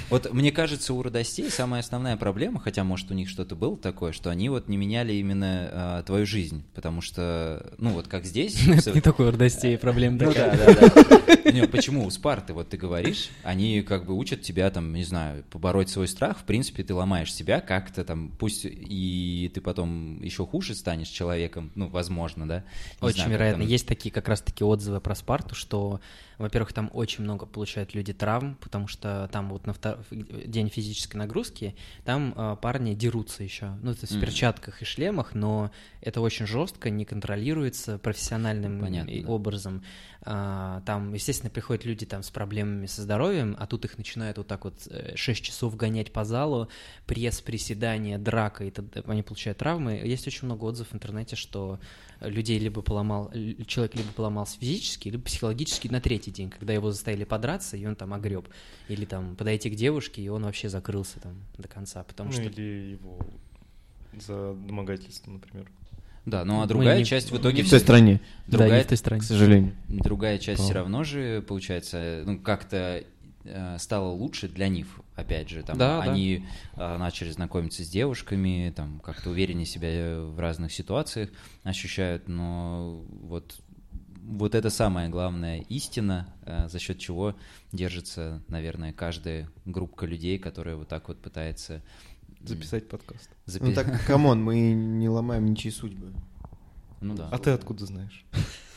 Вот мне кажется, у родостей самая основная проблема, хотя может у них что-то было такое, что они вот не меняли именно а, твою жизнь, потому что, ну вот как здесь. Это не такой радостей проблем Ну такая. да, да, да. Почему у Спарты, вот ты говоришь, они как бы учат тебя там, не знаю, побороть свой страх, в принципе, ты ломаешь себя как-то там, пусть и ты потом еще хуже станешь человеком, ну, возможно, да? Не Очень знаю, вероятно. там- Есть такие как раз-таки отзывы про Спарту, что, во-первых, там очень много получают люди травм, потому что там вот на втор- день физической нагрузки там а, парни дерутся еще. Ну, это в Мгм. перчатках и шлемах, но это очень жестко, не контролируется профессиональным Понятно, образом. А, Там, естественно, приходят люди там с проблемами со здоровьем, а тут их начинают вот так вот 6 часов гонять по залу, пресс, приседания, драка, и т.д. они получают травмы. Есть очень много отзывов в интернете, что людей либо поломал, человек либо поломался физически, либо психологически на третий день, когда его заставили подраться, и он там огреб. Или там подойти к девушке, и он вообще закрылся там до конца, потому Ну что... или его за домогательство, например. Да, ну а Мы другая не- часть в итоге... В той стране, Да, Другая, не в той стране. к сожалению. другая часть По- все равно же, получается, ну, как-то э, стало лучше для них, опять же, там, Да, да. они э, начали знакомиться с девушками, там, как-то увереннее себя в разных ситуациях ощущают, но вот вот это самая главная истина, э, за счет чего держится, наверное, каждая группа людей, которая вот так вот пытается Записать подкаст. запи- Ну так, come on, мы не ломаем ничьи судьбы. Ну да. А ты откуда знаешь?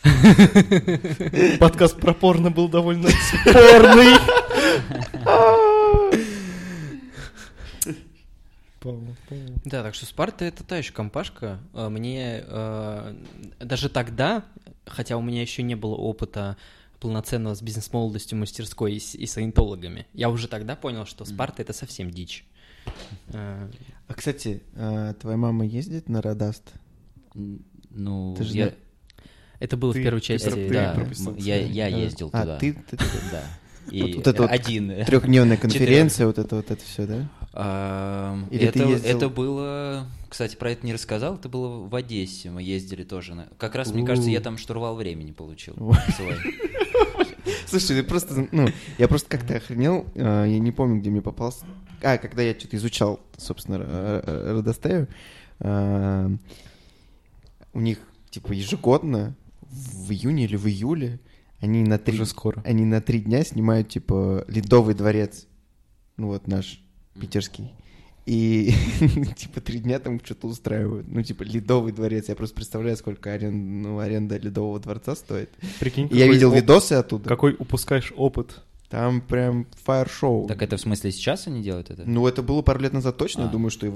Подкаст про порно был довольно спорный. Павел, Павел. Да, так что Спарта это та еще компашка. А, Мне э, даже тогда, хотя у меня еще не было опыта полноценного с бизнес-молодостью мастерской и, с- и саентологами, я уже тогда понял, что Спарта это совсем дичь. Э, А, кстати, а, твоя мама ездит на Радаст? Ну, Ты же я, Это было Ты- в первой ты части. ты да, прописался. я, я А, ездил а, туда. ты, ты- ты- Да. Вот- И вот это вот один. трехдневная конференция, вот это вот это все, да? Ам, Или ты это, ездил- это было, кстати, про это не рассказал, это было в Одессе, мы ездили тоже. на- Как раз, мне У. кажется, я там штурвал времени получил. Слушай, ты просто, ну, я просто как-то охренел, а, я не помню, где мне попался. А, когда я что-то изучал, собственно, Родостею, а, у них, типа, ежегодно, в июне или в июле, они на три, Уже скоро. они на три дня снимают, типа, Ледовый дворец, ну вот наш, питерский. И, типа, три дня там что-то устраивают. Ну, типа, Ледовый дворец. Я просто представляю, сколько арен- ну, аренда Ледового дворца стоит. Прикинь, я видел оп- видосы оттуда. Какой упускаешь опыт. Там прям фаер-шоу. Так это в смысле сейчас они делают это? Ну, это было пару лет назад точно. Я А. думаю, что и,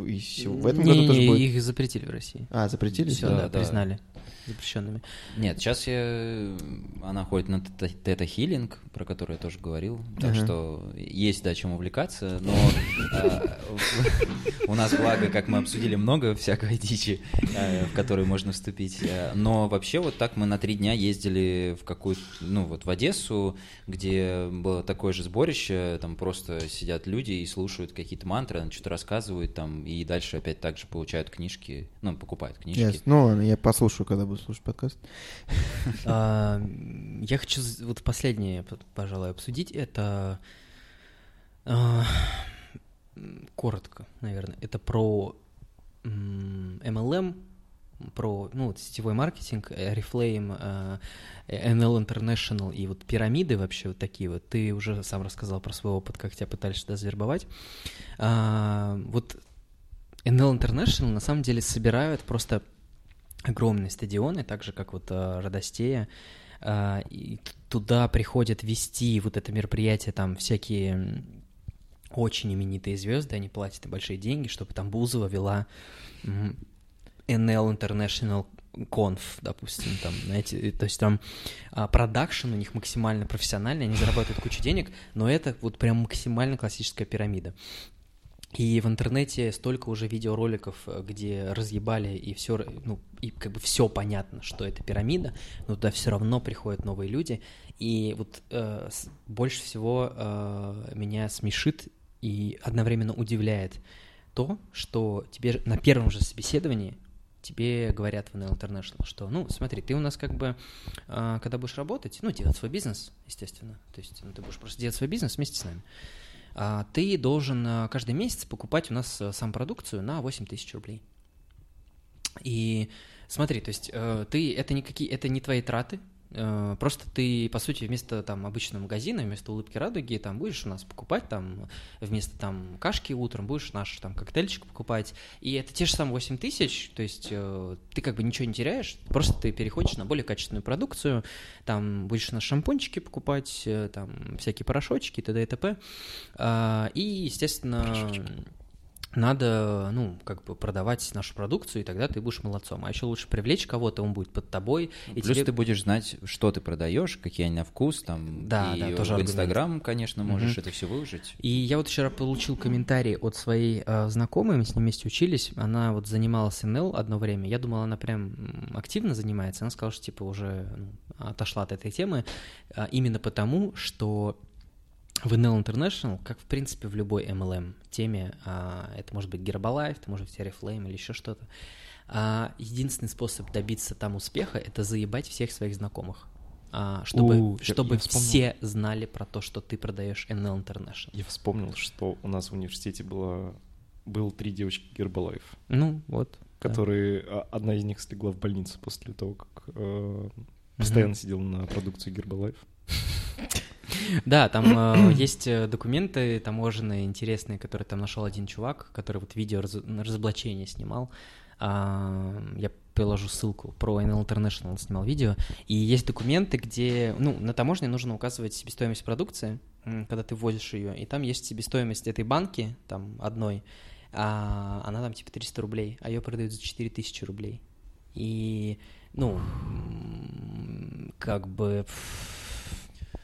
в этом году Не, тоже не, будет. их запретили в России. А, запретили? Все, Да, да, да. признали запрещенными. Нет, сейчас я... она ходит на тета- тета-хилинг, про который я тоже говорил, так что есть, да, чем увлекаться, но а, у нас, благо, как мы обсудили, много всякой дичи, а, в которую можно вступить, А, но вообще вот так мы на три дня ездили в какую-то, ну вот в Одессу, где было такое же сборище, там просто сидят люди и слушают какие-то мантры, что-то рассказывают там, и дальше опять так же получают книжки, ну, покупают книжки. Ну, я послушаю, когда буду слушать подкаст. А, Я хочу вот последнее, пожалуй, обсудить. Это а, коротко, наверное. Это про MLM, про ну, вот сетевой маркетинг, э, Reflame, э, NL International и вот пирамиды вообще вот такие вот. Ты уже сам рассказал про свой опыт, как тебя пытались туда завербовать. А, Вот NL International на самом деле собирают просто огромные стадионы, так же как вот э, Родостея, а, и туда приходят вести вот это мероприятие там всякие очень именитые звезды, они платят большие деньги, чтобы там Бузова вела NL International Conf, допустим, там, знаете, то есть там а, продакшн у них максимально профессиональный, они зарабатывают кучу денег, но это вот прям максимально классическая пирамида. И в интернете столько уже видеороликов, э, где разъебали и все, ну, и как бы все понятно, что это пирамида, но туда все равно приходят новые люди. И вот э, больше всего э, меня смешит и одновременно удивляет то, что тебе на первом же собеседовании тебе говорят в NL International, что, ну, смотри, ты у нас как бы, а, когда будешь работать, ну, делать свой бизнес, естественно, то есть ну, ты будешь просто делать свой бизнес вместе с нами, ты должен а, каждый месяц покупать у нас а, сам продукцию на 8 тысяч рублей. И смотри, то есть э, ты, это не, какие, это не твои траты, Э, Просто ты, по сути, вместо там обычного магазина, вместо улыбки радуги, там будешь у нас покупать, там вместо там кашки утром будешь наш там коктейльчик покупать. И это те же самые 8 тысяч, то есть э, ты как бы ничего не теряешь, просто ты переходишь на более качественную продукцию, там будешь на шампунчики покупать, э, там всякие порошочки, т.д. и т.п. А, И, естественно, надо, ну, как бы продавать нашу продукцию, и тогда ты будешь молодцом. А еще лучше привлечь кого-то, он будет под тобой. И Плюс тебе- ты будешь знать, что ты продаешь, какие они на вкус, там, Да, и да, тоже в. Инстаграм, конечно, можешь Мгм. это все выложить. И я вот вчера получил комментарий от своей э, знакомой, мы с ней вместе учились, она вот занималась НЛ одно время, я думал, она прям активно занимается, она сказала, что типа уже ну, отошла от этой темы, а, именно потому, что в NL International, как в принципе в любой MLM теме, а, это может быть Herbalife, это может быть Oriflame или еще что-то, а, единственный способ добиться там успеха — это заебать всех своих знакомых. а, чтобы, У, чтобы все знали про то, что ты продаешь NL International. Я вспомнил, что у нас в университете было, был три девочки Гербалайф, Ну, вот. да. которые... а, Одна из них слегла в больницу после того, как э, постоянно сидела на продукции Гербалайф. Да, там э, есть э, документы таможенные интересные, которые там нашел один чувак, который вот видео раз- разоблачение снимал. А, я приложу ссылку про NL International снимал видео. И есть документы, где, ну, на таможне нужно указывать себестоимость продукции, когда ты ввозишь ее, и там есть себестоимость этой банки, там, одной, а она там типа 300 рублей, а ее продают за 4000 рублей. И, ну, как бы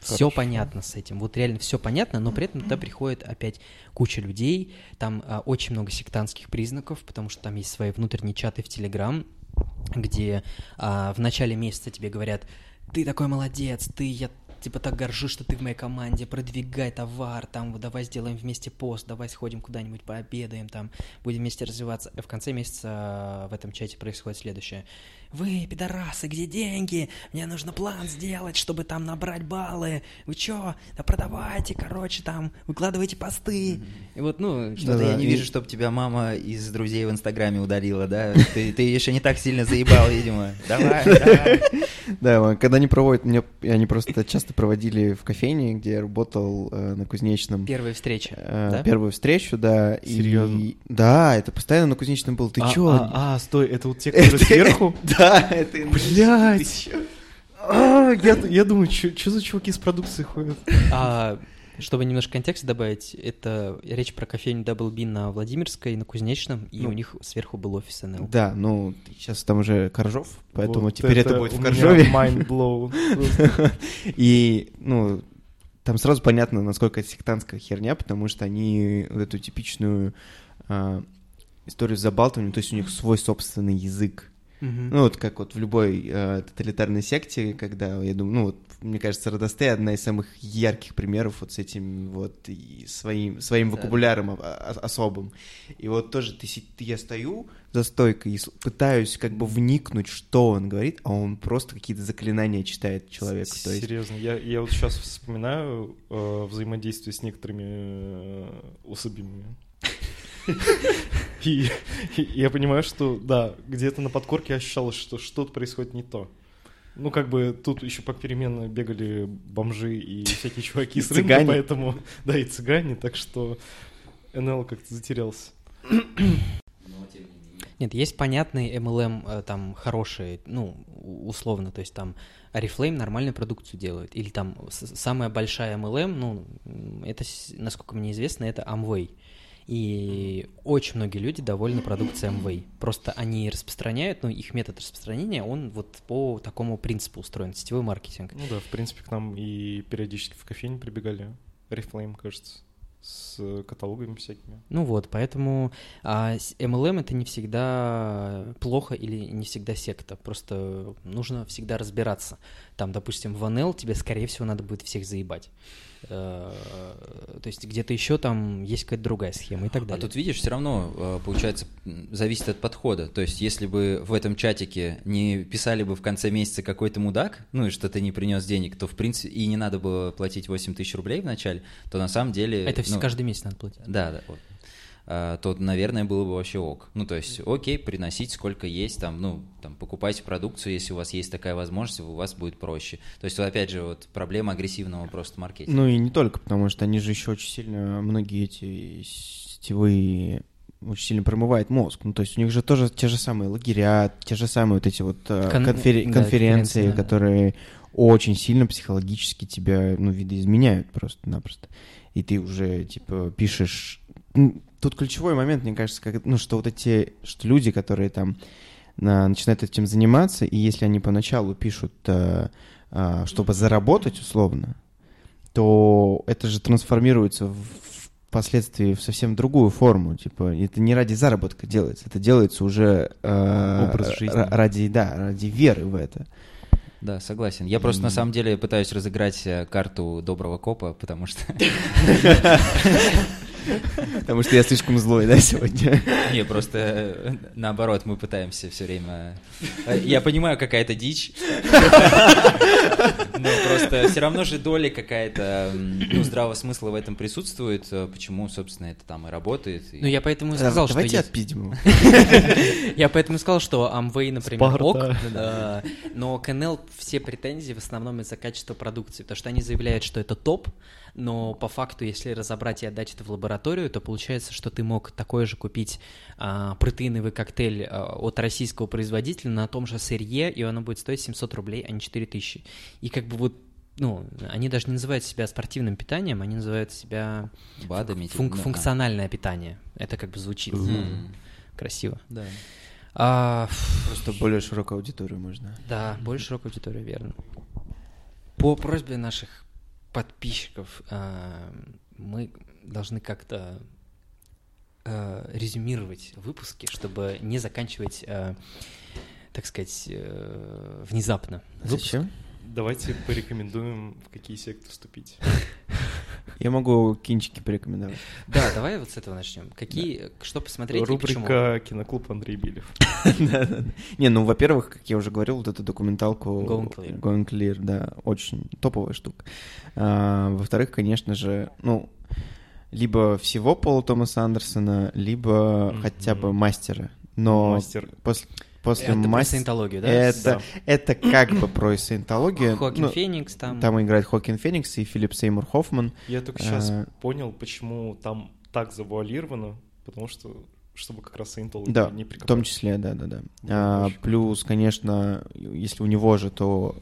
все понятно с этим. Вот реально все понятно, но при этом туда приходит опять куча людей, там а, очень много сектантских признаков, потому что там есть свои внутренние чаты в Телеграм, где а, в начале месяца тебе говорят, ты такой молодец, ты, я типа так горжусь, что ты в моей команде, продвигай товар, там, вот давай сделаем вместе пост, давай сходим куда-нибудь пообедаем, там, будем вместе развиваться. В конце месяца а, в этом чате происходит следующее. Вы, пидорасы, где деньги? Мне нужно план сделать, чтобы там набрать баллы. Вы чё? Да продавайте, короче, там, выкладывайте посты. И вот, ну, Что-то Да-да, я не и- вижу, чтобы тебя мама из друзей в Инстаграме удалила, да? Ты, ты еще не так сильно заебал, видимо. Давай, давай. Да, когда они проводят, мне, они просто часто проводили в кофейне, где я работал э, на Кузнечном. первая встреча, э, да? Первую встречу, да. Серьезно? Да, это постоянно на Кузнечном был. Ты а, чё? А, а, стой, это вот те, которые сверху? Да, это... Блядь. Ты чё? А, я, я думаю, что за чуваки с продукции ходят? А, чтобы немножко контекста добавить, это речь про кофейню Double Bean на Владимирской, на Кузнечном, и Ну. у них сверху был офис НЛ. Да, ну, сейчас там уже Коржов, поэтому Вот теперь это, будет у в меня Коржове. mind blown. И, ну, там сразу понятно, насколько это сектантская херня, потому что они вот эту типичную а, историю с забалтыванием, то есть у них свой собственный язык. Ну, вот как вот в любой э, тоталитарной секте, когда, я думаю, ну, вот, мне кажется, Родостей одна из самых ярких примеров вот с этим вот и своим, своим Да. вокабуляром особым. И вот тоже ты, я стою за стойкой и с- пытаюсь как бы вникнуть, что он говорит, а он просто какие-то заклинания читает человеку. То есть Серьезно, я, я вот сейчас вспоминаю э, взаимодействие с некоторыми э, особями. И, и я понимаю, что да, где-то на подкорке ощущалось, что что-то происходит не то. Ну, как бы тут еще попеременно бегали бомжи и всякие чуваки И с рынка, цыгане. поэтому, да, и цыгане, так что НЛ как-то затерялся. Нет, есть понятные MLM э, там хорошие, ну, условно, то есть там Oriflame нормальную продукцию делают, или там самая большая MLM, ну, это, насколько мне известно, это Amway. И очень многие люди довольны продукцией Amway. Просто они распространяют, ну, их метод распространения, он вот по такому принципу устроен, сетевой маркетинг. Ну да, в принципе, к нам и периодически в кофейне прибегали. Reflame, кажется, с каталогами всякими. Ну вот, поэтому а, MLM это не всегда плохо или не всегда секта. Просто нужно всегда разбираться. Там, допустим, в NL тебе, скорее всего, надо будет всех заебать. Э, То есть где-то еще там есть какая-то другая схема и так А далее. тут, видишь, все равно, э, получается, зависит от подхода. То есть, если бы в этом чатике не писали бы в конце месяца какой-то мудак, ну и что ты не принес денег, то, в принципе, и не надо было платить 8 тысяч рублей в начале, то на самом деле... Это все ну, каждый месяц надо платить. Да, да, вот. А, то, наверное, было бы вообще ок. Ну, то есть, окей, приносить сколько есть, там, ну, там, покупайте продукцию, если у вас есть такая возможность, у вас будет проще. То есть, опять же, вот проблема агрессивного просто маркетинга. Ну и не только, потому что они же еще очень сильно, многие эти сетевые очень сильно промывает мозг. Ну, то есть у них же тоже те же самые лагеря, те же самые вот эти вот э, Кон- да, конференции, конференции, да. которые очень сильно психологически тебя, ну, видоизменяют просто-напросто. И ты уже, типа, пишешь... Тут ключевой момент, мне кажется, как, ну, что вот эти, что люди, которые там на- начинают этим заниматься, и если они поначалу пишут, э, э, чтобы заработать условно, то это же трансформируется в- впоследствии в совсем другую форму. Типа, это не ради заработка делается, это делается уже э, Образ жизни. ра- ради, да, ради веры в это. Да, согласен. Я просто на самом деле пытаюсь разыграть э, карту доброго копа, потому что Потому что я слишком злой, да, сегодня. Не, просто э, наоборот, мы пытаемся все время... э, Я понимаю, какая-то дичь. Но просто все равно же доля какая-то ну, здравого смысла в этом присутствует. э, Почему, собственно, это там и работает. и- Ну, я поэтому и сказал, что Давайте есть- отпиздим его. Я поэтому и сказал, что Amway, например, ок, но к NL все претензии в основном из-за качества продукции, потому что они заявляют, что это топ, но по факту, если разобрать и отдать это в лабораторию, то получается, что ты мог такой же купить а, протеиновый коктейль а, от российского производителя на том же сырье, и оно будет стоить 700 рублей, а не 4000. И как бы вот ну, они даже не называют себя спортивным питанием, они называют себя БАДами. типа, функ- ну, а. функциональное питание. Это как бы звучит Мгм. красиво. Да. А, Просто более широкую аудиторию можно. Да, более широкая аудитория, верно. По просьбе наших подписчиков а, мы должны как-то а, резюмировать выпуски, чтобы не заканчивать, а, так сказать, э, внезапно. выпуск. Давайте порекомендуем, в какие секты вступить. Я могу кинчики порекомендовать. Да, давай вот с этого начнем. Какие, что посмотреть и почему? Рубрика «Киноклуб Андрей Билев». Не, ну, во-первых, как я уже говорил, вот эту документалку Going Clear. Going Clear, да, очень топовая штука. А, во-вторых, конечно же, ну, либо всего Пола Томаса Андерсона, либо хотя бы мастера. Но Мастер. пос- после Это про мастера... саентологию, да? Это, Да. это как бы про саентологию. Хокин Ну, Феникс там. Там играет Хокин Феникс и Филипп Сеймур Хоффман. Я только сейчас А. понял, почему там так завуалировано, потому что чтобы как раз саентологи Да, не в прикопали. том числе, да, да, да. Да, А, плюс, конечно, если у него же, то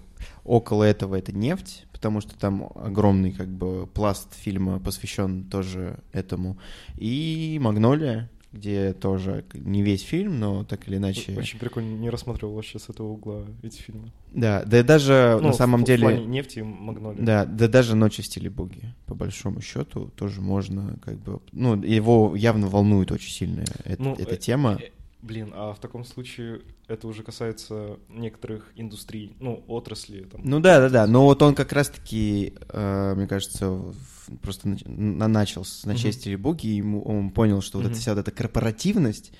около этого это нефть, потому что там огромный как бы пласт фильма посвящен тоже этому. И Магнолия, где тоже не весь фильм, но так или иначе. Очень прикольно, не рассматривал вообще с этого угла эти фильмы. Да, да и даже Ну, на самом в- в деле. плане нефти и Магнолия. Да, да даже «Ночи в стиле буги», по большому счету, тоже можно как бы... Ну, его явно волнует очень сильно эт- Ну, эта э, тема. Э, Блин, а в таком случае это уже касается некоторых индустрий, ну, отрасли. Там. Ну да, да, да. Но вот он как раз-таки, э, мне кажется, просто на- начал с «Ночей в Мгм. стиле буги», и ему, он понял, что вот эта вся вот эта корпоративность,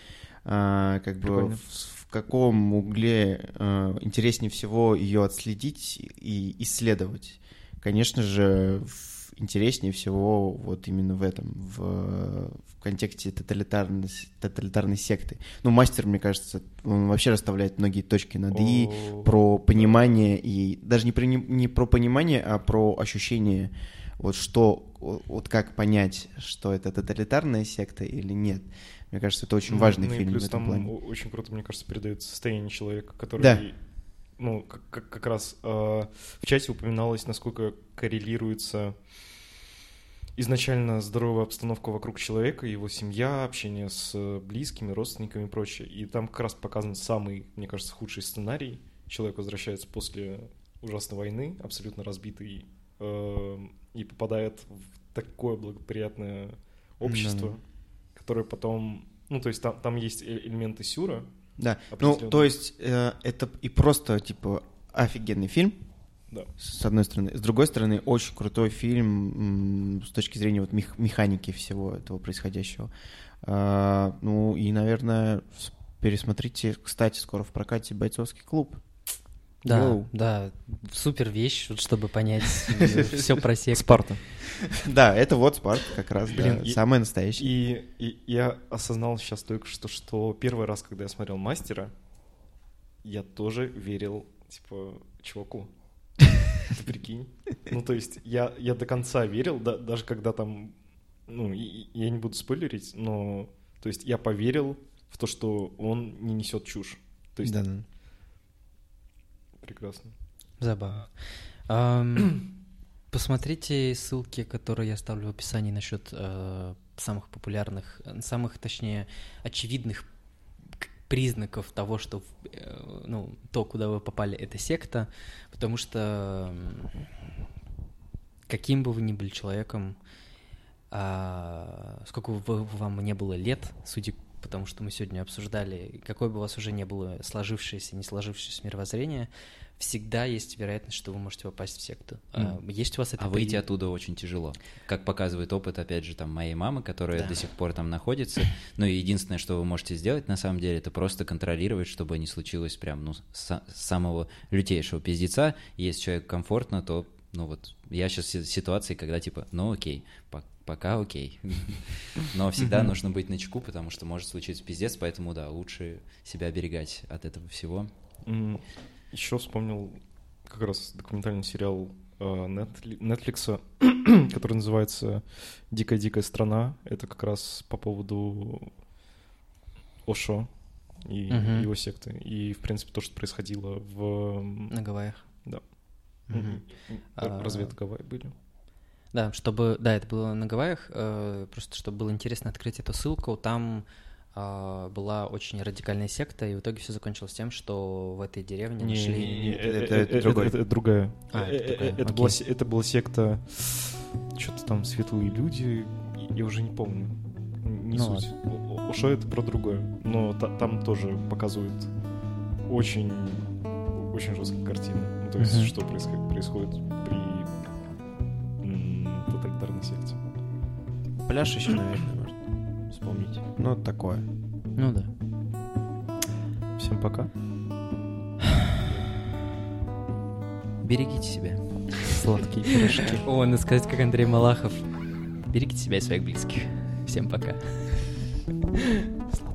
а, как бы в, в каком угле э, интереснее всего ее отследить и исследовать. Конечно же, в- интереснее всего вот именно в этом, в, в контексте тоталитарной, тоталитарной секты. Ну, мастер, мне кажется, он вообще расставляет многие точки над «и», про понимание и даже не, про, не, про понимание, а про ощущение, вот что, вот как понять, что это тоталитарная секта или нет. Мне кажется, это очень ну, важный ну и фильм плюс в этом там плане. очень круто, мне кажется, передает состояние человека, который... Да. Ну, как, как- как раз э, в чате упоминалось, насколько коррелируется изначально здоровая обстановка вокруг человека, его семья, общение с э, близкими, родственниками и прочее. И там как раз показан самый, мне кажется, худший сценарий. Человек возвращается после ужасной войны, абсолютно разбитый, э, и попадает в такое благоприятное общество, Да. которое потом... Ну, то есть там, там есть э- элементы сюра. Да, ну, то есть э, это и просто, типа, офигенный фильм, Да. с одной стороны. С другой стороны, очень крутой фильм с точки зрения вот мех- механики всего этого происходящего. А, ну, и, наверное, пересмотрите, кстати, скоро в прокате «Бойцовский клуб». Да, Йоу. да, супер вещь, вот чтобы понять все про секту. Спарта. Да, это вот Спарт как раз, Блин, самое настоящее. И, и я осознал сейчас только что, что первый раз, когда я смотрел «Мастера», я тоже верил, типа, чуваку. Ты прикинь? Ну, то есть я, я до конца верил, да- даже когда там... Ну, и- и я не буду спойлерить, но... То есть я поверил в то, что он не несет чушь. То есть Да, да. Прекрасно. Забавно. Посмотрите ссылки, которые я ставлю в описании насчет э, самых популярных, самых, точнее, очевидных признаков того, что, э, ну, то, куда вы попали, это секта, потому что каким бы вы ни были человеком, а, сколько бы вам не было лет, судя потому что мы сегодня обсуждали, какое бы у вас уже не было сложившееся, не сложившееся мировоззрение, всегда есть вероятность, что вы можете попасть в секту. А, Есть у вас это А выйти при- оттуда очень тяжело. Как показывает опыт, опять же, там, моей мамы, которая Да. до сих пор там находится. Ну и единственное, что вы можете сделать, на самом деле, это просто контролировать, чтобы не случилось прям, ну, с самого лютейшего пиздеца. Если человеку комфортно, то, ну вот, я сейчас в ситуации, когда типа, ну окей, пока окей. Но всегда нужно быть начеку, потому что может случиться пиздец, поэтому, да, лучше себя оберегать от этого всего. Еще вспомнил как раз документальный сериал э, Netfli- Netflix, который называется «Дикая-дикая страна». Это как раз по поводу Ошо и Мгм. его секты. И, в принципе, то, что происходило в... на Гавайях. Да. Мгм. А- Разве это Гавайи были? Да, чтобы, да, это было на Гавайях, э, просто чтобы было интересно открыть эту ссылку, там а, была очень радикальная секта, и в итоге все закончилось тем, что в этой деревне Не, нашли... не, не, это- э, это э, э. Это это другая. А, это Э, э, другая, Это была это была секта... Что-то там светлые люди, я уже не помню. Не Ну суть. О- Ошо это про другое. Но та- там тоже показывают очень, очень жесткие картины. Ну, то есть, что происходит, происходит при м, тоталитарной секте. Пляж еще, наверное, можно вспомнить. Ну, такое. Ну да. Всем пока. Берегите себя. Сладкие пирожки. О, надо сказать, как Андрей Малахов. Берегите себя и своих близких. Всем пока. Сладкие